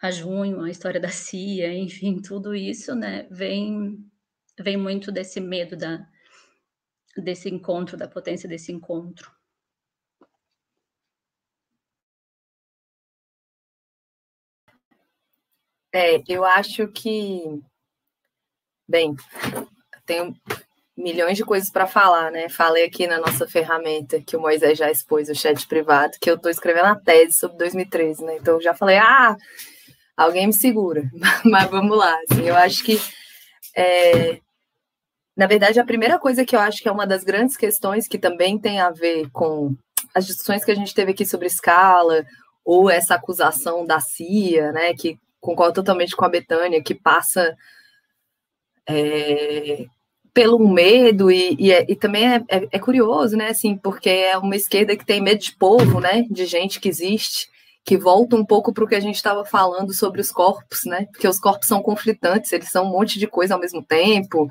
Speaker 6: a, a junho, a história da CIA, enfim, tudo isso, né? Vem, vem muito desse medo da, desse encontro, da potência desse encontro.
Speaker 4: É, eu acho que, bem, tenho milhões de coisas para falar, né? Falei aqui na nossa ferramenta que o Moisés já expôs o chat privado, que eu estou escrevendo a tese sobre 2013, né? Então eu já falei, ah, alguém me segura. Mas vamos lá, assim, eu acho que é, na verdade, a primeira coisa que eu acho que é uma das grandes questões que também tem a ver com as discussões que a gente teve aqui sobre escala, ou essa acusação da CIA, né, que concordo totalmente com a Betânia, que passa é, pelo medo e, e, é, e também é, é, é, curioso, né, assim, porque é uma esquerda que tem medo de povo, né, de gente que existe, que volta um pouco para o que a gente estava falando sobre os corpos, né, porque os corpos são conflitantes, eles são um monte de coisa ao mesmo tempo,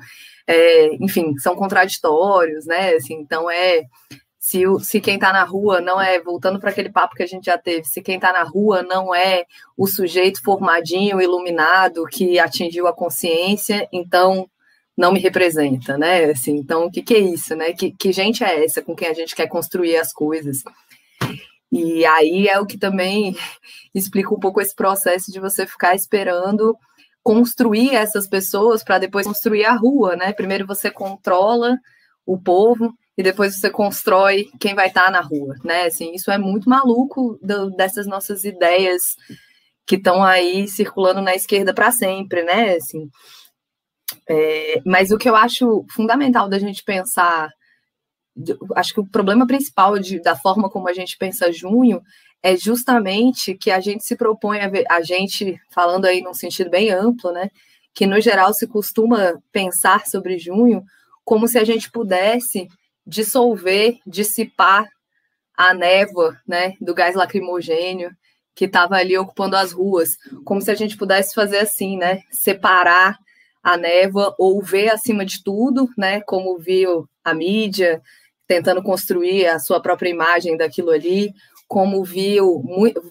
Speaker 4: é, enfim, são contraditórios, né, assim, então é se, se quem está na rua não é, voltando para aquele papo que a gente já teve, se quem está na rua não é o sujeito formadinho, iluminado, que atingiu a consciência, então não me representa, né? Assim, então, o que, que é isso, né? Que, que gente é essa com quem a gente quer construir as coisas? E aí é o que também explica um pouco esse processo de você ficar esperando construir essas pessoas para depois construir a rua, né? Primeiro você controla o povo e depois você constrói quem vai estar tá na rua, né? Assim, isso é muito maluco do, dessas nossas ideias que estão aí circulando na esquerda para sempre, né? Assim, é, mas o que eu acho fundamental da gente pensar, acho que o problema principal de, da forma como a gente pensa junho é justamente que a gente se propõe a, ver, a gente, falando aí num sentido bem amplo, né? Que no geral se costuma pensar sobre junho como se a gente pudesse dissolver, dissipar a névoa, né, do gás lacrimogênio que estava ali ocupando as ruas, como se a gente pudesse fazer assim, né, separar a névoa ou ver acima de tudo, né, como viu a mídia, tentando construir a sua própria imagem daquilo ali, como viu,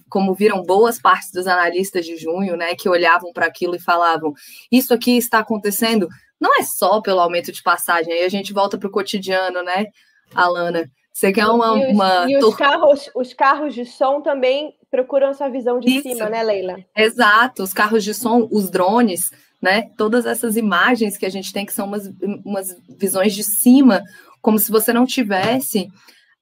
Speaker 4: como viram boas partes dos analistas de junho, né, que olhavam para aquilo e falavam: isso aqui está acontecendo não é só pelo aumento de passagem, aí a gente volta para o cotidiano, né, Alana? Você quer uma.
Speaker 5: E os,
Speaker 4: uma...
Speaker 5: E os, carros, os carros de som também procuram essa visão de Isso. cima, né, Leila?
Speaker 4: Exato, os carros de som, os drones né? Todas essas imagens que a gente tem que são umas, umas visões de cima, como se você não tivesse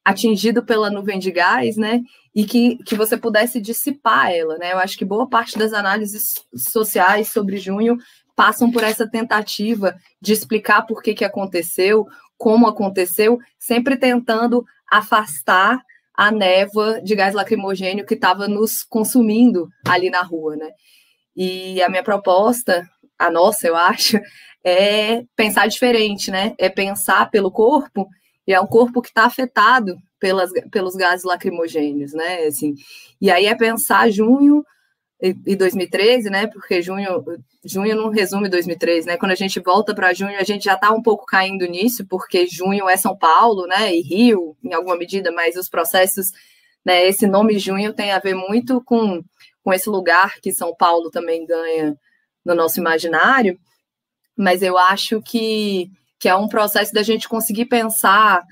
Speaker 4: atingido pela nuvem de gás, né? E que, que você pudesse dissipar ela, né? Eu acho que boa parte das análises sociais sobre junho passam por essa tentativa de explicar por que, que aconteceu, como aconteceu, sempre tentando afastar a névoa de gás lacrimogênio que estava nos consumindo ali na rua, né? E a minha proposta a nossa, eu acho, é pensar diferente, né? É pensar pelo corpo, e é um corpo que está afetado pelas, pelos gases lacrimogêneos, né? Assim, e aí é pensar junho e 2013, né? Porque junho, junho não resume 2013, né? Quando a gente volta para junho, a gente já está um pouco caindo nisso, porque junho é São Paulo, né? E Rio, em alguma medida, mas os processos, né? Esse nome junho tem a ver muito com, com esse lugar que São Paulo também ganha no nosso imaginário. Mas eu acho que, que é um processo da gente conseguir pensar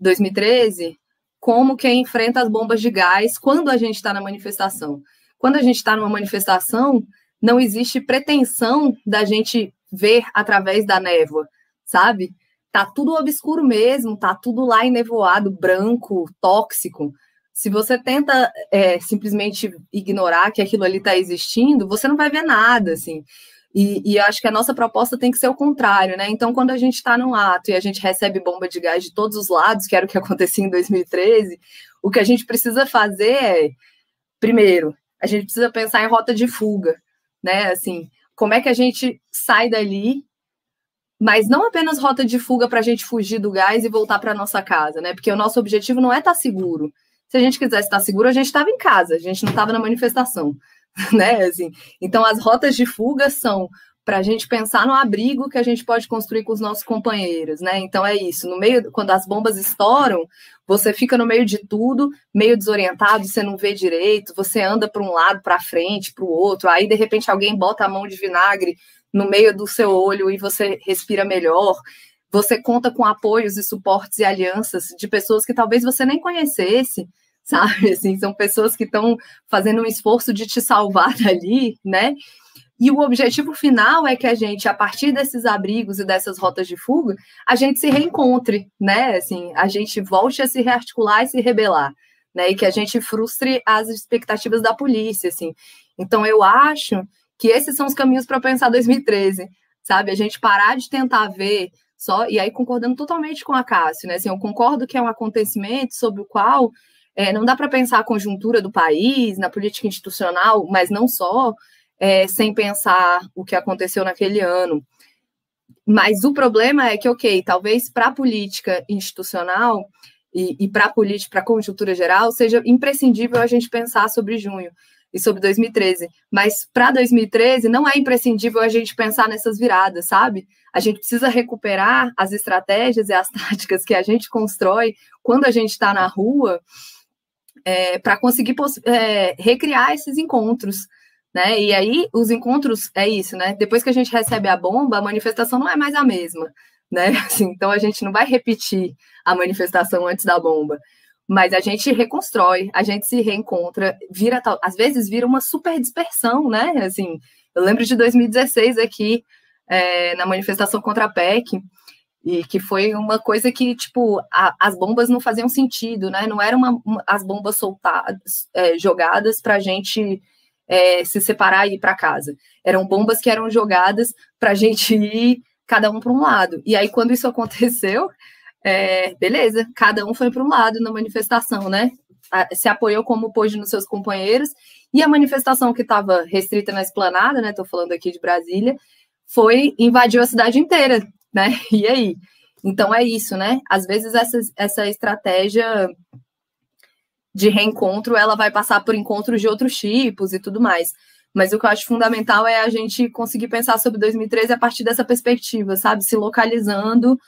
Speaker 4: 2013 como quem enfrenta as bombas de gás quando a gente está na manifestação. Quando a gente está numa manifestação, não existe pretensão da gente ver através da névoa, sabe? Tá tudo obscuro mesmo, tá tudo lá enevoado, branco, tóxico. Se você tenta é, simplesmente ignorar que aquilo ali está existindo, você não vai ver nada, assim. E, e acho que a nossa proposta tem que ser o contrário, né? Então, quando a gente está num ato e a gente recebe bomba de gás de todos os lados, que era o que acontecia em 2013, o que a gente precisa fazer é, primeiro, a gente precisa pensar em rota de fuga, né? Assim, como é que a gente sai dali, mas não apenas rota de fuga para a gente fugir do gás e voltar para nossa casa, né? Porque o nosso objetivo não é estar tá seguro. Se a gente quisesse estar seguro, a gente estava em casa, a gente não estava na manifestação, né? Assim, então, as rotas de fuga são para a gente pensar no abrigo que a gente pode construir com os nossos companheiros, né? Então é isso. No meio, quando as bombas estouram, você fica no meio de tudo, meio desorientado, você não vê direito, você anda para um lado, para frente, para o outro. Aí de repente alguém bota a mão de vinagre no meio do seu olho e você respira melhor. Você conta com apoios e suportes e alianças de pessoas que talvez você nem conhecesse, sabe? Assim, são pessoas que estão fazendo um esforço de te salvar dali, né? E o objetivo final é que a gente, a partir desses abrigos e dessas rotas de fuga, a gente se reencontre, né? Assim, a gente volte a se rearticular e se rebelar, né? E que a gente frustre as expectativas da polícia, assim. Então, eu acho que esses são os caminhos para pensar 2013, sabe? A gente parar de tentar ver só, e aí concordando totalmente com a Cássio, né? Assim, eu concordo que é um acontecimento sobre o qual é, não dá para pensar a conjuntura do país, na política institucional, mas não só, é, sem pensar o que aconteceu naquele ano. Mas o problema é que, ok, talvez para a política institucional e, e para a política, para a conjuntura geral, seja imprescindível a gente pensar sobre junho e sobre 2013. Mas para 2013 não é imprescindível a gente pensar nessas viradas, sabe? A gente precisa recuperar as estratégias e as táticas que a gente constrói quando a gente está na rua é, para conseguir é, recriar esses encontros né? E aí os encontros é isso, né? Depois que a gente recebe a bomba, a manifestação não é mais a mesma, né? Assim, então a gente não vai repetir a manifestação antes da bomba, mas a gente reconstrói, a gente se reencontra, vira às vezes vira uma super dispersão, né? Assim, eu lembro de 2016 aqui é, na manifestação contra a PEC, e que foi uma coisa que, tipo, a, as bombas não faziam sentido, né? Não eram uma, uma, as bombas soltadas, é, jogadas para a gente é, se separar e ir para casa. Eram bombas que eram jogadas para a gente ir cada um para um lado. E aí, quando isso aconteceu, é, beleza, cada um foi para um lado na manifestação, né? Se apoiou como pôde nos seus companheiros, e a manifestação que estava restrita na esplanada, né? Estou falando aqui de Brasília, foi invadiu a cidade inteira, né? E aí? Então é isso, né? Às vezes essa, essa estratégia de reencontro, ela vai passar por encontros de outros tipos e tudo mais. Mas o que eu acho fundamental é a gente conseguir pensar sobre 2013 a partir dessa perspectiva, sabe? Se localizando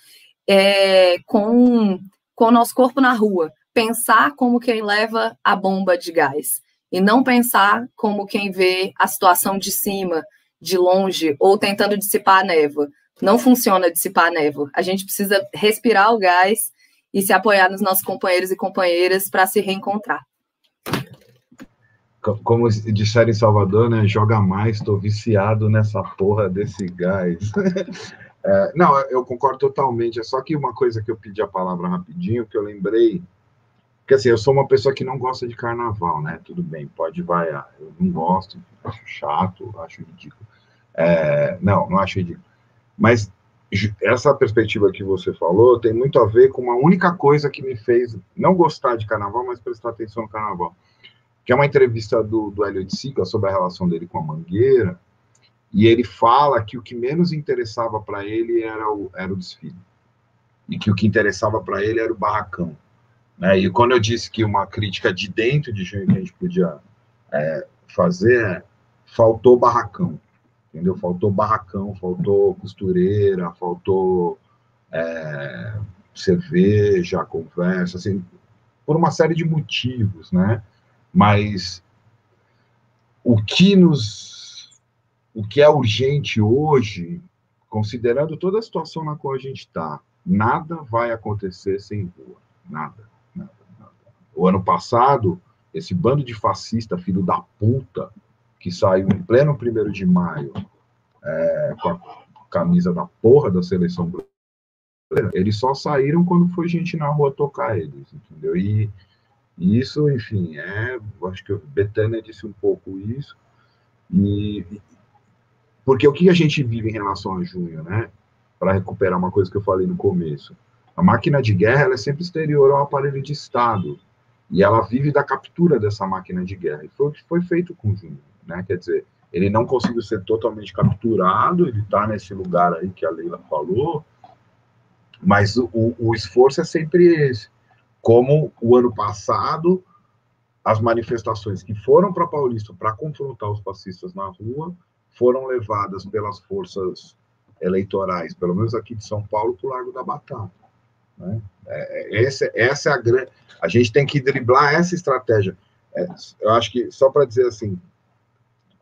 Speaker 4: é, com, com o nosso corpo na rua. Pensar como quem leva a bomba de gás. E não pensar como quem vê a situação de cima, de longe, ou tentando dissipar a névoa. Não funciona dissipar a névoa. A gente precisa respirar o gás e se apoiar nos nossos companheiros e companheiras para se reencontrar.
Speaker 3: Como disseram em Salvador, né? Joga mais, estou viciado nessa porra desse gás. É, não, eu concordo totalmente. É só que uma coisa que eu pedi a palavra rapidinho, que eu lembrei. Porque assim, eu sou uma pessoa que não gosta de carnaval, né? Tudo bem, pode vaiar. Eu não gosto, acho chato, acho ridículo. É, não, não acho ridículo. Mas essa perspectiva que você falou tem muito a ver com uma única coisa que me fez não gostar de carnaval, mas prestar atenção no carnaval. Que é uma entrevista do, do Elliot Sica sobre a relação dele com a Mangueira, e ele fala que o que menos interessava para ele era o, era o desfile, e que o que interessava para ele era o barracão. Né? E quando eu disse que uma crítica de dentro de Junho que a gente podia é, fazer, faltou barracão, entendeu? Faltou barracão, faltou costureira, faltou é, cerveja, conversa, assim, por uma série de motivos, né? Mas o que nos, o que é urgente hoje, considerando toda a situação na qual a gente está, nada vai acontecer sem rua, nada, nada, nada. O ano passado, esse bando de fascista, filho da puta, que saiu em pleno primeiro de maio é, com a camisa da porra da seleção brasileira, eles só saíram quando foi gente na rua tocar eles, entendeu? E, e isso, enfim, é, acho que Betânia disse um pouco isso, e porque o que a gente vive em relação a junho, né? Para recuperar uma coisa que eu falei no começo, a máquina de guerra ela é sempre exterior ao aparelho de Estado e ela vive da captura dessa máquina de guerra. E foi o que foi feito com Junho né? Quer dizer, ele não conseguiu ser totalmente capturado, ele está nesse lugar aí que a Leila falou, mas o, o esforço é sempre esse. Como o ano passado, as manifestações que foram para Paulista para confrontar os fascistas na rua foram levadas pelas forças eleitorais, pelo menos aqui de São Paulo, para o Largo da Batata. Né? É, é essa, essa é a grande. A gente tem que driblar essa estratégia. É, eu acho que, só para dizer assim,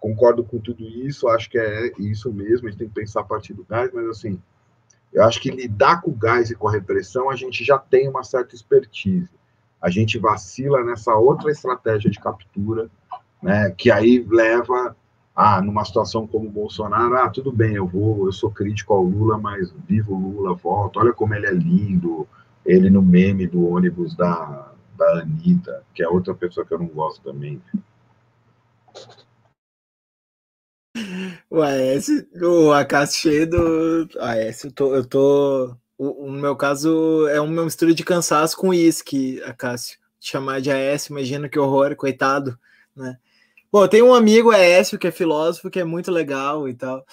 Speaker 3: concordo com tudo isso, acho que é isso mesmo, a gente tem que pensar a partir do gás, mas assim, eu acho que lidar com o gás e com a repressão, a gente já tem uma certa expertise. A gente vacila nessa outra estratégia de captura, né, que aí leva a, numa situação como o Bolsonaro, ah, tudo bem, eu vou, eu sou crítico ao Lula, mas vivo Lula, volto, olha como ele é lindo, ele no meme do ônibus da, da Anitta, que é outra pessoa que eu não gosto também.
Speaker 1: O AS, o Acácio cheio do AS, eu tô, eu tô o, o, no meu caso é uma mistura de cansaço com uísque, Acácio. Chamar de AS, imagina que horror, coitado, né? Bom, tem um amigo Aécio que é filósofo que é muito legal e tal.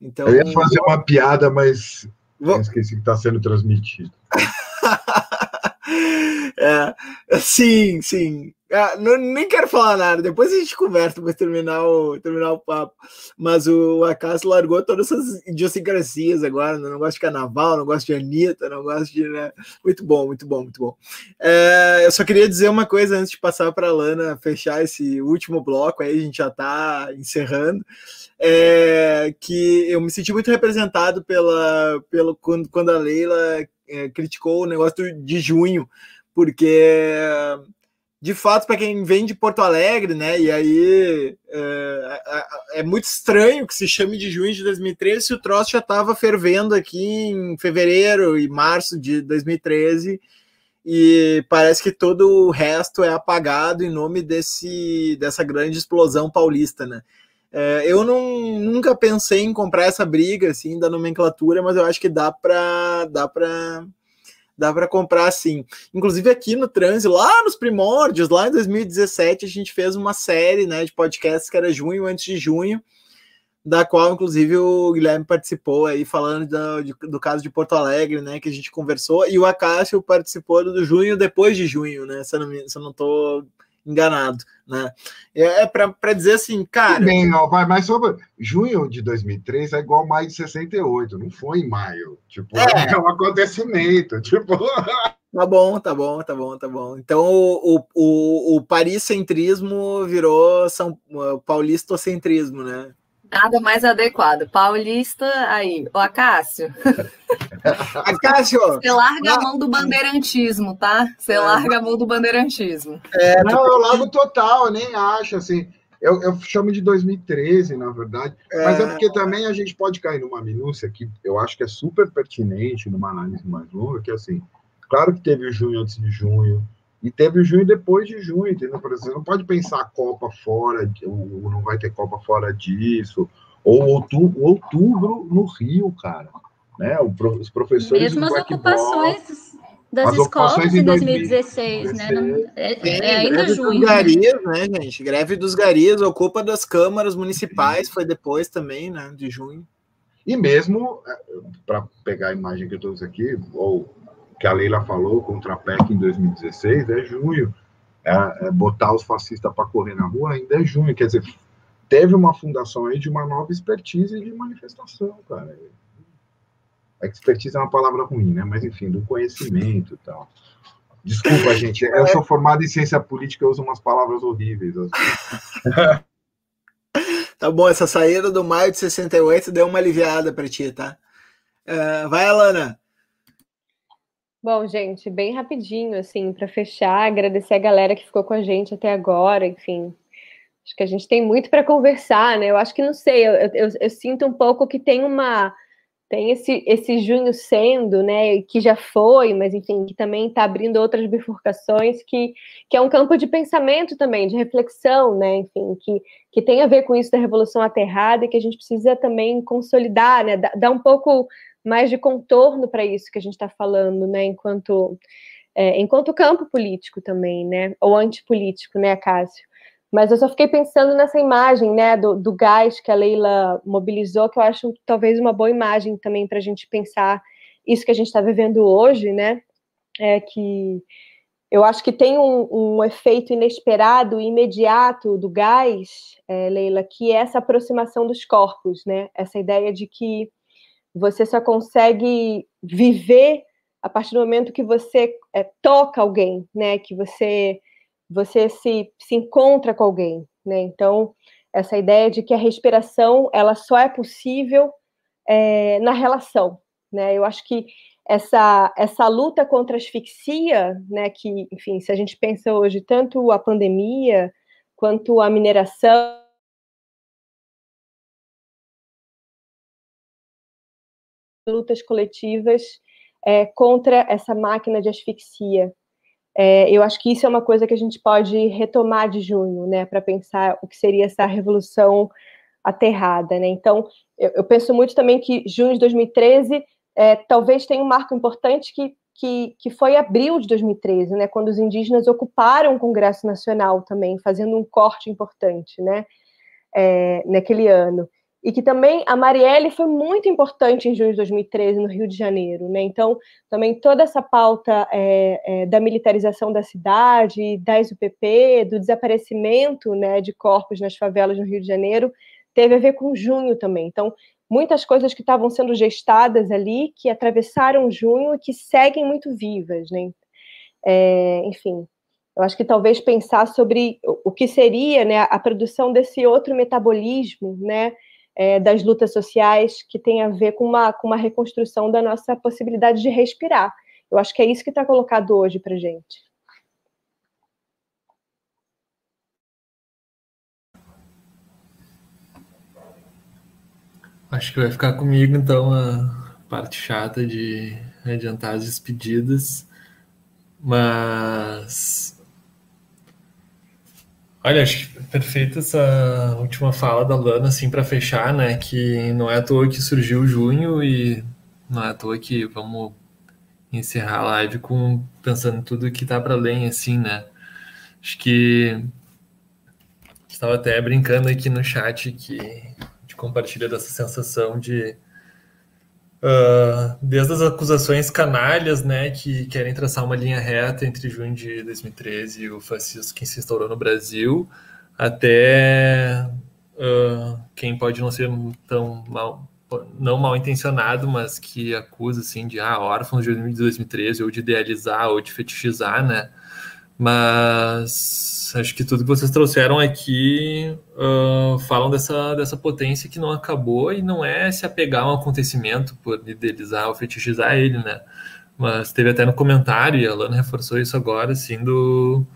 Speaker 1: Então,
Speaker 3: eu ia fazer uma piada, mas Vou... esqueci que está sendo transmitido.
Speaker 1: é, sim, sim. Ah, não, nem quero falar nada, depois a gente conversa para terminar o, terminar o papo. Mas o Acácio largou todas essas idiosincrasias agora, né? não gosta de carnaval, não gosta de Anitta, não gosta de. Né? Muito bom, muito bom, muito bom. É, eu só queria dizer uma coisa antes de passar para a Lana fechar esse último bloco, aí a gente já está encerrando. É, que eu me senti muito representado pela, pela quando, quando a Leila é, criticou o negócio de junho, porque de fato, para quem vem de Porto Alegre, né? E aí é, é, é, muito estranho que se chame de junho de 2013 se o troço já estava fervendo aqui em fevereiro e março de 2013 e parece que todo o resto é apagado em nome desse, dessa grande explosão paulista, né? É, eu não, nunca pensei em comprar essa briga assim da nomenclatura, mas eu acho que dá para dá para dá para comprar sim. Inclusive aqui no Transe, lá nos primórdios, lá em 2017, a gente fez uma série né, de podcasts que era junho antes de junho, da qual, inclusive, o Guilherme participou aí, falando do, do caso de Porto Alegre, né? Que a gente conversou, e o Acácio participou do junho depois de junho, né? Se eu não, se não tô enganado, né? É, é para dizer assim, cara.
Speaker 3: Bem, ó, vai, mas sobre junho de 2003 é igual maio de 68, não foi em maio. Tipo, é, é um acontecimento. Tipo.
Speaker 1: Tá bom, tá bom, tá bom, tá bom. Então o, o, o paris-centrismo virou São paulistocentrismo, né?
Speaker 4: Nada mais adequado. Paulista, aí. O Acácio.
Speaker 1: Acácio!
Speaker 4: Você larga a mão do bandeirantismo, tá? Você é. larga a mão do bandeirantismo.
Speaker 3: É, não, eu largo total, eu nem acho, assim. Eu, eu chamo de 2013, na verdade. É. Mas é porque também a gente pode cair numa minúcia que eu acho que é super pertinente numa análise mais longa, que é assim, claro que teve o junho antes de junho, e teve o junho depois de junho, entendeu? Por exemplo, você não pode pensar a Copa fora, ou não vai ter Copa fora disso, ou outubro, outubro no Rio, cara. Né? Os professores.
Speaker 6: Mesmo as ocupações das escolas em 2016, 2016 né? É, é, ainda greve junho.
Speaker 1: Dos garis, né, gente? Greve dos garis, ocupa das câmaras municipais, foi depois também, né, de junho.
Speaker 3: E mesmo, é, para pegar a imagem que eu estou aqui, ou que a Leila falou contra a PEC em 2016 é junho. É, é botar os fascistas para correr na rua ainda é junho. Quer dizer, teve uma fundação aí de uma nova expertise de manifestação, cara. Expertise é uma palavra ruim, né? Mas enfim, do conhecimento e tal. Desculpa, gente. Eu sou formado em ciência política, eu uso umas palavras horríveis.
Speaker 1: Tá bom, essa saída do maio de 68 deu uma aliviada para ti, tá? Uh, vai, Alana.
Speaker 5: Bom, gente, bem rapidinho, assim, para fechar, agradecer a galera que ficou com a gente até agora, enfim. Acho que a gente tem muito para conversar, né? Eu acho que não sei, eu, eu, eu sinto um pouco que tem uma tem esse, esse junho sendo, né, que já foi, mas enfim, que também está abrindo outras bifurcações, que, que é um campo de pensamento também, de reflexão, né, enfim, que, que tem a ver com isso da revolução aterrada e que a gente precisa também consolidar, né, dar, um pouco mais de contorno para isso que a gente está falando, né, enquanto, é, enquanto campo político também, né, ou antipolítico, né, Cássio? Mas eu só fiquei pensando nessa imagem, né, do, do gás que a Leila mobilizou, que eu acho talvez uma boa imagem também para a gente pensar isso que a gente está vivendo hoje, né, é que eu acho que tem um, um efeito inesperado e imediato do gás, é, Leila, que é essa aproximação dos corpos, né, essa ideia de que você só consegue viver a partir do momento que você é, toca alguém, né, que você você se, se encontra com alguém, né? Então, essa ideia de que a respiração ela só é possível é, na relação, né? Eu acho que essa, essa luta contra a asfixia, né? Que, enfim, se a gente pensa hoje tanto a pandemia quanto a mineração lutas coletivas é, contra essa máquina de asfixia, é, eu acho que isso é uma coisa que a gente pode retomar de junho, né, para pensar o que seria essa revolução aterrada, né? Então, eu, eu penso muito também que junho de 2013 é, talvez tenha um marco importante que, que, que foi abril de 2013, né, quando os indígenas ocuparam o Congresso Nacional também, fazendo um corte importante, né, é, naquele ano e que também a Marielle foi muito importante em junho de 2013 no Rio de Janeiro, né? Então, também toda essa pauta é, é, da militarização da cidade, das UPP, do desaparecimento, né, de corpos nas favelas no Rio de Janeiro, teve a ver com junho também. Então, muitas coisas que estavam sendo gestadas ali, que atravessaram junho e que seguem muito vivas, né? É, enfim, eu acho que talvez pensar sobre o que seria, né, a produção desse outro metabolismo, né? É, das lutas sociais que tem a ver com uma, com uma reconstrução da nossa possibilidade de respirar. Eu acho que é isso que está colocado hoje para gente.
Speaker 2: Acho que vai ficar comigo, então, a parte chata de adiantar as despedidas. Mas Olha, acho perfeita essa última fala da Lana, assim, para fechar, né? Que não é à toa que surgiu junho e não é à toa que vamos encerrar a live com pensando em tudo que tá para além, assim, né? Acho que estava até brincando aqui no chat que de compartilha dessa sensação de Uh, desde as acusações canalhas, né, que querem traçar uma linha reta entre junho de 2013 e o fascismo que se instaurou no Brasil, até uh, quem pode não ser tão mal, não mal intencionado, mas que acusa assim de ah, órfãos de 2013 ou de idealizar ou de fetichizar, né? Mas acho que tudo que vocês trouxeram aqui uh, falam dessa, dessa potência que não acabou e não é se apegar a um acontecimento por idealizar ou fetichizar ele, né? Mas teve até no comentário, e a Lana reforçou isso agora, assim, do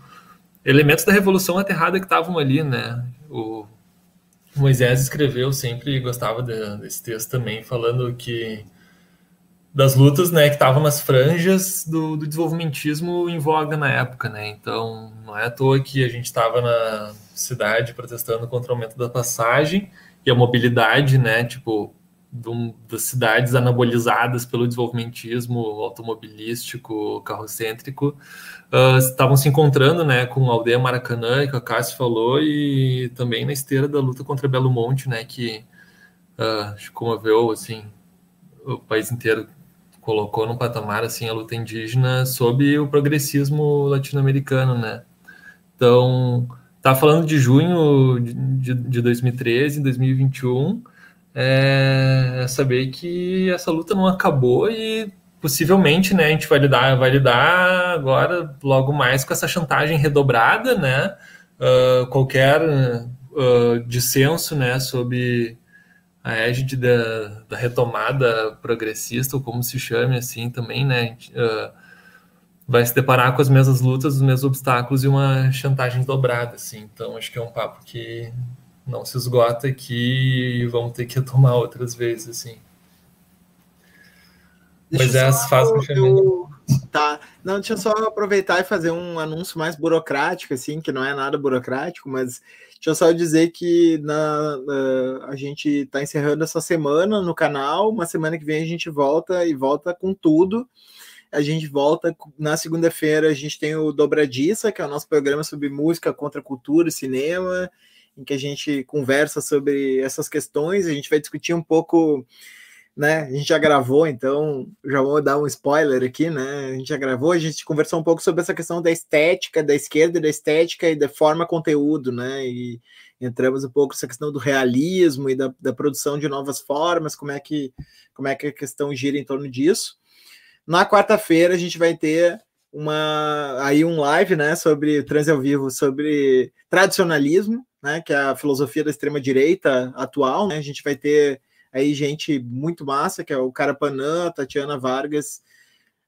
Speaker 2: elementos da revolução aterrada que estavam ali, né? O Moisés escreveu sempre, gostava de, desse texto também, falando que das lutas, né, que estavam nas franjas do, do, desenvolvimentismo em voga na época, né? Então, não é à toa que a gente estava na cidade protestando contra o aumento da passagem e a mobilidade, né, tipo, do, das cidades anabolizadas pelo desenvolvimentismo automobilístico, carrocêntrico, uh, estavam se encontrando, né, com a aldeia Maracanã, que a Cássio falou, e também na esteira da luta contra Belo Monte, né, que uh, comoveu, assim, o país inteiro colocou num patamar assim a luta indígena sob o progressismo latino-americano, né? Então, tá falando de junho de, de 2013, 2021, é saber que essa luta não acabou e possivelmente, né, a gente vai lidar, vai lidar agora logo mais com essa chantagem redobrada, né, uh, qualquer uh, dissenso, né, sobre a égide da, da, retomada progressista, ou como se chame assim também, né, uh, vai se deparar com as mesmas lutas, os mesmos obstáculos e uma chantagem dobrada, assim, então acho que é um papo que não se esgota aqui e vamos ter que retomar outras vezes, assim.
Speaker 1: Deixa Mas é as fases eu, Tá. Não, deixa eu só aproveitar e fazer um anúncio mais burocrático, assim, que não é nada burocrático, mas deixa eu só dizer que na, na a gente está encerrando essa semana no canal, uma semana que vem a gente volta e volta com tudo. A gente volta na segunda-feira, a gente tem o Dobradiça, que é o nosso programa sobre música, contra cultura e cinema em que a gente conversa sobre essas questões. A gente vai discutir um pouco, né? A gente já gravou, então já vou dar um spoiler aqui, né? A gente já gravou, a gente conversou um pouco sobre essa questão da estética, da esquerda da estética e da forma conteúdo, né? E entramos um pouco nessa questão do realismo e da, da produção de novas formas, como é que como é que a questão gira em torno disso. Na quarta-feira a gente vai ter uma aí um live, né, sobre trans ao vivo, sobre tradicionalismo, né, que é a filosofia da extrema direita atual, né? A gente vai ter aí gente muito massa, que é o Carapanã, Tatiana Vargas,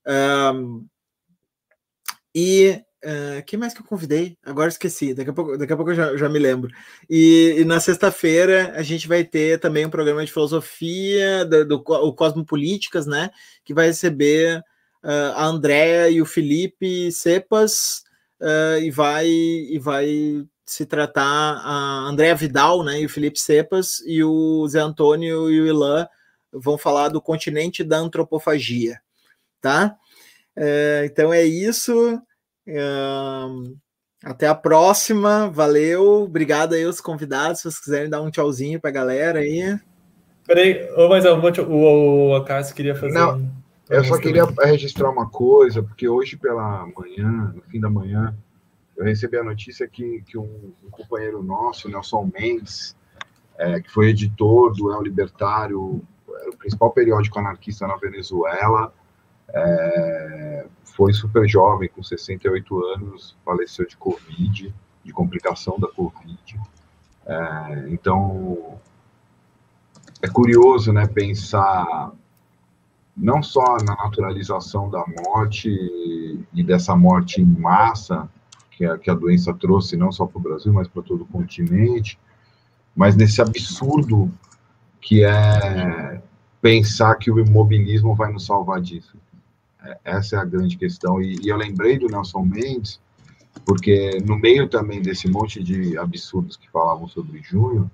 Speaker 1: um, e uh, quem mais que eu convidei? Agora esqueci, daqui a pouco, daqui a pouco eu já, já me lembro. E, e na sexta-feira a gente vai ter também um programa de filosofia do, do o Cosmopolíticas, né? Que vai receber uh, a Andréa e o Felipe Cepas uh, e vai e vai se tratar a Andréa Vidal né, e o Felipe Cepas e o Zé Antônio e o Ilan vão falar do continente da antropofagia, tá? É, então é isso. É, até a próxima. Valeu. Obrigado aí aos convidados. Se vocês quiserem dar um tchauzinho para a galera aí.
Speaker 2: Peraí, oh, mas eu vou te, o, o Acácio queria fazer.
Speaker 3: Não, eu só queria registrar uma coisa, porque hoje pela manhã, no fim da manhã, eu recebi a notícia que, que um, um companheiro nosso, Nelson Mendes, é, que foi editor do El Libertário, o principal periódico anarquista na Venezuela, é, foi super jovem, com 68 anos, faleceu de Covid, de complicação da Covid. É, então, é curioso né, pensar não só na naturalização da morte e dessa morte em massa que a, que a doença trouxe, não só para o Brasil, mas para todo o continente, mas nesse absurdo que é pensar que o imobilismo vai nos salvar disso. É, essa é a grande questão. E, e eu lembrei do Nelson Mendes, porque no meio também desse monte de absurdos que falavam sobre junho,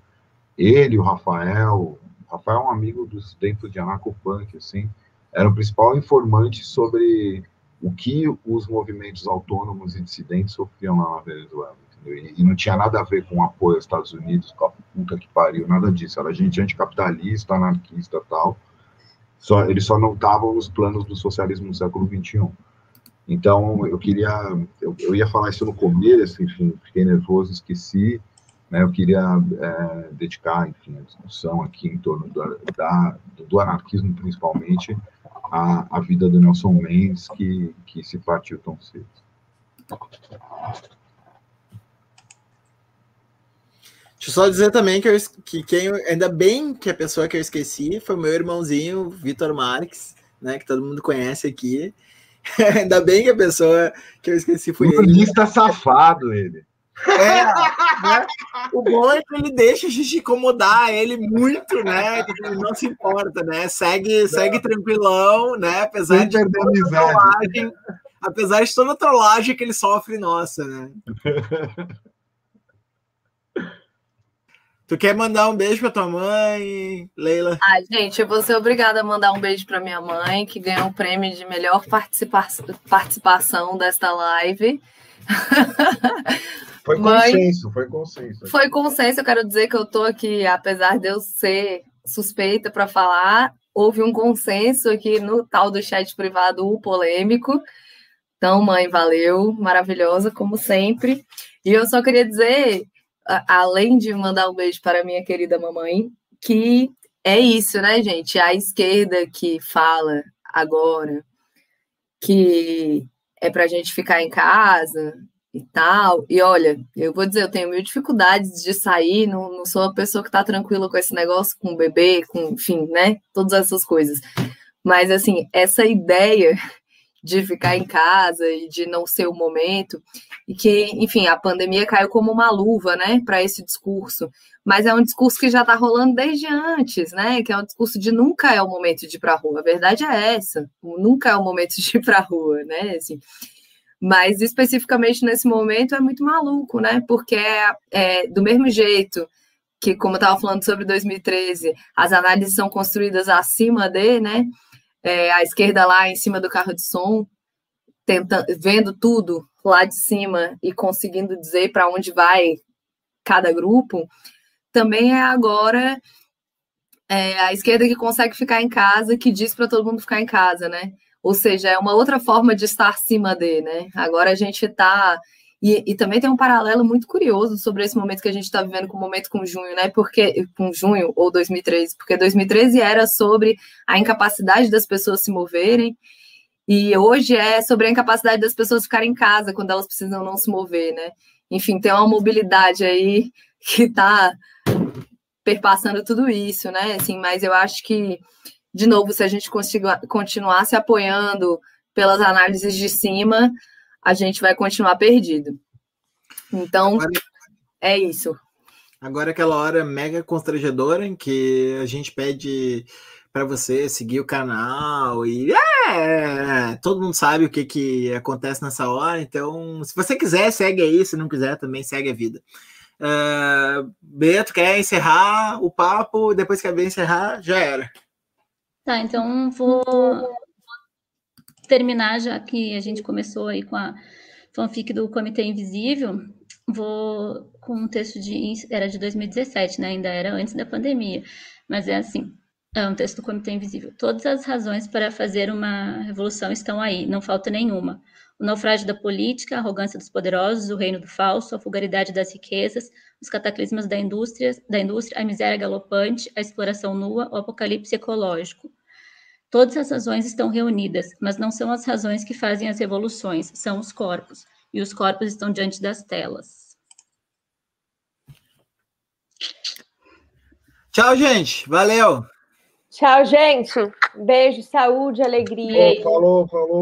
Speaker 3: ele, o Rafael, o Rafael é um amigo dos dentro de Anarcopunk, assim, era o principal informante sobre o que os movimentos autônomos e dissidentes sofriam lá na Venezuela. E, e, não tinha nada a ver com apoio aos Estados Unidos, com a puta que pariu, nada disso. Era gente anticapitalista, anarquista tal. Só, eles só não estavam nos planos do socialismo no século XXI. Então, eu queria. Eu, eu ia falar isso no começo, enfim, fiquei nervoso, esqueci. Né, eu queria é, dedicar, enfim, a discussão aqui em torno do, da, do anarquismo, principalmente, a, a vida do Nelson Mendes, que, que se partiu tão cedo.
Speaker 1: Deixa eu só dizer também que, eu, que quem, ainda bem que a pessoa que eu esqueci foi meu irmãozinho, Vitor Marques, né, que todo mundo conhece aqui. ainda bem que a pessoa que eu esqueci foi
Speaker 3: Lista safado ele.
Speaker 1: É, né? O bom é que ele deixa a gente incomodar ele muito, né? Ele não se importa, né? Segue, segue tranquilão, né? Apesar de, toda trollagem, apesar de toda a trollagem que ele sofre, nossa, né? Tu quer mandar um beijo para tua mãe, Leila?
Speaker 4: Ah, gente, eu vou ser obrigada a mandar um beijo para minha mãe, que ganhou o prêmio de melhor participa participação desta live.
Speaker 3: Foi consenso, foi consenso.
Speaker 4: Foi consenso, eu quero dizer que eu estou aqui, apesar de eu ser suspeita para falar, houve um consenso aqui no tal do chat privado polêmico Então, mãe, valeu, maravilhosa, como sempre. E eu só queria dizer, além de mandar um beijo para minha querida mamãe, que é isso, né, gente? A esquerda que fala agora que é para a gente ficar em casa e tal. E olha, eu vou dizer, eu tenho mil dificuldades de sair, não, não sou uma pessoa que está tranquila com esse negócio, com o bebê, com, enfim, né? Todas essas coisas. Mas, assim, essa ideia de ficar em casa e de não ser o momento, e que, enfim, a pandemia caiu como uma luva, né, para esse discurso. Mas é um discurso que já está rolando desde antes, né, que é um discurso de nunca é o momento de ir para a rua. A verdade é essa, nunca é o momento de ir para a rua, né, assim. Mas especificamente nesse momento é muito maluco, né, porque é, é do mesmo jeito que, como eu estava falando sobre 2013, as análises são construídas acima de, né, é, a esquerda lá em cima do carro de som, tentando, vendo tudo lá de cima e conseguindo dizer para onde vai cada grupo, também é agora é, a esquerda que consegue ficar em casa, que diz para todo mundo ficar em casa, né? Ou seja, é uma outra forma de estar acima de, né? Agora a gente está e, e, também tem um paralelo muito curioso sobre esse momento que a gente está vivendo com o momento com junho, né? Porque com junho ou 2013, porque 2013 era sobre a incapacidade das pessoas se moverem e hoje é sobre a incapacidade das pessoas ficarem em casa quando elas precisam não se mover, né? Enfim, tem uma mobilidade aí que está perpassando tudo isso, né? Assim, mas eu acho que, de novo, se a gente continuar se apoiando pelas análises de cima, a gente vai continuar perdido. Então, agora, é isso.
Speaker 1: Agora é aquela hora mega constrangedora em que a gente pede para você seguir o canal e é, todo mundo sabe o que, que acontece nessa hora, então se você quiser, segue aí, se não quiser, também segue a vida. Uh, Beto, quer encerrar o papo? Depois que a encerrar, já era.
Speaker 6: Tá, então vou terminar, já que a gente começou aí com a fanfic do Comitê Invisível, vou com um texto de. Era de 2017, né? Ainda era antes da pandemia. Mas é assim: é um texto do Comitê Invisível. Todas as razões para fazer uma revolução estão aí, não falta nenhuma. O naufrágio da política, a arrogância dos poderosos, o reino do falso, a fugaridade das riquezas, os cataclismas da indústria, da indústria, a miséria galopante, a exploração nua, o apocalipse ecológico. Todas as razões estão reunidas, mas não são as razões que fazem as revoluções, são os corpos. E os corpos estão diante das telas.
Speaker 1: Tchau, gente. Valeu.
Speaker 5: Tchau, gente. Beijo, saúde, alegria.
Speaker 3: Falou, falou. falou.